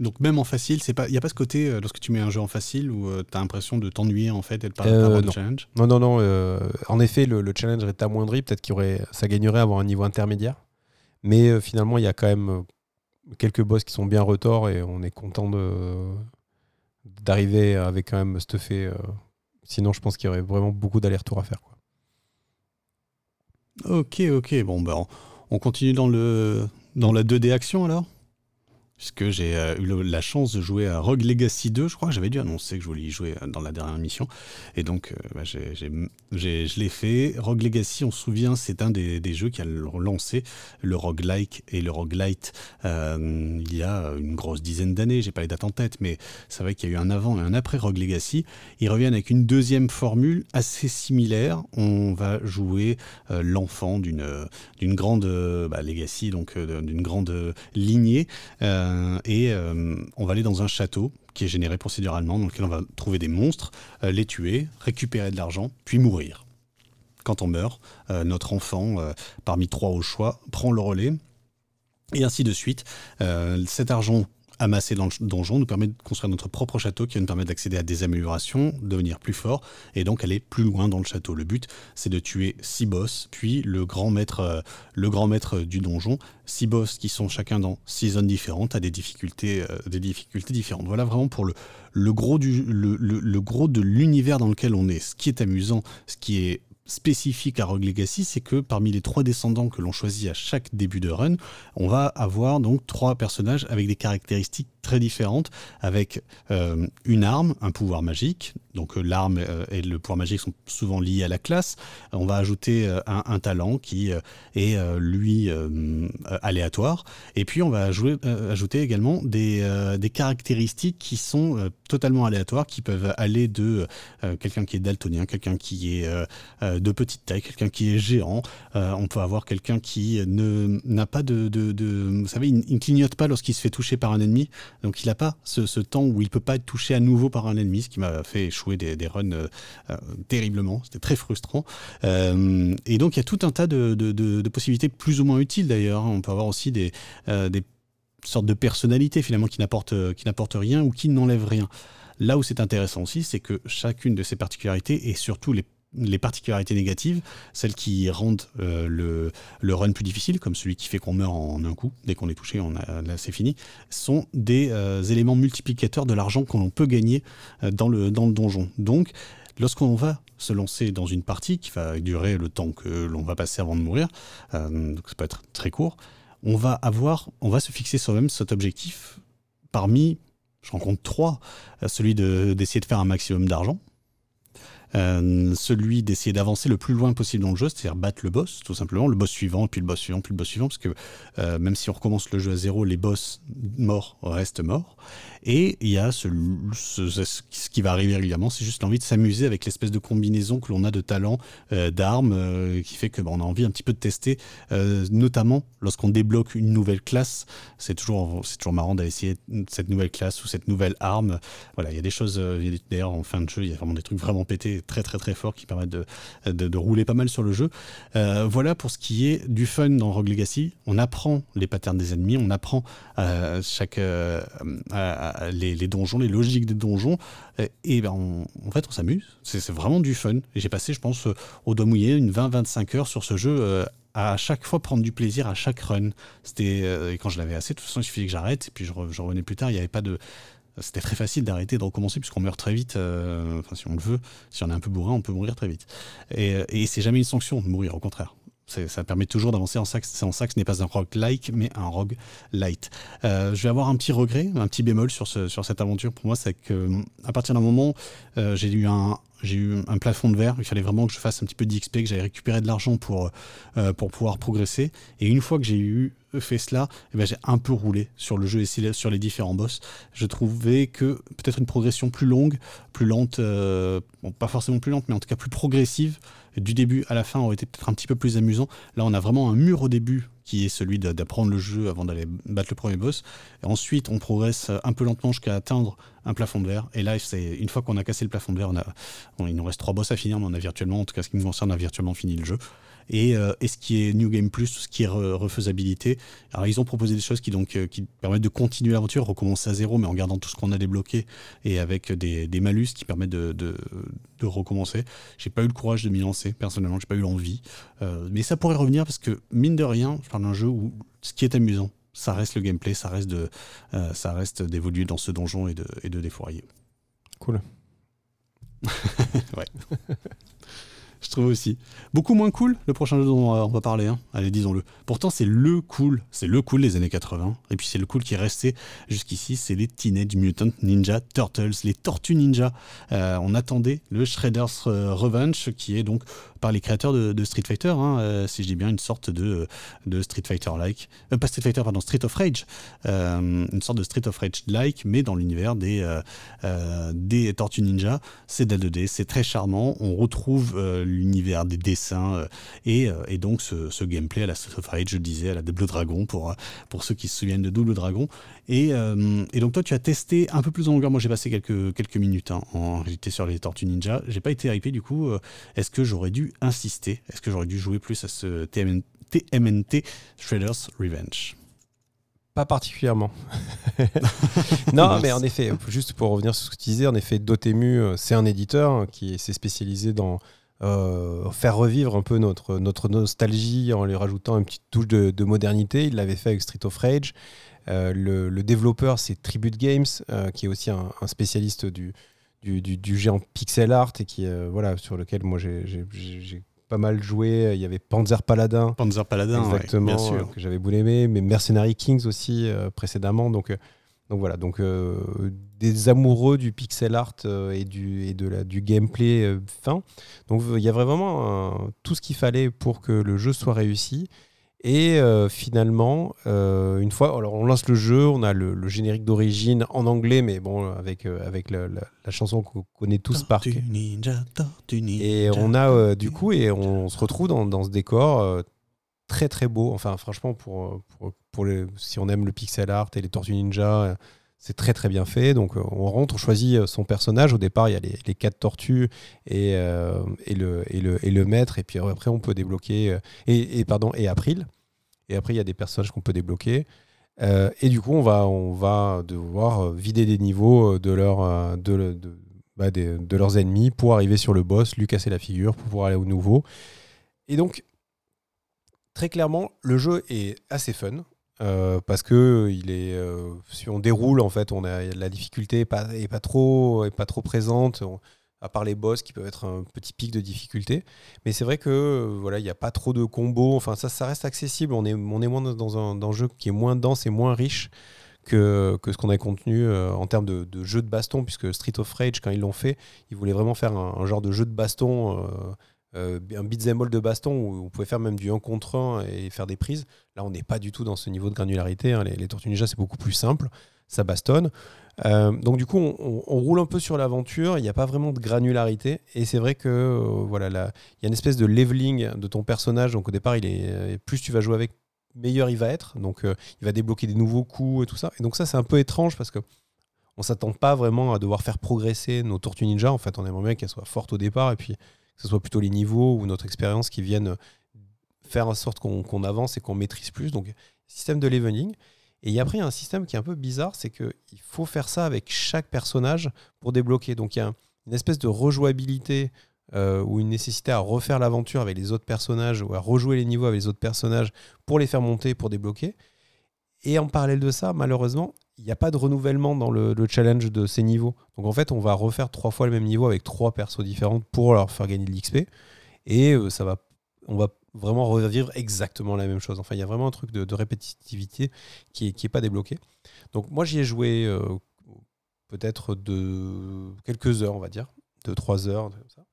Donc même en facile, c'est pas, il y a pas ce côté euh, lorsque tu mets un jeu en facile où tu as l'impression de t'ennuyer en fait et de pas, avoir de challenge?
Non non non. en effet, le, le challenge est amoindri. Peut-être qu'il aurait, ça gagnerait à avoir un niveau intermédiaire. Mais finalement, il y a quand même quelques boss qui sont bien retors et on est content d'arriver avec quand même stuffé Sinon, je pense qu'il y aurait vraiment beaucoup d'allers-retours à faire. Quoi.
Ok, ok. Bon, ben, on continue dans, le, dans la 2D action alors? Puisque j'ai euh, eu la chance de jouer à Rogue Legacy 2, je crois que j'avais dû annoncer que je voulais y jouer euh, dans la dernière mission, et donc euh, bah, je l'ai fait. Rogue Legacy, on se souvient, c'est un des, jeux qui a lancé le roguelike et le roguelite il y a une grosse dizaine d'années, j'ai pas les dates en tête, mais c'est vrai qu'il y a eu un avant et un après Rogue Legacy. Ils reviennent avec une deuxième formule assez similaire, on va jouer l'enfant d'une grande bah, Legacy, donc d'une grande lignée. Euh, et euh, on va aller dans un château qui est généré procéduralement, dans lequel on va trouver des monstres, euh, les tuer, récupérer de l'argent, puis mourir. Quand on meurt, notre enfant, parmi trois au choix, prend le relais et ainsi de suite. cet argent amasser dans le donjon nous permet de construire notre propre château qui va nous permettre d'accéder à des améliorations, devenir plus fort et donc aller plus loin dans le château. Le but, c'est de tuer six boss, puis le grand maître, euh, le grand maître du donjon. Six boss qui sont chacun dans six zones différentes, à des difficultés, euh, des difficultés différentes. Voilà vraiment pour le, gros, du, le gros de l'univers dans lequel on est. Ce qui est amusant, ce qui est spécifique à Rogue Legacy, c'est que parmi les trois descendants que l'on choisit à chaque début de run, on va avoir donc trois personnages avec des caractéristiques très différentes, avec euh, une arme, un pouvoir magique. Donc euh, l'arme euh, et le pouvoir magique sont souvent liés à la classe. On va ajouter un, talent qui est lui aléatoire. Et puis on va ajouter également des, caractéristiques qui sont totalement aléatoires, qui peuvent aller de quelqu'un qui est daltonien, quelqu'un qui est de petite taille, quelqu'un qui est géant. on peut avoir quelqu'un qui n'a pas de, de, Vous savez, il ne clignote pas lorsqu'il se fait toucher par un ennemi. Donc il n'a pas ce, temps où il ne peut pas être touché à nouveau par un ennemi, ce qui m'a fait échouer des, runs euh, euh, terriblement. C'était très frustrant. Euh, et donc il y a tout un tas de, possibilités plus ou moins utiles d'ailleurs. On peut avoir aussi des, des sortes de personnalités finalement qui n'apportent rien ou qui n'enlèvent rien. Là où c'est intéressant aussi, c'est que chacune de ces particularités et surtout les les particularités négatives, celles qui rendent euh, le, run plus difficile, comme celui qui fait qu'on meurt en un coup, dès qu'on est touché, on a, c'est fini, sont des euh, éléments multiplicateurs de l'argent qu'on peut gagner euh, dans, le, dans le donjon. Donc, lorsqu'on va se lancer dans une partie qui va durer le temps que l'on va passer avant de mourir, donc ça peut être très court, on va avoir, on va se fixer soi-même cet objectif parmi, je rencontre trois, celui d'essayer de faire un maximum d'argent, euh, celui d'essayer d'avancer le plus loin possible dans le jeu, c'est-à-dire battre le boss, tout simplement, le boss suivant, puis le boss suivant, puis le boss suivant, parce que euh, même si on recommence le jeu à zéro, les boss morts restent morts. Et il y a ce, ce, qui va arriver régulièrement, c'est juste l'envie de s'amuser avec l'espèce de combinaison que l'on a de talents, euh, d'armes, qui fait que bah, on a envie un petit peu de tester, notamment lorsqu'on débloque une nouvelle classe. C'est toujours, c'est toujours marrant d'essayer cette nouvelle classe ou cette nouvelle arme. Voilà, il y a des choses. D'ailleurs, en fin de jeu, il y a vraiment des trucs vraiment pétés très très très forts qui permettent de, de, rouler pas mal sur le jeu. voilà pour ce qui est du fun dans Rogue Legacy. On apprend les patterns des ennemis, on apprend chaque, les, donjons, les logiques des donjons, et ben en fait on s'amuse. C'est vraiment du fun. Et j'ai passé, je pense, au doigt mouillé une 20-25 heures sur ce jeu à chaque fois prendre du plaisir à chaque run. C'était euh, quand je l'avais assez, de toute façon il suffisait que j'arrête et puis je, revenais plus tard. Il n'y avait pas de, c'était très facile d'arrêter de recommencer puisqu'on meurt très vite. Euh, enfin, si on le veut, si on est un peu bourrin, on peut mourir très vite. Et, euh, et c'est jamais une sanction de mourir, au contraire. Ça permet toujours d'avancer en sac. C'est en sac, ce n'est pas un rogue-like, mais un rogue light. je vais avoir un petit regret, un petit bémol sur, ce, sur cette aventure. Pour moi, c'est que à partir d'un moment, j'ai eu un, j'ai eu un plafond de verre. Il fallait vraiment que je fasse un petit peu d'XP, que j'aille récupérer de l'argent pour, euh, pour pouvoir progresser. Et une fois que j'ai fait cela, eh ben, j'ai un peu roulé sur le jeu et sur les différents boss. Je trouvais que peut-être une progression plus longue, plus lente, euh, pas forcément plus lente, mais en tout cas plus progressive, du début à la fin aurait été peut-être un petit peu plus amusant. Là, on a vraiment un mur au début qui est celui d'apprendre le jeu avant d'aller battre le premier boss. Ensuite, on progresse un peu lentement jusqu'à atteindre un plafond de verre. Et là, c'est une fois qu'on a cassé le plafond de verre, il nous reste trois boss à finir, mais on a virtuellement, en tout cas ce qui me concerne, on a virtuellement fini le jeu. Euh, et, ce qui est New Game Plus, tout ce qui est refaisabilité. Alors ils ont proposé des choses qui donc euh, qui permettent de continuer l'aventure, recommencer à zéro, mais en gardant tout ce qu'on a débloqué et avec des, malus qui permettent de, de, de recommencer. J'ai pas eu le courage de m'y lancer personnellement, j'ai pas eu l'envie, euh, mais ça pourrait revenir parce que mine de rien, je parle d'un jeu où ce qui est amusant, ça reste le gameplay, ça reste de, ça reste d'évoluer dans ce donjon et de, et de défourailler.
Cool. [laughs]
ouais. [laughs] je trouve aussi. Beaucoup moins cool, le prochain jeu dont on va parler, hein. allez, disons-le. Pourtant, c'est le cool, c'est le cool des années 80. Et puis, c'est le cool qui est resté jusqu'ici, c'est les Teenage Mutant Ninja Turtles, les Tortues Ninja. Euh, on attendait le Shredder's euh, Revenge, qui est donc par les créateurs de, Street Fighter, hein, euh, si je dis bien une sorte de, Street Fighter-like, euh, pas Street Fighter, pardon, Street of Rage, euh, une sorte de Street of Rage-like, mais dans l'univers des, Tortues Ninja. C'est de 2D, c'est très charmant, on retrouve l'univers des dessins et, donc ce, gameplay à la Street of Rage, je disais, à la Double Dragon, pour, pour ceux qui se souviennent de Double Dragon. Et, et donc toi, tu as testé un peu plus en longueur, moi j'ai passé quelques, quelques minutes hein, en réalité sur les Tortues Ninja, j'ai pas été hypé du coup, est-ce que j'aurais dû insister? Est-ce que j'aurais dû jouer plus à ce TMNT Shredder's Revenge?
Pas particulièrement. [laughs] [laughs] non, mais en effet, juste pour revenir sur ce que tu disais, en effet, Dotemu, euh, c'est un éditeur qui s'est spécialisé dans euh, faire revivre un peu notre, notre nostalgie en lui rajoutant une petite touche de, modernité. Il l'avait fait avec Street of Rage. Euh, le, développeur, c'est Tribute Games, qui est aussi un spécialiste du, du, du, géant pixel art et qui, euh, voilà, sur lequel moi j'ai pas mal joué. Il y avait Panzer Paladin.
Panzer Paladin, exactement, bien sûr.
Euh, que j'avais beaucoup aimé, mais Mercenary Kings aussi euh, précédemment. Donc, donc voilà, donc des amoureux du pixel art et, du, et de la, du gameplay fin. Donc il y avait vraiment tout ce qu'il fallait pour que le jeu soit réussi. Et euh, finalement, euh, une fois, alors on lance le jeu, on a le, générique d'origine en anglais, mais bon, avec, euh, avec la, chanson qu'on connaît tous par cœur. Et on a du coup, et on, se retrouve dans, dans ce décor très très beau. Enfin, franchement, pour, pour, pour les, si on aime le pixel art et les Tortues Ninja, c'est très très bien fait. Donc on rentre, on choisit son personnage. Au départ, il y a les, quatre tortues et, et, le, et, et maître. Et puis après, on peut débloquer. Et, pardon, et April. Et après, il y a des personnages qu'on peut débloquer. Euh, et du coup, on va, on va devoir vider des niveaux de, bah, de, leurs ennemis pour arriver sur le boss, lui casser la figure pour pouvoir aller au nouveau. Et donc, très clairement, le jeu est assez fun. Euh, parce que il est, euh, si on déroule, en fait, on a, la difficulté n'est pas, est pas, trop, est pas trop présente à part les boss qui peuvent être un petit pic de difficulté. Mais c'est vrai que euh, voilà, il n'y a pas trop de combos. Enfin, ça, ça reste accessible. On est, on est moins dans un, jeu qui est moins dense et moins riche que, que ce qu'on a contenu en termes de, jeu de baston, puisque Street of Rage, quand ils l'ont fait, ils voulaient vraiment faire un, genre de jeu de baston. Euh, un beat'em all de baston où on pouvait faire même du 1 contre 1 et faire des prises. Là, on n'est pas du tout dans ce niveau de granularité. Hein. Les, Tortues Ninja, c'est beaucoup plus simple. Ça bastonne. Euh, donc du coup, on, roule un peu sur l'aventure, il n'y a pas vraiment de granularité, et c'est vrai que euh, voilà, il y a une espèce de leveling de ton personnage. Donc au départ, il est plus tu vas jouer avec, meilleur il va être. Donc il va débloquer des nouveaux coups et tout ça. Et donc ça, c'est un peu étrange parce que on s'attend pas vraiment à devoir faire progresser nos Tortues Ninja. En fait, on aimerait bien qu'elles soient fortes au départ et puis que ce soit plutôt les niveaux ou notre expérience qui viennent faire en sorte qu'on avance et qu'on maîtrise plus. Donc, système de leveling. Et après, il y a un système qui est un peu bizarre, c'est qu'il faut faire ça avec chaque personnage pour débloquer. Donc, il y a une espèce de rejouabilité euh, ou une nécessité à refaire l'aventure avec les autres personnages ou à rejouer les niveaux avec les autres personnages pour les faire monter, pour débloquer. Et en parallèle de ça, malheureusement, il n'y a pas de renouvellement dans le, challenge de ces niveaux. Donc en fait, on va refaire trois fois le même niveau avec trois persos différentes pour leur faire gagner de l'XP. Et euh, ça va, on va vraiment revivre exactement la même chose. Enfin, il y a vraiment un truc de, répétitivité qui n'est est pas débloqué. Donc moi, j'y ai joué euh, peut-être de quelques heures, on va dire, de trois heures, ça.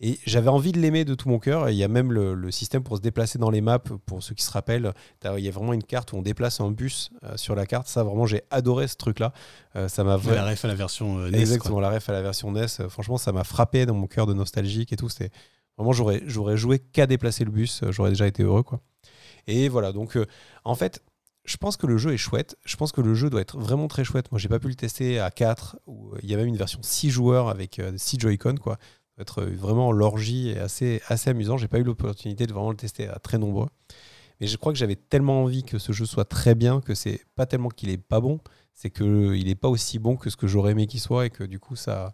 Et j'avais envie de l'aimer de tout mon cœur. il y a même le, système pour se déplacer dans les maps, pour ceux qui se rappellent. Il y a vraiment une carte où on déplace un bus euh, sur la carte. Ça, vraiment, j'ai adoré ce truc-là.
Euh, ça m'a La ref à la version
euh, NES. Exactement, la ref à la version NES. franchement, ça m'a frappé dans mon cœur de nostalgique et tout. C'était vraiment, j'aurais, j'aurais joué qu'à déplacer le bus. J'aurais déjà été heureux, quoi. Et voilà. Donc, en fait, je pense que le jeu est chouette. Je pense que le jeu doit être vraiment très chouette. Moi, j'ai pas pu le tester à 4. il y a même une version 6 joueurs avec 6 Joy-Con, quoi être vraiment l'orgie et assez, assez amusant. J'ai pas eu l'opportunité de vraiment le tester à très nombreux. Mais je crois que j'avais tellement envie que ce jeu soit très bien que c'est pas tellement qu'il est pas bon, c'est qu'il est pas aussi bon que ce que j'aurais aimé qu'il soit et que du coup ça.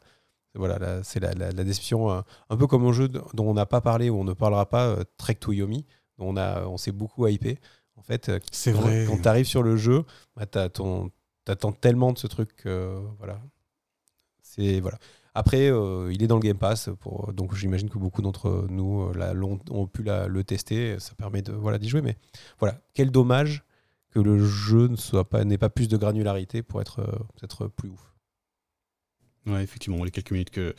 Voilà, c'est la, la, déception. Euh, un peu comme un jeu dont on n'a pas parlé ou on ne parlera pas, euh, Trek to Yomi, dont on, a, on s'est beaucoup hypé. En fait, euh,
c'est
quand,
vrai.
quand tu arrives sur le jeu, bah, t'attends tellement de ce truc. voilà. C'est voilà. Après, euh, il est dans le Game Pass, donc j'imagine que beaucoup d'entre nous euh, ont pu le tester. Ça permet de voilà d'y jouer, mais voilà, quel dommage que le jeu ne soit pas n'ait pas plus de granularité pour être euh, peut-être plus ouf.
Ouais, effectivement, les quelques minutes que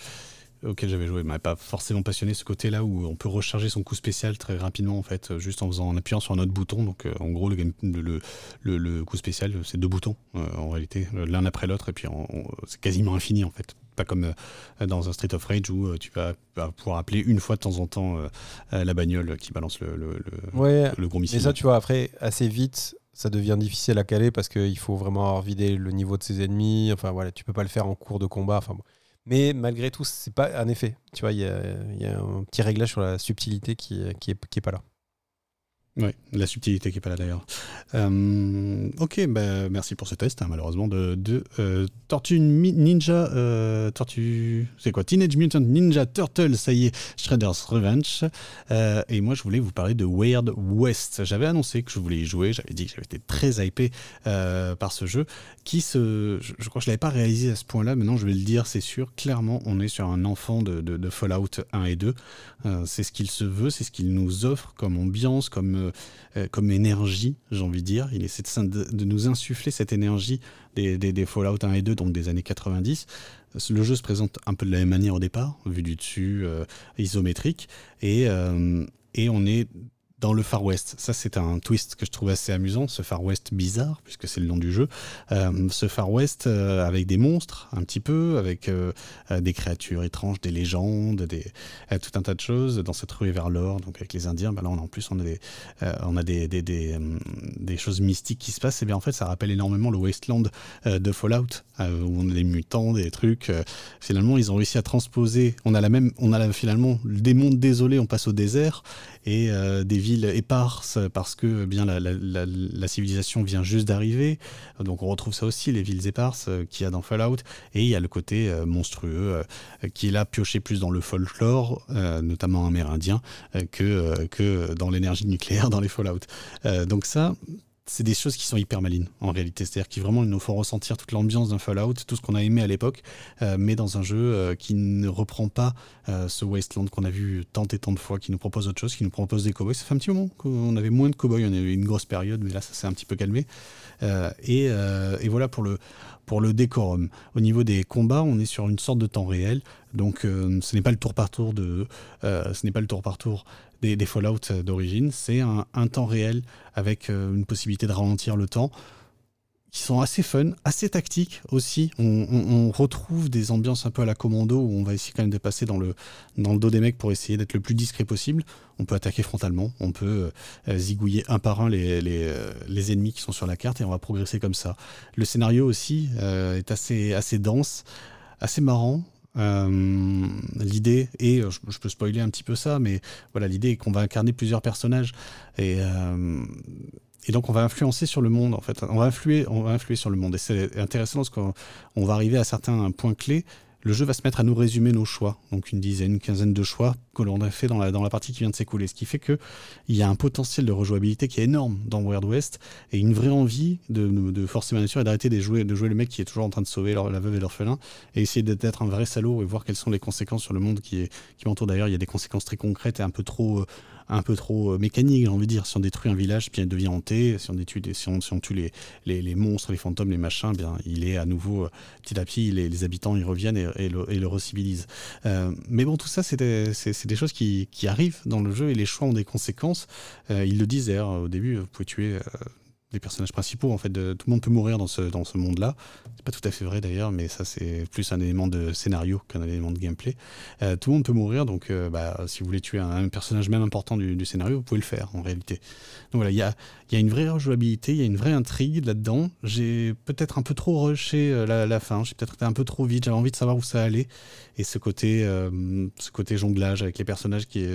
auquel j'avais joué m'avait pas forcément passionné ce côté-là où on peut recharger son coup spécial très rapidement en fait juste en faisant en appuyant sur un autre bouton donc en gros le, le, le, coup spécial c'est deux boutons en réalité l'un après l'autre et puis c'est quasiment infini en fait pas comme euh, dans un Street of Rage où euh, tu vas, pouvoir appeler une fois de temps en temps euh, la bagnole qui balance le, le, gros missile.
Mais ça, tu vois, après, assez vite, ça devient difficile à caler parce qu'il faut vraiment avoir vidé le niveau de ses ennemis. Enfin, voilà, tu peux pas le faire en cours de combat. Enfin, Mais malgré tout, c'est pas un effet. Tu vois, il y, a, un petit réglage sur la subtilité qui, qui, est, qui est pas là.
Oui, la subtilité qui n'est pas là d'ailleurs. Euh, ok, bah, merci pour ce test, hein, malheureusement, de, euh, Tortue Ninja. Euh, Tortue. C'est quoi? Teenage Mutant Ninja Turtle, ça y est, Shredder's Revenge. et moi, je voulais vous parler de Weird West. J'avais annoncé que je voulais y jouer, j'avais dit que j'avais été très hypé par ce jeu, qui se. Je, crois que je ne l'avais pas réalisé à ce point-là, maintenant je vais le dire, c'est sûr. Clairement, on est sur un enfant de, de, de Fallout 1 et 2. c'est ce qu'il se veut, c'est ce qu'il nous offre comme ambiance, comme euh, euh, comme énergie, j'ai envie de dire. Il essaie de, de, nous insuffler cette énergie des, des, Fallout 1 et 2, donc des années 90. Le jeu se présente un peu de la même manière au départ, vu du dessus, euh, isométrique, et, et on est dans le Far West. Ça, c'est un twist que je trouve assez amusant, ce Far West bizarre, puisque c'est le nom du jeu. Euh, ce Far West euh, avec des monstres, un petit peu, avec euh, des créatures étranges, des légendes, des, tout un tas de choses dans cette rue vers l'or. Donc avec les Indiens, ben là, en plus, on a des, on a des, des, des, des, choses mystiques qui se passent. Et bien en fait, ça rappelle énormément le Wasteland de Fallout, où on a des mutants, des trucs. finalement, ils ont réussi à transposer. On a la même, on a finalement des mondes désolés, on passe au désert et des villes éparses parce que eh bien la, civilisation vient juste d'arriver. Donc on retrouve ça aussi, les villes éparses euh, qu'il y a dans Fallout. Et il y a le côté euh, monstrueux euh, qui est là pioché plus dans le folklore, notamment amérindien, que, que dans l'énergie nucléaire [laughs] dans les Fallout. donc ça, c'est des choses qui sont hyper malines en réalité. C'est-à-dire qui vraiment nous font ressentir toute l'ambiance d'un Fallout, tout ce qu'on a aimé à l'époque, euh, mais dans un jeu euh, qui ne reprend pas euh, ce Wasteland qu'on a vu tant et tant de fois, qui nous propose autre chose, qui nous propose des cowboys. Ça fait un petit moment qu'on avait moins de cowboys, on a eu une grosse période, mais là ça s'est un petit peu calmé. Et, voilà pour le, pour le décorum. Au niveau des combats, on est sur une sorte de temps réel. Donc ce n'est pas le tour par tour des, Fallout d'origine. C'est un, temps réel avec euh, une possibilité de ralentir le temps qui sont assez fun, assez tactiques aussi. On, retrouve des ambiances un peu à la commando où on va essayer quand même de passer dans le, dans le dos des mecs pour essayer d'être le plus discret possible. On peut attaquer frontalement, on peut euh, zigouiller un par un les, euh, les, ennemis qui sont sur la carte et on va progresser comme ça. Le scénario aussi euh, est assez, assez dense, assez marrant. l'idée et je, peux spoiler un petit peu ça, mais voilà, l'idée est qu'on va incarner plusieurs personnages et, et donc on va influencer sur le monde en fait. On va influer, on va influer sur le monde. Et c'est intéressant parce qu'on va arriver à certains points clés. Le jeu va se mettre à nous résumer nos choix, donc une dizaine, une quinzaine de choix que l'on a fait dans la, dans la partie qui vient de s'écouler. Ce qui fait qu'il y a un potentiel de rejouabilité qui est énorme dans Weird West et une vraie envie de, de forcer ma nature et d'arrêter de jouer, de jouer le mec qui est toujours en train de sauver la veuve et l'orphelin et essayer d'être un vrai salaud et voir quelles sont les conséquences sur le monde qui, qui m'entoure. D'ailleurs, il y a des conséquences très concrètes et un peu trop. Euh, un peu trop euh, mécanique, j'ai envie de dire. Si on détruit un village, bien il devient hanté. Si on, détruit, si on, tue les, les, les, monstres, les fantômes, les machins, bien il est à nouveau, euh, petit à petit, les, habitants y reviennent et, le, et le recivilisent. Euh, mais bon, tout ça, c'est des, choses qui, qui, arrivent dans le jeu et les choix ont des conséquences. Ils le disent d'ailleurs au début, vous pouvez tuer les personnages principaux. En fait, de, tout le monde peut mourir dans ce, dans ce monde-là. C'est pas tout à fait vrai d'ailleurs, mais ça c'est plus un élément de scénario qu'un élément de gameplay. Euh, tout le monde peut mourir, donc euh, bah, si vous voulez tuer un, personnage même important du, scénario, vous pouvez le faire en réalité. Donc voilà, il y a, y a, une vraie rejouabilité, il y a une vraie intrigue là-dedans. J'ai peut-être un peu trop rushé euh, la, fin, j'ai peut-être été un peu trop vite, j'avais envie de savoir où ça allait. Et ce côté, ce côté jonglage avec les personnages qui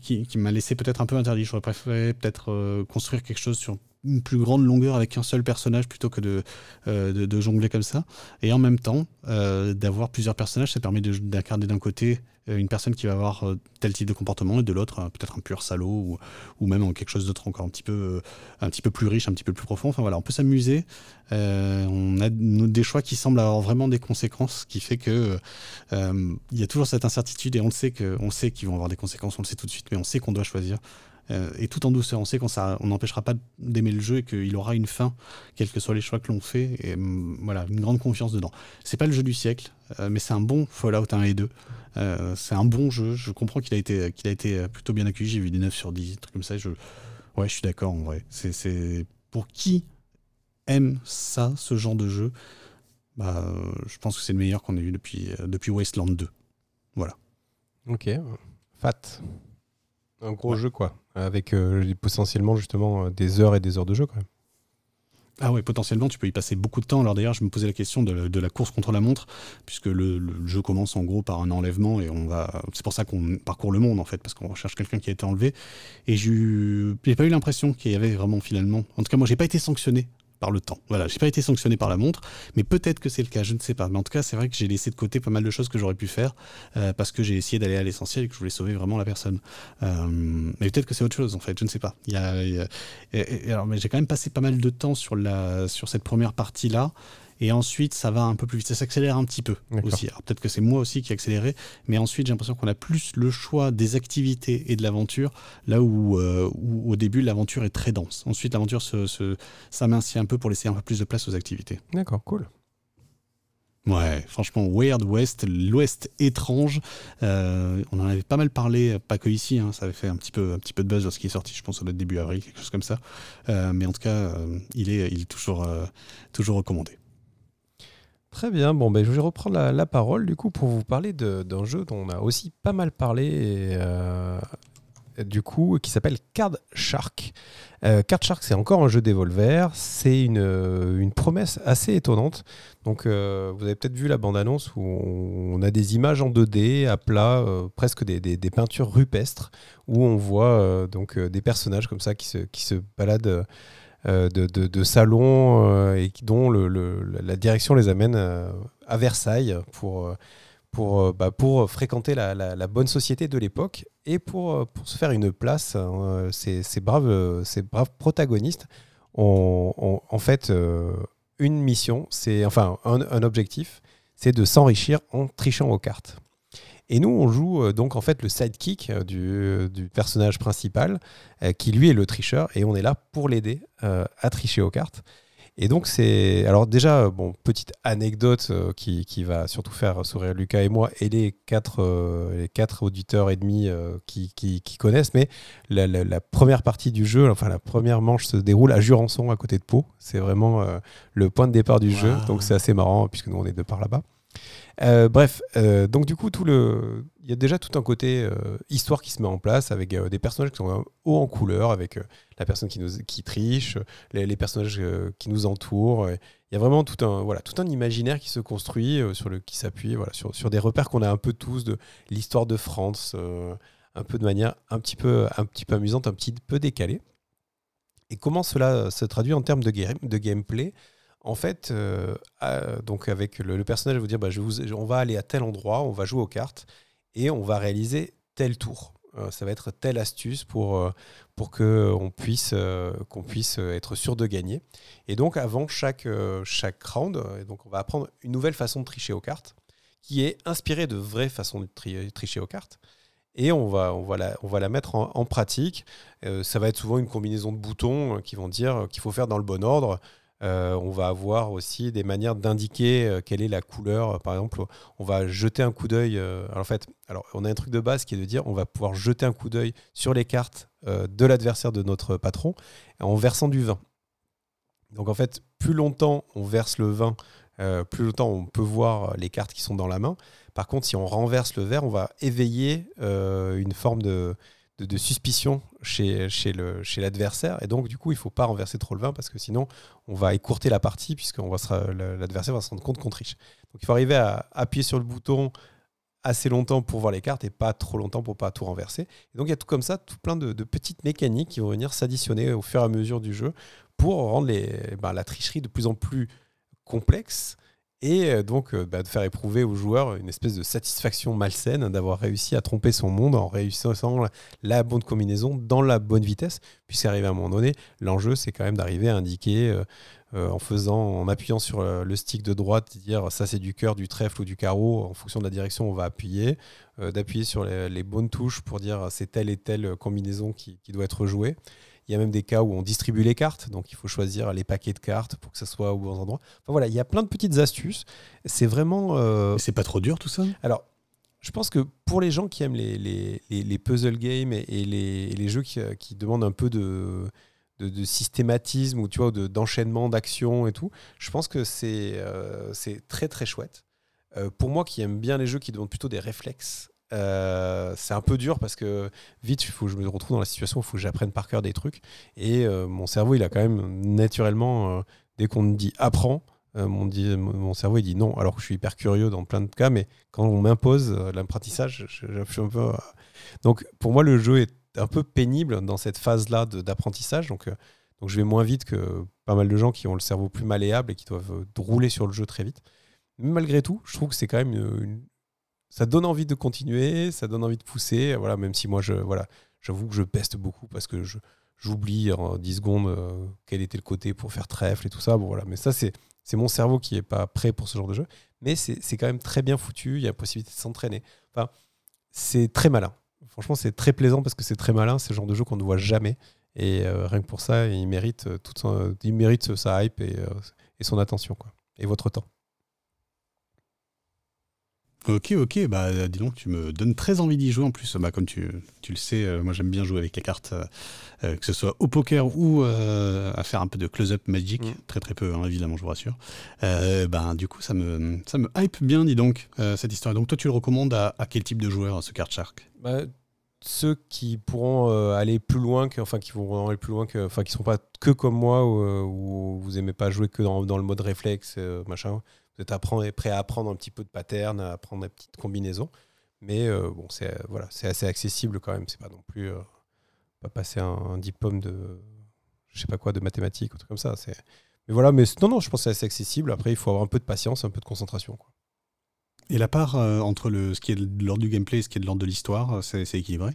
qui, qui m'a laissé peut-être un peu interdit. J'aurais préféré peut-être construire quelque chose sur une plus grande longueur avec un seul personnage plutôt que de, euh, jongler comme ça. Et en même temps, euh, d'avoir plusieurs personnages, ça permet d'incarner d'un côté euh, une personne qui va avoir tel type de comportement et de l'autre peut-être un pur salaud ou, ou même quelque chose d'autre encore un petit, peu, un petit peu plus riche, un petit peu plus profond. Enfin voilà, on peut s'amuser. on a des choix qui semblent avoir vraiment des conséquences, ce qui fait que il y a toujours cette incertitude et on le sait qu'on sait qu'ils vont avoir des conséquences, on le sait tout de suite, mais on sait qu'on doit choisir. Euh, et tout en douceur. On sait qu'on n'empêchera pas d'aimer le jeu et qu'il aura une fin, quels que soient les choix que l'on fait. Et mm, voilà, une grande confiance dedans. C'est pas le jeu du siècle, euh, mais c'est un bon Fallout 1 et 2. Euh, c'est un bon jeu. Je comprends qu'il a, été, a été plutôt bien accueilli. J'ai vu des 9 sur 10, des trucs comme ça. Ouais, je suis d'accord en vrai. C'est pour qui aime ça, ce genre de jeu, bah, je pense que c'est le meilleur qu'on ait eu depuis, depuis Wasteland 2. Voilà.
Ok. Fat. Un gros jeu, quoi. Avec euh, potentiellement, justement, euh, des heures et des heures de jeu, quand même.
Ah ouais, potentiellement, tu peux y passer beaucoup de temps. Alors d'ailleurs, je me posais la question de, la course contre la montre, puisque le, jeu commence en gros par un enlèvement et on va. C'est pour ça qu'on parcourt le monde en fait, parce qu'on recherche quelqu'un qui a été enlevé. Et j'ai pas eu l'impression qu'il y avait vraiment finalement. En tout cas, moi, j'ai pas été sanctionné par le temps. Voilà, j'ai pas été sanctionné par la montre, mais peut-être que c'est le cas, je ne sais pas. Mais en tout cas, c'est vrai que j'ai laissé de côté pas mal de choses que j'aurais pu faire euh, parce que j'ai essayé d'aller à l'essentiel et que je voulais sauver vraiment la personne. Euh, mais peut-être que c'est autre chose en fait, je ne sais pas. Il y a, alors, mais j'ai quand même passé pas mal de temps sur la sur cette première partie là. Et ensuite, ça va un peu plus vite. Ça s'accélère un petit peu aussi. Alors peut-être que c'est moi aussi qui ai accéléré, mais ensuite, j'ai l'impression qu'on a plus le choix des activités et de l'aventure, là où, euh, au début, l'aventure est très dense. Ensuite, l'aventure s'amincit un peu pour laisser un peu plus de place aux activités.
D'accord, cool.
Ouais, franchement, Weird West, l'Ouest étrange. Euh, on en avait pas mal parlé, pas que ici, hein, ça avait fait un petit peu, un petit peu de buzz lorsqu'il est sorti, je pense au début avril, quelque chose comme ça. Euh, mais en tout cas, il est, il est toujours, toujours recommandé.
Très bien, bon, ben, je vais reprendre la, parole du coup pour vous parler d'un jeu dont on a aussi pas mal parlé, euh, du coup, qui s'appelle Card Shark. Euh, Card Shark, c'est encore un jeu d'Evolver, c'est une, une, promesse assez étonnante. Donc, euh, vous avez peut-être vu la bande-annonce où on a des images en 2D à plat, presque des, des, peintures rupestres, où on voit donc des personnages comme ça qui se, qui se baladent euh, de, salons euh, dont la direction les amène euh, à Versailles pour, bah, pour fréquenter la, bonne société de l'époque et pour, se faire une place. Hein, ces, braves, ces braves protagonistes ont, en fait une mission, c'est enfin un objectif, c'est de s'enrichir en trichant aux cartes. Et nous, on joue euh, donc en fait le sidekick euh, du, du personnage principal, euh, qui lui est le tricheur, et on est là pour l'aider à tricher aux cartes. Et donc, c'est. Alors, déjà, bon, petite anecdote qui, qui, va surtout faire sourire Lucas et moi et les quatre, les quatre auditeurs et demi qui, qui, qui, connaissent, mais la, la, première partie du jeu, enfin, la première manche se déroule à Jurançon, à côté de Pau. C'est vraiment le point de départ du jeu. Donc, c'est assez marrant, puisque nous, on est de par là-bas. Euh, bref, euh, donc du coup, il y a déjà tout un côté euh, histoire qui se met en place avec des personnages qui sont haut en couleur, avec la personne qui nous, triche, les, personnages qui nous entourent. Il y a vraiment tout un, voilà, tout un imaginaire qui se construit sur le, qui s'appuie, sur, des repères qu'on a un peu tous de l'histoire de France, un peu de manière un petit peu, un petit peu amusante, un petit peu décalée. Et comment cela se traduit en termes de, game, de gameplay? En fait, euh, donc avec le, personnage, vous dire, bah, on va aller à tel endroit, on va jouer aux cartes et on va réaliser tel tour. Euh, ça va être telle astuce pour, euh, pour qu'on puisse, puisse être sûr de gagner. Et donc, avant chaque, chaque round, donc on va apprendre une nouvelle façon de tricher aux cartes qui est inspirée de vraies façons de tricher aux cartes et on va, on va, la, on va la mettre en, pratique. ça va être souvent une combinaison de boutons qui vont dire qu'il faut faire dans le bon ordre. Euh, on va avoir aussi des manières d'indiquer euh, quelle est la couleur. Par exemple, on va jeter un coup d'œil. Euh, en fait, alors on a un truc de base qui est de dire on va pouvoir jeter un coup d'œil sur les cartes de l'adversaire de notre patron en versant du vin. Donc en fait, plus longtemps on verse le vin, plus longtemps on peut voir les cartes qui sont dans la main. Par contre, si on renverse le verre, on va éveiller une forme de, de, suspicion chez, chez, le, chez l'adversaire. Et donc, du coup, il ne faut pas renverser trop le vin parce que sinon, on va écourter la partie puisque l'adversaire va se rendre compte qu'on triche. Donc, il faut arriver à appuyer sur le bouton assez longtemps pour voir les cartes et pas trop longtemps pour pas tout renverser. Et donc, il y a tout comme ça, tout plein de, petites mécaniques qui vont venir s'additionner au fur et à mesure du jeu pour rendre ben, la tricherie de plus en plus complexe et euh, donc euh, bah, de faire éprouver aux joueurs une espèce de satisfaction malsaine d'avoir réussi à tromper son monde en réussissant la bonne combinaison dans la bonne vitesse, puisqu'arrivé à un moment donné, l'enjeu c'est quand même d'arriver à indiquer euh, en faisant, en appuyant sur le stick de droite, dire ça c'est du cœur, du trèfle ou du carreau, en fonction de la direction on va appuyer, d'appuyer sur les, bonnes touches pour dire c'est telle et telle combinaison qui, qui doit être jouée. Il y a même des cas où on distribue les cartes, donc il faut choisir les paquets de cartes pour que ça soit au bon endroit. Enfin voilà, il y a plein de petites astuces. C'est vraiment. Euh,
c'est pas trop dur tout ça?
Alors, je pense que pour les gens qui aiment les, les, les, puzzle games et, les, les, jeux qui, qui, demandent un peu de, de, systématisme ou tu vois, d'enchaînement d'actions et tout, je pense que c'est euh, c'est très très chouette. Euh, pour moi qui aime bien les jeux qui demandent plutôt des réflexes euh, c'est un peu dur parce que vite, il faut je me retrouve dans la situation où il faut que j'apprenne par cœur des trucs. Et euh, mon cerveau, il a quand même naturellement, euh, dès qu'on me dit apprends, mon, mon, cerveau il dit non, alors que je suis hyper curieux dans plein de cas, mais quand on m'impose l'apprentissage, je, suis un peu. Donc pour moi, le jeu est un peu pénible dans cette phase-là d'apprentissage. Donc, donc je vais moins vite que pas mal de gens qui ont le cerveau plus malléable et qui doivent rouler sur le jeu très vite. Malgré tout, je trouve que c'est quand même une, ça donne envie de continuer, ça donne envie de pousser. Voilà, même si moi, je, voilà, j'avoue que je peste beaucoup parce que je, j'oublie en 10 secondes euh, quel était le côté pour faire trèfle et tout ça. Bon, voilà. Mais ça, c'est, c'est mon cerveau qui n'est pas prêt pour ce genre de jeu. Mais c'est, c'est quand même très bien foutu. Il y a la possibilité de s'entraîner. Enfin, c'est très malin. Franchement, c'est très plaisant parce que c'est très malin. C'est le genre de jeu qu'on ne voit jamais. Et euh, rien que pour ça, il mérite, euh, toute son, il mérite sa hype et, et son attention. Quoi. Et votre temps.
Ok, ok, bah dis donc, tu me donnes très envie d'y jouer en plus. Bah, comme tu, tu le sais, euh, moi j'aime bien jouer avec les cartes, euh, euh, que ce soit au poker ou à faire un peu de close-up magic, mm. très très peu hein, évidemment, je vous rassure. bah, du coup, ça me, ça me hype bien, dis donc, cette histoire. Donc toi, tu le recommandes à, quel type de joueur, ce card shark?
Bah, Ceux qui pourront aller plus loin, que, enfin qui vont aller plus loin, que, enfin qui sont pas que comme moi, où, vous aimez pas jouer que dans, dans le mode réflexe, machin vous êtes prêt à apprendre un petit peu de pattern, à apprendre des petites combinaisons. Mais euh, bon, c'est euh, voilà, c'est assez accessible quand même. C'est pas non plus euh, pas passer un, diplôme de je sais pas quoi de mathématiques ou truc comme ça. C'est mais voilà, mais non non, je pense que c'est assez accessible. Après, il faut avoir un peu de patience, un peu de concentration. Quoi.
Et la part entre le, ce qui est de l'ordre du gameplay et ce qui est de l'ordre de l'histoire, c'est équilibré?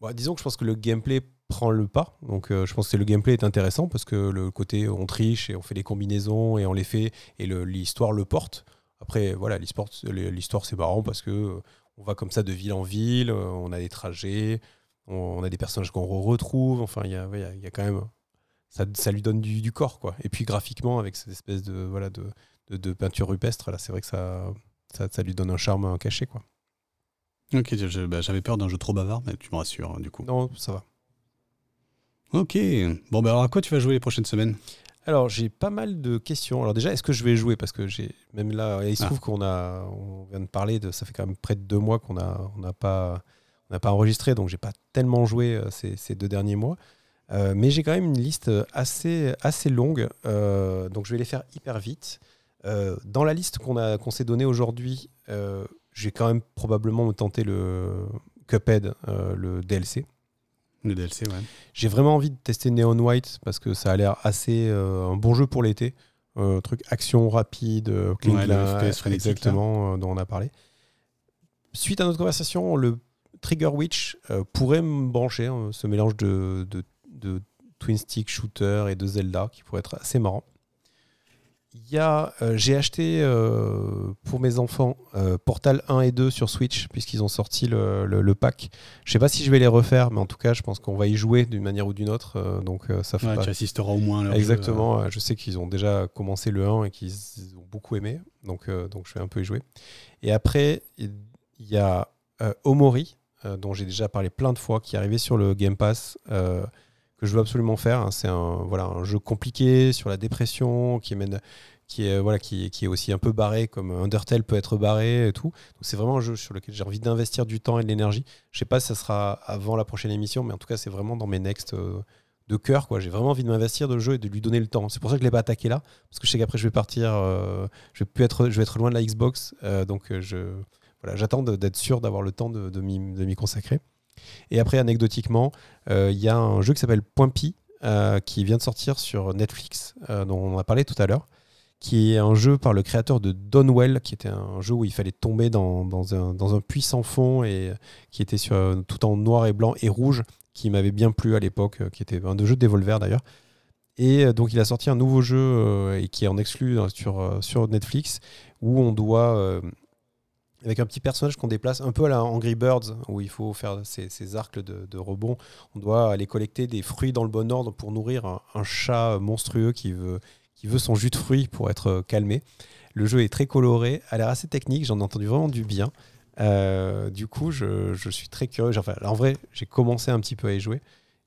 Bah, Disons que je pense que le gameplay prend le pas. Donc euh, je pense que le gameplay est intéressant parce que le côté on triche et on fait des combinaisons et on les fait et l'histoire le, porte. Après voilà, l'histoire c'est marrant parce que euh, on va comme ça de ville en ville, euh, on a des trajets, on, a des personnages qu'on retrouve. Enfin il y a, y a, quand même ça, lui donne du, corps, quoi. Et puis graphiquement, avec cette espèce de, voilà, de, de, peinture rupestre, là, c'est vrai que ça, ça, lui donne un charme caché, quoi.
Ok, bah, j'avais peur d'un jeu trop bavard, mais tu me rassures, hein, du coup.
Non, ça va.
Ok. Bon, bah alors à quoi tu vas jouer les prochaines semaines?
Alors j'ai pas mal de questions. Alors déjà, est-ce que je vais jouer? Parce que j'ai même là, il se ah. trouve qu'on a, on vient de parler de, ça fait quand même près de deux mois qu'on a, on n'a pas, on n'a pas enregistré, donc j'ai pas tellement joué euh, ces, ces, deux derniers mois. Euh, mais j'ai quand même une liste assez, assez longue, euh, donc je vais les faire hyper vite. dans la liste qu'on a, qu'on s'est donnée aujourd'hui, j'ai quand même probablement me tenter le Cuphead, le DLC.
Le DLC, ouais.
J'ai vraiment envie de tester Neon White parce que ça a l'air assez euh, un bon jeu pour l'été. Euh, truc action rapide, euh, clean exactement, dont on a parlé. Suite à notre conversation, le Trigger Witch pourrait me brancher, hein, ce mélange de, de, de twin stick shooter et de Zelda qui pourrait être assez marrant. Euh, j'ai acheté euh, pour mes enfants euh, Portal 1 et 2 sur Switch, puisqu'ils ont sorti le, pack. Je sais pas si je vais les refaire, mais en tout cas, je pense qu'on va y jouer d'une manière ou d'une autre. donc, ça
fait Tu assisteras au moins à
Exactement. je sais qu'ils ont déjà commencé le 1 et qu'ils ont beaucoup aimé. Donc, donc, je vais un peu y jouer. Et après, il y a Omori, dont j'ai déjà parlé plein de fois, qui est arrivé sur le Game Pass que je veux absolument faire. Hein. C'est un, voilà, un jeu compliqué sur la dépression qui mène qui est, voilà, qui, est aussi un peu barré, comme Undertale peut être barré et tout. c'est vraiment un jeu sur lequel j'ai envie d'investir du temps et de l'énergie. Je sais pas si ça sera avant la prochaine émission, mais en tout cas, c'est vraiment dans mes next euh, de cœur. J'ai vraiment envie de m'investir dans le jeu et de lui donner le temps. C'est pour ça que je ne l'ai pas attaqué là, parce que je sais qu'après, je vais partir, euh, je, vais plus être, je vais être loin de la Xbox. Euh, donc, je, voilà, j'attends d'être sûr d'avoir le temps de m'y consacrer. Et après, anecdotiquement, il y a un jeu qui s'appelle Point Pi, qui vient de sortir sur Netflix, dont on a parlé tout à l'heure qui est un jeu par le créateur de Donwell, qui était un jeu où il fallait tomber dans, un, dans un, puits sans fond et qui était sur, tout en noir et blanc et rouge, qui m'avait bien plu à l'époque, qui était un de jeux de Devolver d'ailleurs. Et euh, donc il a sorti un nouveau jeu euh, et qui est en exclu euh, sur, sur Netflix, où on doit, avec un petit personnage qu'on déplace un peu à la Angry Birds, où il faut faire ces, arcs de, rebond, on doit aller collecter des fruits dans le bon ordre pour nourrir un, chat monstrueux qui veut son jus de fruits pour être euh, calmé. Le jeu est très coloré, a l'air assez technique, j'en ai entendu vraiment du bien. Euh, du coup, je, suis très curieux. Enfin, en vrai, j'ai commencé un petit peu à y jouer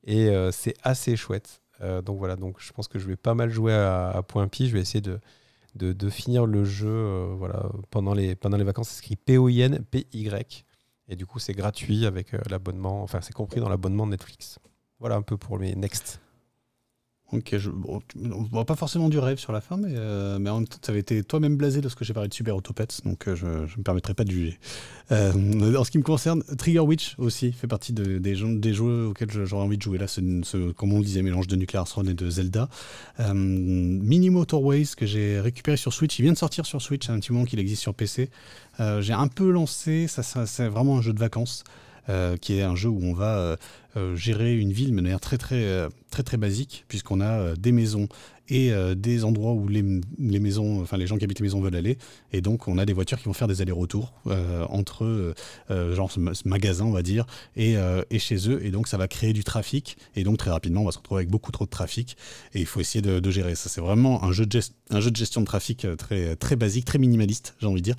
et euh, c'est assez chouette. donc voilà, donc je pense que je vais pas mal jouer à, Point Pi. Je vais essayer de, de, finir le jeu voilà, pendant, les, pendant les vacances. C'est écrit P-O-I-N, P-Y. Et du coup, c'est gratuit avec l'abonnement. Enfin, c'est compris dans l'abonnement Netflix. Voilà un peu pour les next.
Ok, je, on voit pas forcément du rêve sur la fin, mais, euh, mais en même temps, tu avais été toi-même blasé lorsque j'ai parlé de Super Autopets, donc euh, je ne me permettrai pas de juger. Euh, en ce qui me concerne, Trigger Witch aussi fait partie de, des, jeux, auxquels j'aurais envie de jouer. Là, ce, comme on le disait, mélange de Nuclear Throne et de Zelda. Mini Motorways que j'ai récupéré sur Switch, il vient de sortir sur Switch, un petit moment qu'il existe sur PC. j'ai un peu lancé, ça c'est vraiment un jeu de vacances. Qui est un jeu où on va euh, gérer une ville de manière très très euh, très très basique puisqu'on a euh, des maisons et des endroits où les, les, maisons, enfin les gens qui habitent les maisons veulent aller. Et donc on a des voitures qui vont faire des allers-retours entre genre ce, magasin, on va dire, et, et, chez eux. Et donc ça va créer du trafic. Et donc très rapidement, on va se retrouver avec beaucoup trop de trafic. Et il faut essayer de, de gérer ça. C'est vraiment un jeu de, un jeu de gestion de trafic très très basique, très minimaliste, j'ai envie de dire,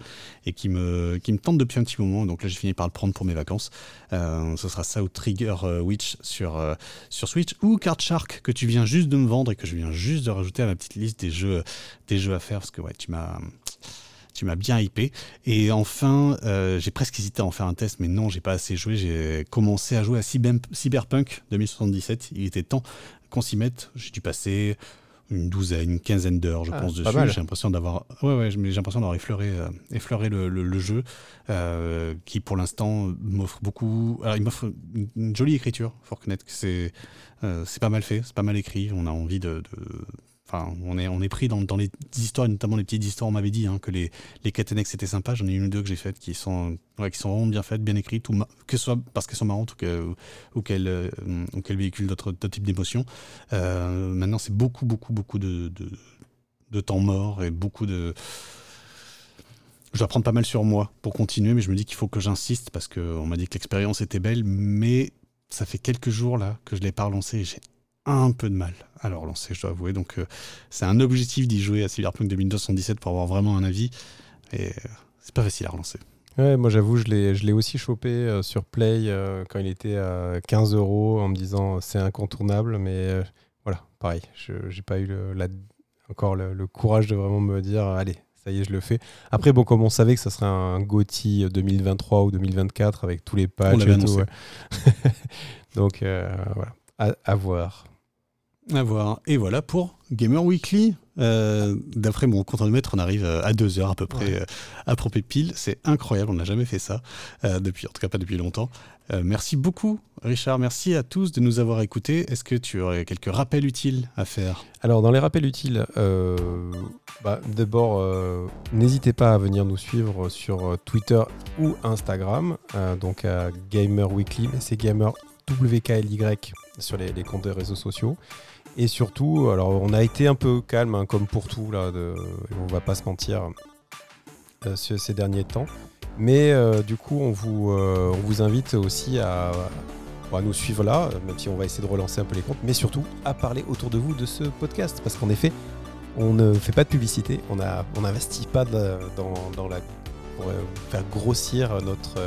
et qui me qui me tente depuis un petit moment. Donc là, j'ai fini par le prendre pour mes vacances. Ce sera ça ou Trigger Witch sur, euh, sur Switch ou Card Shark que tu viens juste de me vendre et que je viens juste de rajouter à ma petite liste des jeux, des jeux à faire parce que ouais, tu m'as tu m'as bien hypé. Et enfin, euh, j'ai presque hésité à en faire un test, mais non, j'ai pas assez joué. J'ai commencé à jouer à Cyberpunk 2077. Il était temps qu'on s'y mette. J'ai dû passer une douzaine, une quinzaine d'heures, je ah, pense, dessus. J'ai l'impression d'avoir, ouais, ouais, j'ai l'impression d'avoir effleuré, euh, effleuré le, le, jeu, euh, qui pour l'instant m'offre beaucoup. Alors, il m'offre une, jolie écriture, faut reconnaître que c'est, euh, c'est pas mal fait, c'est pas mal écrit. On a envie de, de On est, on est pris dans, les histoires, notamment les petites histoires. On m'avait dit hein, que les, les quêtes annexes étaient sympas. J'en ai une ou deux que j'ai faites qui sont, qui sont vraiment bien faites, bien écrites, ou que ce soit parce qu'elles sont marrantes ou, ou qu'elles euh, véhiculent d'autres types d'émotions. Euh, maintenant, c'est beaucoup, beaucoup, beaucoup de, de, de, temps mort et beaucoup de. Je dois prendre pas mal sur moi pour continuer, mais je me dis qu'il faut que j'insiste parce qu'on m'a dit que l'expérience était belle, mais ça fait quelques jours là que je l'ai pas relancé et j'ai un peu de mal à le relancer, je dois avouer. Donc c'est un objectif d'y jouer à Cyberpunk 2077 pour avoir vraiment un avis. Et c'est pas facile à relancer.
Ouais, moi j'avoue, je l'ai aussi chopé sur Play quand il était à 15 euros en me disant c'est incontournable, mais voilà, pareil, je n'ai pas eu le, la, encore le, courage de vraiment me dire allez, ça y est, je le fais. Après, bon, comme on savait que ça serait un GOTY 2023 ou 2024 avec tous les patchs et tout. [laughs] Donc euh, voilà, à, voir.
À voir. Et voilà pour Gamer Weekly. Euh, d'après mon chronomètre, on arrive à deux heures à peu près à propos pile. C'est incroyable, on n'a jamais fait ça, euh, depuis, en tout cas pas depuis longtemps. Euh, merci beaucoup, Richard. Merci à tous de nous avoir écoutés. Est-ce que tu aurais quelques rappels utiles à faire?
Alors, dans les rappels utiles, bah, d'abord, n'hésitez pas à venir nous suivre sur Twitter ou Instagram, donc à Gamer Weekly, mais c'est Gamer WKLY sur les, les comptes des réseaux sociaux. Et surtout, alors on a été un peu calme, hein, comme pour tout, là, de, on va pas se mentir, euh, ces derniers temps. Mais euh, du coup, on vous, euh, invite aussi à, nous suivre là, même si on va essayer de relancer un peu les comptes, mais surtout à parler autour de vous de ce podcast. Parce qu'en effet, on ne fait pas de publicité, on n'investit pas dans, dans, la, pour faire grossir notre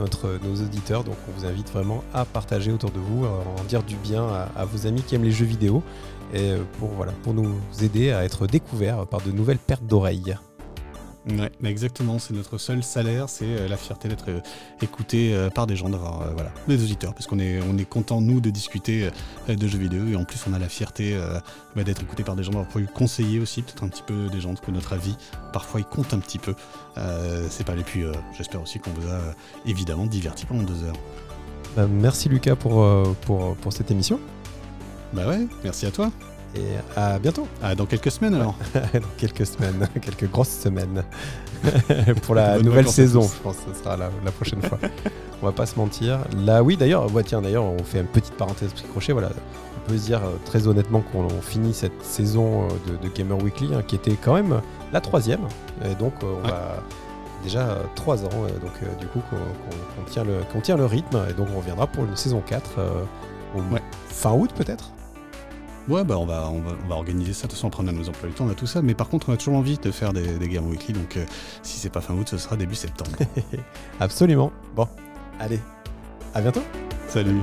notre, nos auditeurs. Donc on vous invite vraiment à partager autour de vous, à en dire du bien à, vos amis qui aiment les jeux vidéo et euh, pour nous aider à être découverts par de nouvelles pertes d'oreilles.
Ouais, exactement, c'est notre seul salaire, c'est euh, la fierté d'être euh, écouté euh, par des gens, d'avoir voilà, des auditeurs, parce qu'on est, on est content, nous, de discuter de jeux vidéo, et en plus, on a la fierté bah, d'être écouté par des gens, d'avoir pu conseiller aussi, peut-être un petit peu des gens, que notre avis, parfois, il compte un petit peu. c'est pas les puis j'espère aussi qu'on vous a évidemment diverti pendant deux heures.
Bah, merci Lucas pour, pour, pour cette émission.
Bah ouais, merci à toi.
Et à bientôt.
Ah, dans quelques semaines alors [laughs]
Dans quelques semaines, [laughs] quelques grosses semaines. [laughs] pour la nouvelle saison, je pense que ce sera la, prochaine fois. on va pas se mentir. Là, oui, d'ailleurs, tiens, d'ailleurs, on fait une petite parenthèse crochet. Voilà, on peut se dire euh, très honnêtement qu'on finit cette saison euh, de, Gamer Weekly, hein, qui était quand même la troisième. Et donc, euh, on va déjà trois ans. donc, du coup, qu'on tient, le, tient le rythme. Et donc, on reviendra pour une saison 4 fin août peut-être
Ouais, bah on va, on va, organiser ça. De toute façon, on prendra nos emplois du temps, on a tout ça. Mais par contre, on a toujours envie de faire des, des Game Weekly. Donc, euh, si c'est pas fin août, ce sera début septembre. [laughs]
Absolument. Bon, allez, à bientôt.
Salut.